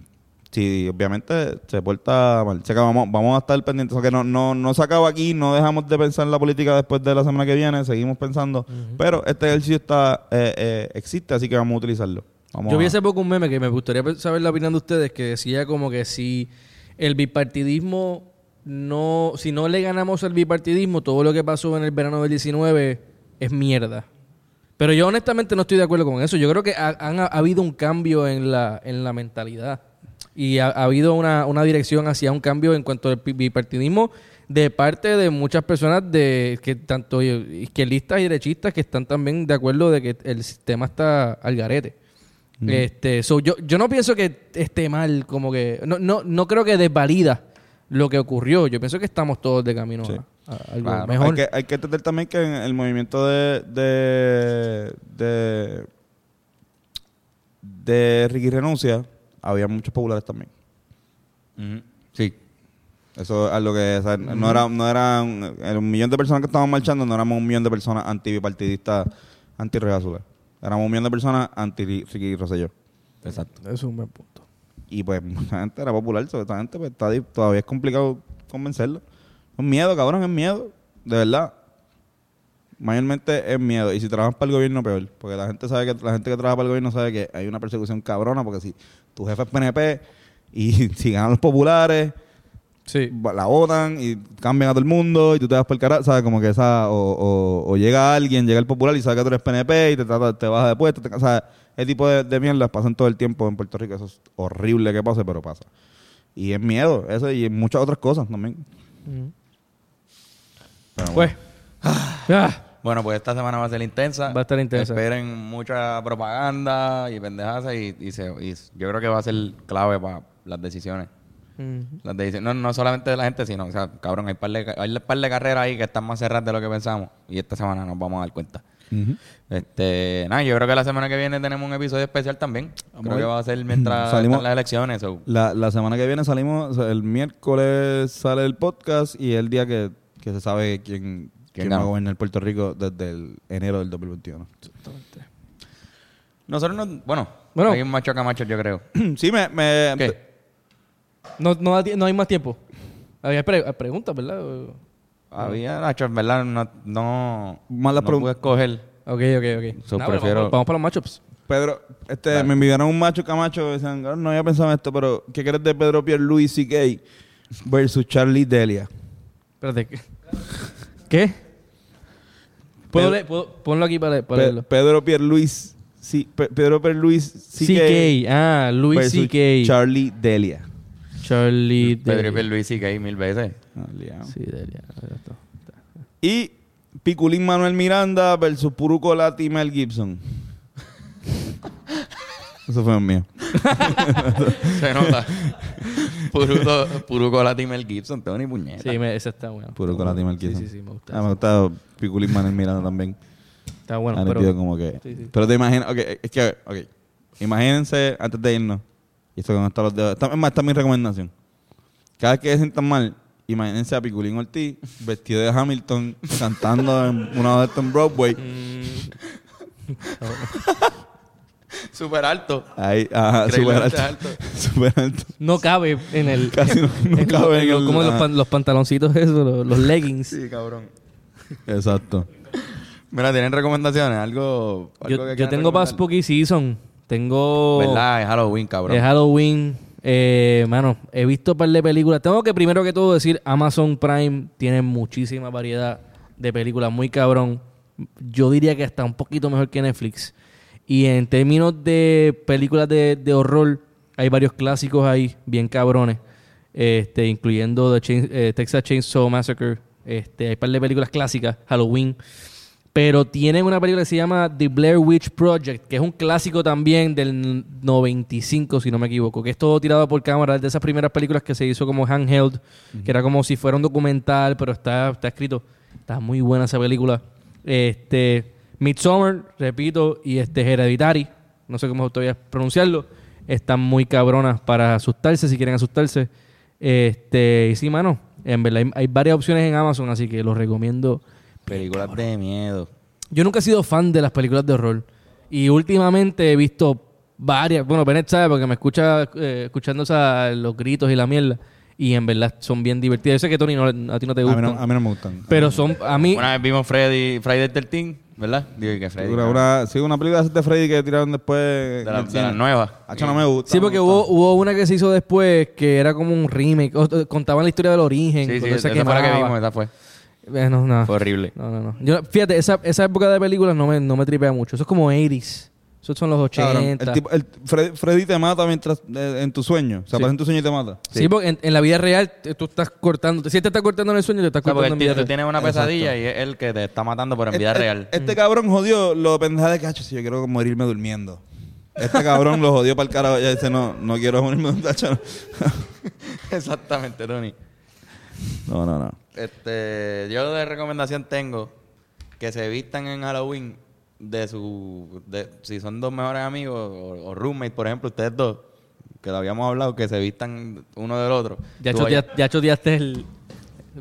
S3: Si obviamente se porta mal. Vamos, vamos a estar pendientes. O sea que no, no, no se acaba aquí, no dejamos de pensar en la política después de la semana que viene, seguimos pensando. Pero este ejercicio está eh, eh, existe, así que vamos a utilizarlo. Vamos
S2: Yo vi
S3: a-
S2: hace poco un meme que me gustaría saber la opinión de ustedes que decía como que si el bipartidismo no, si no le ganamos al bipartidismo, todo lo que pasó en el verano del 19 es mierda. Pero yo honestamente no estoy de acuerdo con eso. Yo creo que ha, han- ha habido un cambio en la, en la mentalidad. Y ha, ha habido una, una dirección hacia un cambio en cuanto al bipartidismo de parte de muchas personas de que tanto izquierdistas y derechistas que están también de acuerdo de que el sistema está al garete. Este, so, yo, yo no pienso que esté mal, como que no, no, no creo que desvalida lo que ocurrió. Yo pienso que estamos todos de camino
S3: Sí.
S2: a, a algo
S1: Claro.
S2: mejor.
S3: Hay que, hay que entender también que en el movimiento de, de, de, de Ricky Renuncia había muchos populares también. Sí. Eso es algo que o sea, no era, no era un, millón de personas que estaban marchando, no éramos un millón de personas antibipartidistas, anti Azul. Éramos un millón de personas anti Ricky Rosselló.
S1: Exacto.
S2: Eso es un buen punto.
S3: Y pues mucha gente era popular, sobre esta gente pues, está todavía es complicado convencerlo. Es miedo, cabrón, es miedo. De verdad. Mayormente es miedo. Y si trabajas para el gobierno, peor. Porque la gente sabe que la gente que trabaja para el gobierno sabe que hay una persecución cabrona. Porque si tu jefe es PNP y si ganan los populares,
S2: Sí.
S3: va- la votan y cambian a todo el mundo y tú te vas por el carajo, ¿sabes? Como que esa, o, o- o llega alguien, llega el popular y sabe que tú eres PNP y te, trata, te baja de puesto, te- o sea, ese tipo de, de mierdas pasan todo el tiempo en Puerto Rico, eso es horrible que pase, pero pasa. Y es miedo, eso y muchas otras cosas también. Pero
S2: Pues. Ah,
S1: Bueno, pues esta semana va a ser intensa.
S2: Va a estar intensa.
S1: Esperen mucha propaganda y pendejadas y, y se- y yo creo que va a ser clave para las decisiones. Las decisiones, no, no solamente de la gente, sino, o sea, cabrón, hay par de, hay par de carreras ahí que están más cerradas de lo que pensamos y esta semana nos vamos a dar cuenta. Este, nada, yo creo que la semana que viene tenemos un episodio especial también.
S3: Vamos
S1: creo
S3: a
S1: que va a ser mientras
S3: Salimos-
S1: están las elecciones. so.
S3: La, la semana que viene salimos, el miércoles sale el podcast y es el día que, que se sabe quién, quién va a gobernar Puerto Rico desde el enero del 2021.
S1: Nosotros no, bueno,
S2: Bueno.
S1: hay un macho camacho, yo creo.
S3: sí, me... me
S1: ¿Qué?
S2: No, no, no hay más tiempo. Había pre- preguntas, ¿verdad?
S1: Había, Nacho, en verdad, no, no,
S3: Más las
S1: no pude escoger.
S2: Ok, ok, ok.
S1: So,
S2: Nah, bueno,
S1: prefiero-
S2: vamos, vamos para los matchups.
S3: Pedro, este, me enviaron un macho camacho. Decían, "Ah, no había pensado en esto, pero ¿qué crees de Pedro Pierluisi Gay versus Charlie Delia?
S2: Espérate. ¿qué? ¿Qué? ¿Puedo
S3: Pedro-
S2: leer? ¿Puedo- ponlo aquí para, para
S3: Pe-
S2: leerlo.
S3: Pedro Pierluis, sí, Pe- Pedro Pierluisi
S2: CK. Ah, Luis
S3: versus
S2: CK.
S3: Charlie Delia.
S2: Charlie.
S1: Pedro. Luis y hay mil veces.
S3: Ah, liado.
S2: Sí, ya está.
S3: Y Piculín Manuel Miranda versus Puruco Lati Mel Gibson. Eso fue mío.
S1: Se nota. Puro, puro colati Mel Gibson, tengo ni puñeta.
S2: Sí, me- ese está bueno.
S3: Puruco Lati Mel Gibson.
S2: sí, sí, me gusta.
S3: Ah, me gusta Piculín Manuel Miranda también.
S2: Está bueno,
S3: Han
S2: pero...
S3: metido como que.
S2: Sí, sí.
S3: Pero te imaginas, ok, es que, ok. Imagínense antes de irnos. Y esto con los dedos. Esta, es más, esta es mi recomendación. Cada vez que se sientan mal, imagínense a Piculín Ortiz vestido de Hamilton cantando en una de estas en Broadway.
S1: Súper alto.
S3: Ahí, ajá, súper alto.
S1: alto.
S3: Súper alto.
S2: No cabe en el...
S3: Casi no, no
S2: en
S3: cabe en el.
S2: como los,
S3: ajá.
S2: pan- los pantaloncitos esos, los, los leggings.
S1: Sí, cabrón.
S3: Exacto.
S1: Mira, ¿tienen recomendaciones? Algo, algo
S2: Yo,
S1: que
S2: yo tengo para? Spooky Season. Tengo...
S1: ¿Verdad? Es Halloween, cabrón.
S2: Es Halloween. Eh, mano, he visto un par de películas. Tengo que primero que todo decir, Amazon Prime tiene muchísima variedad de películas, muy cabrón. Yo diría que hasta un poquito mejor que Netflix. Y en términos de películas de, de horror, hay varios clásicos ahí, bien cabrones. Este, incluyendo The eh, Texas Chainsaw Massacre. Este, hay un par de películas clásicas, Halloween. Pero tienen una película que se llama The Blair Witch Project, que es un clásico también del 95, si no me equivoco, que es todo tirado por cámara, de esas primeras películas que se hizo como handheld, que era como si fuera un documental, pero está, está escrito. Está muy buena esa película. Este, Midsommar, repito, y este Hereditary, no sé cómo todavía pronunciarlo, están muy cabronas para asustarse, si quieren asustarse. Este, y sí, mano, en verdad hay varias opciones en Amazon, así que los recomiendo.
S1: Películas de miedo.
S2: Yo nunca he sido fan de las películas de horror. Y últimamente he visto varias. Bueno, Bennett sabe porque me escucha eh, escuchando esa- los gritos y la mierda. Y en verdad son bien divertidas. Yo sé que Tony no, a ti no te
S3: A mí no, a mí no me gustan.
S2: pero son, a mí.
S1: Una vez vimos Freddy, Friday the 13, ¿verdad? Digo que Freddy.
S3: Una,
S1: ¿no?
S3: una- sí, una película de Freddy que tiraron después.
S1: de, la, de nuevas.
S3: Hacho, no me gusta.
S2: Sí, porque hubo,
S3: gusta.
S2: hubo una que se hizo después que era como un remake. o- contaban la historia del origen.
S1: Sí, sí, esa
S2: se
S1: fue la que
S2: quemaba.
S1: vimos, esa fue.
S2: Eh, no, no.
S1: Fue horrible.
S2: No, no, no. Yo, fíjate, esa, esa época de películas no me, no me tripea mucho. Eso es como 80s. Esos son los 80.
S3: Cabrón, el tipo- el Freddy, Freddy te mata mientras eh, en tu sueño. O sea,
S2: Sí.
S3: aparece en tu sueño y te mata.
S2: Sí, porque en, en la vida real t- tú estás cortando. Si te está cortando en el sueño, te estás
S1: O sea, porque
S2: cortando
S1: el
S2: en
S1: tío,
S2: vida
S1: tú tienes una pesadilla y es él que te está matando, pero en vida
S3: Este-
S1: real.
S3: Este cabrón jodió lo pendeja de cacho. Si yo quiero morirme durmiendo. Este cabrón lo jodió para el carajo. Ya dice, no, no quiero morirme durmiendo.
S1: Exactamente, Tony.
S3: No, no, no.
S1: Este, yo de recomendación tengo que se vistan en Halloween de su, de, si son dos mejores amigos o, o roommates, por ejemplo, ustedes dos, que lo habíamos hablado, que se vistan uno del otro.
S2: Ya, chotea- ya choteaste el.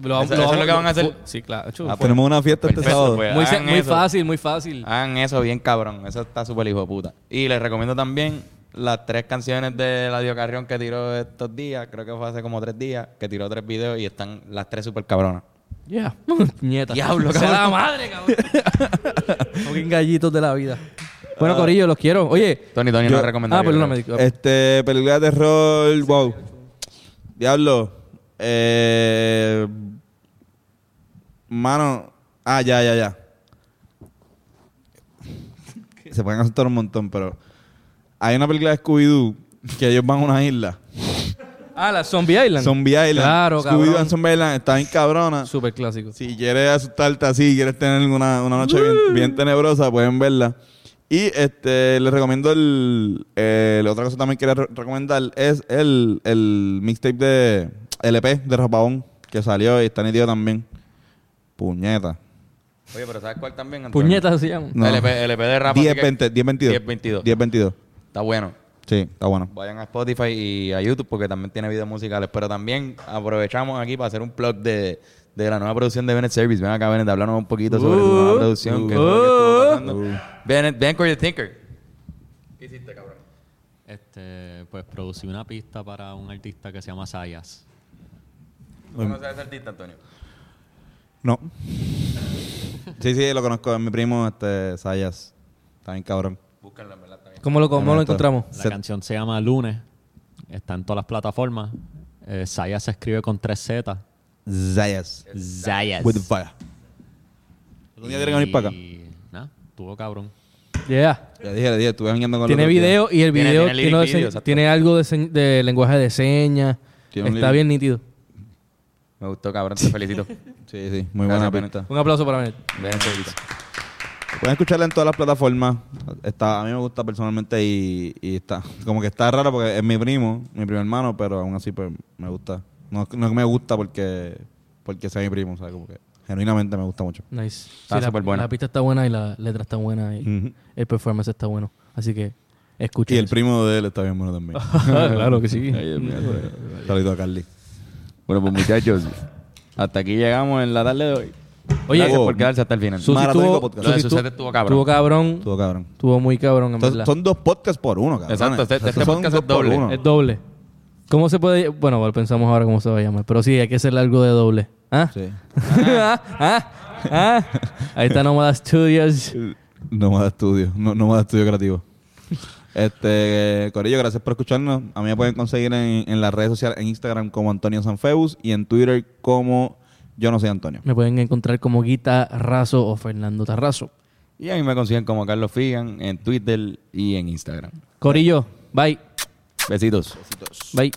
S2: Lo,
S1: Eso- eso es lo que van a hacer.
S2: Sí, claro.
S1: Ah, pues,
S3: Tenemos una fiesta este sábado.
S1: pues,
S2: muy muy fácil, muy fácil.
S1: Hagan eso bien cabrón. Eso está súper hijo de puta. Y les recomiendo también las tres canciones de Ladio Carrión que tiró estos días. Creo que fue hace como tres días. Que tiró tres videos y están las tres súper cabronas.
S2: Yeah. Nieta.
S1: Diablo, cabrón.
S2: la madre, cabrón. Fucking gallitos de la vida. Bueno, Corillo, los quiero. Oye.
S1: Tony, Tony
S3: Yo-
S1: no recomendado.
S2: Ah, perdóname. disculpa.
S3: Este, película de terror, wow. Diablo. Eh, mano. Ah, ya, ya, ya. Se pueden asustar un montón, pero. Hay una película de Scooby-Doo que ellos van a una isla.
S2: Ah, la Zombie Island.
S3: Zombie Island.
S2: Claro,
S3: Scooby-Doo en Zombie Island está bien cabrona.
S2: Súper clásico.
S3: Si quieres asustarte así, quieres tener una, una noche bien, bien, tenebrosa, pueden verla. Y este les recomiendo el. Otra cosa que también quería re recomendar es el, el mixtape de LP de Rapabón que salió y está en también. Puñeta.
S1: Oye, pero ¿sabes cuál también?
S2: Puñeta se llama.
S3: No.
S1: LP, LP de Rapa.
S3: 10-22. 10-22.
S1: Está bueno.
S3: Sí, está bueno.
S1: Vayan a Spotify y a YouTube porque también tiene videos musicales. Pero también aprovechamos aquí para hacer un plug de, de la nueva producción de Bennett Service. Ven acá, Bennett, hablarnos un poquito sobre su nueva producción. que fue lo que estuvo pasando. Bennett, Bennett Corey the Thinker. ¿Qué hiciste, cabrón?
S7: Este, pues producí una pista para un artista que se llama Sayas.
S1: ¿Conoces a ese artista, Antonio?
S3: No. Sí, sí, lo conozco. Es mi primo, este, Sayas. Está bien cabrón.
S1: Búscalo.
S2: ¿Cómo lo, cómo lo encontramos?
S7: La
S3: Se-
S7: canción se llama Lunes. Está en todas las plataformas. Eh, Sayas se escribe con tres Z.
S3: Sayas.
S7: Sayas.
S3: With the fire. ¿Algún día tiene que venir para acá?
S7: Nada, tuvo cabrón.
S2: Yeah.
S3: Ya dije, le dije, estuve con
S2: Tiene
S3: los días.
S2: video y el
S1: Tiene-
S2: video
S1: tiene
S2: tiene,
S1: lyric video, exacto.
S2: tiene algo de, se- de lenguaje de señas.
S3: Tiene un
S2: Está
S3: lyric.
S2: bien nítido.
S1: Me gustó, cabrón. Te felicito.
S3: Sí, sí, muy
S1: Gracias,
S3: buena
S1: Bennett.
S3: pista.
S2: Un aplauso para Bennett.
S1: Bennett Service.
S3: Pueden escucharla en todas las plataformas. Está, a mí me gusta personalmente y, y está como que está raro porque es mi primo, mi primo hermano, pero aún así pues me gusta. No, no es que me gusta porque porque sea mi primo, ¿sabes? Como que genuinamente me gusta mucho.
S2: Nice.
S1: Está
S2: la-
S1: súper buena.
S2: La pista está buena y la letra está buena y el performance está bueno. Así que escuchen.
S3: Y el
S2: eso.
S3: primo de él está bien bueno también.
S2: claro que sí.
S3: Saludito a Carly.
S1: Bueno, pues muchachos, hasta aquí llegamos en la tarde de hoy.
S2: Oye,
S1: Gracias por quedarse hasta el final.
S2: Susi
S3: Maratónico
S2: tuvo,
S3: podcast.
S1: Lo de
S2: Susi
S1: Susete
S2: tu-
S1: estuvo cabrón.
S2: Estuvo cabrón.
S3: Estuvo cabrón.
S2: Estuvo muy cabrón, en
S3: Entonces,
S2: verdad.
S3: son dos podcasts por uno, cabrón.
S1: Exacto, este- este podcast es doble.
S2: Es doble. ¿Cómo se puede...? Bueno, bueno, pensamos ahora cómo se va a llamar. Pero sí, hay que hacerle algo de doble. ¿Ah?
S3: Sí.
S2: ¿Ah? ¿Ah? ¿Ah? Ahí está Nomada Studios.
S3: Más estudio, no, más estudio creativo. Este, Corillo, gracias por escucharnos. A mí me pueden conseguir en, en las redes sociales, en Instagram como Antonio Sanfeus y en Twitter como Yo no soy Antonio.
S2: Me pueden encontrar como Guita Razo o Fernando Tarrazo.
S1: Y a mí me consiguen como Carlos Figan en Twitter y en Instagram.
S2: Corillo, bye.
S1: Besitos.
S2: Bye.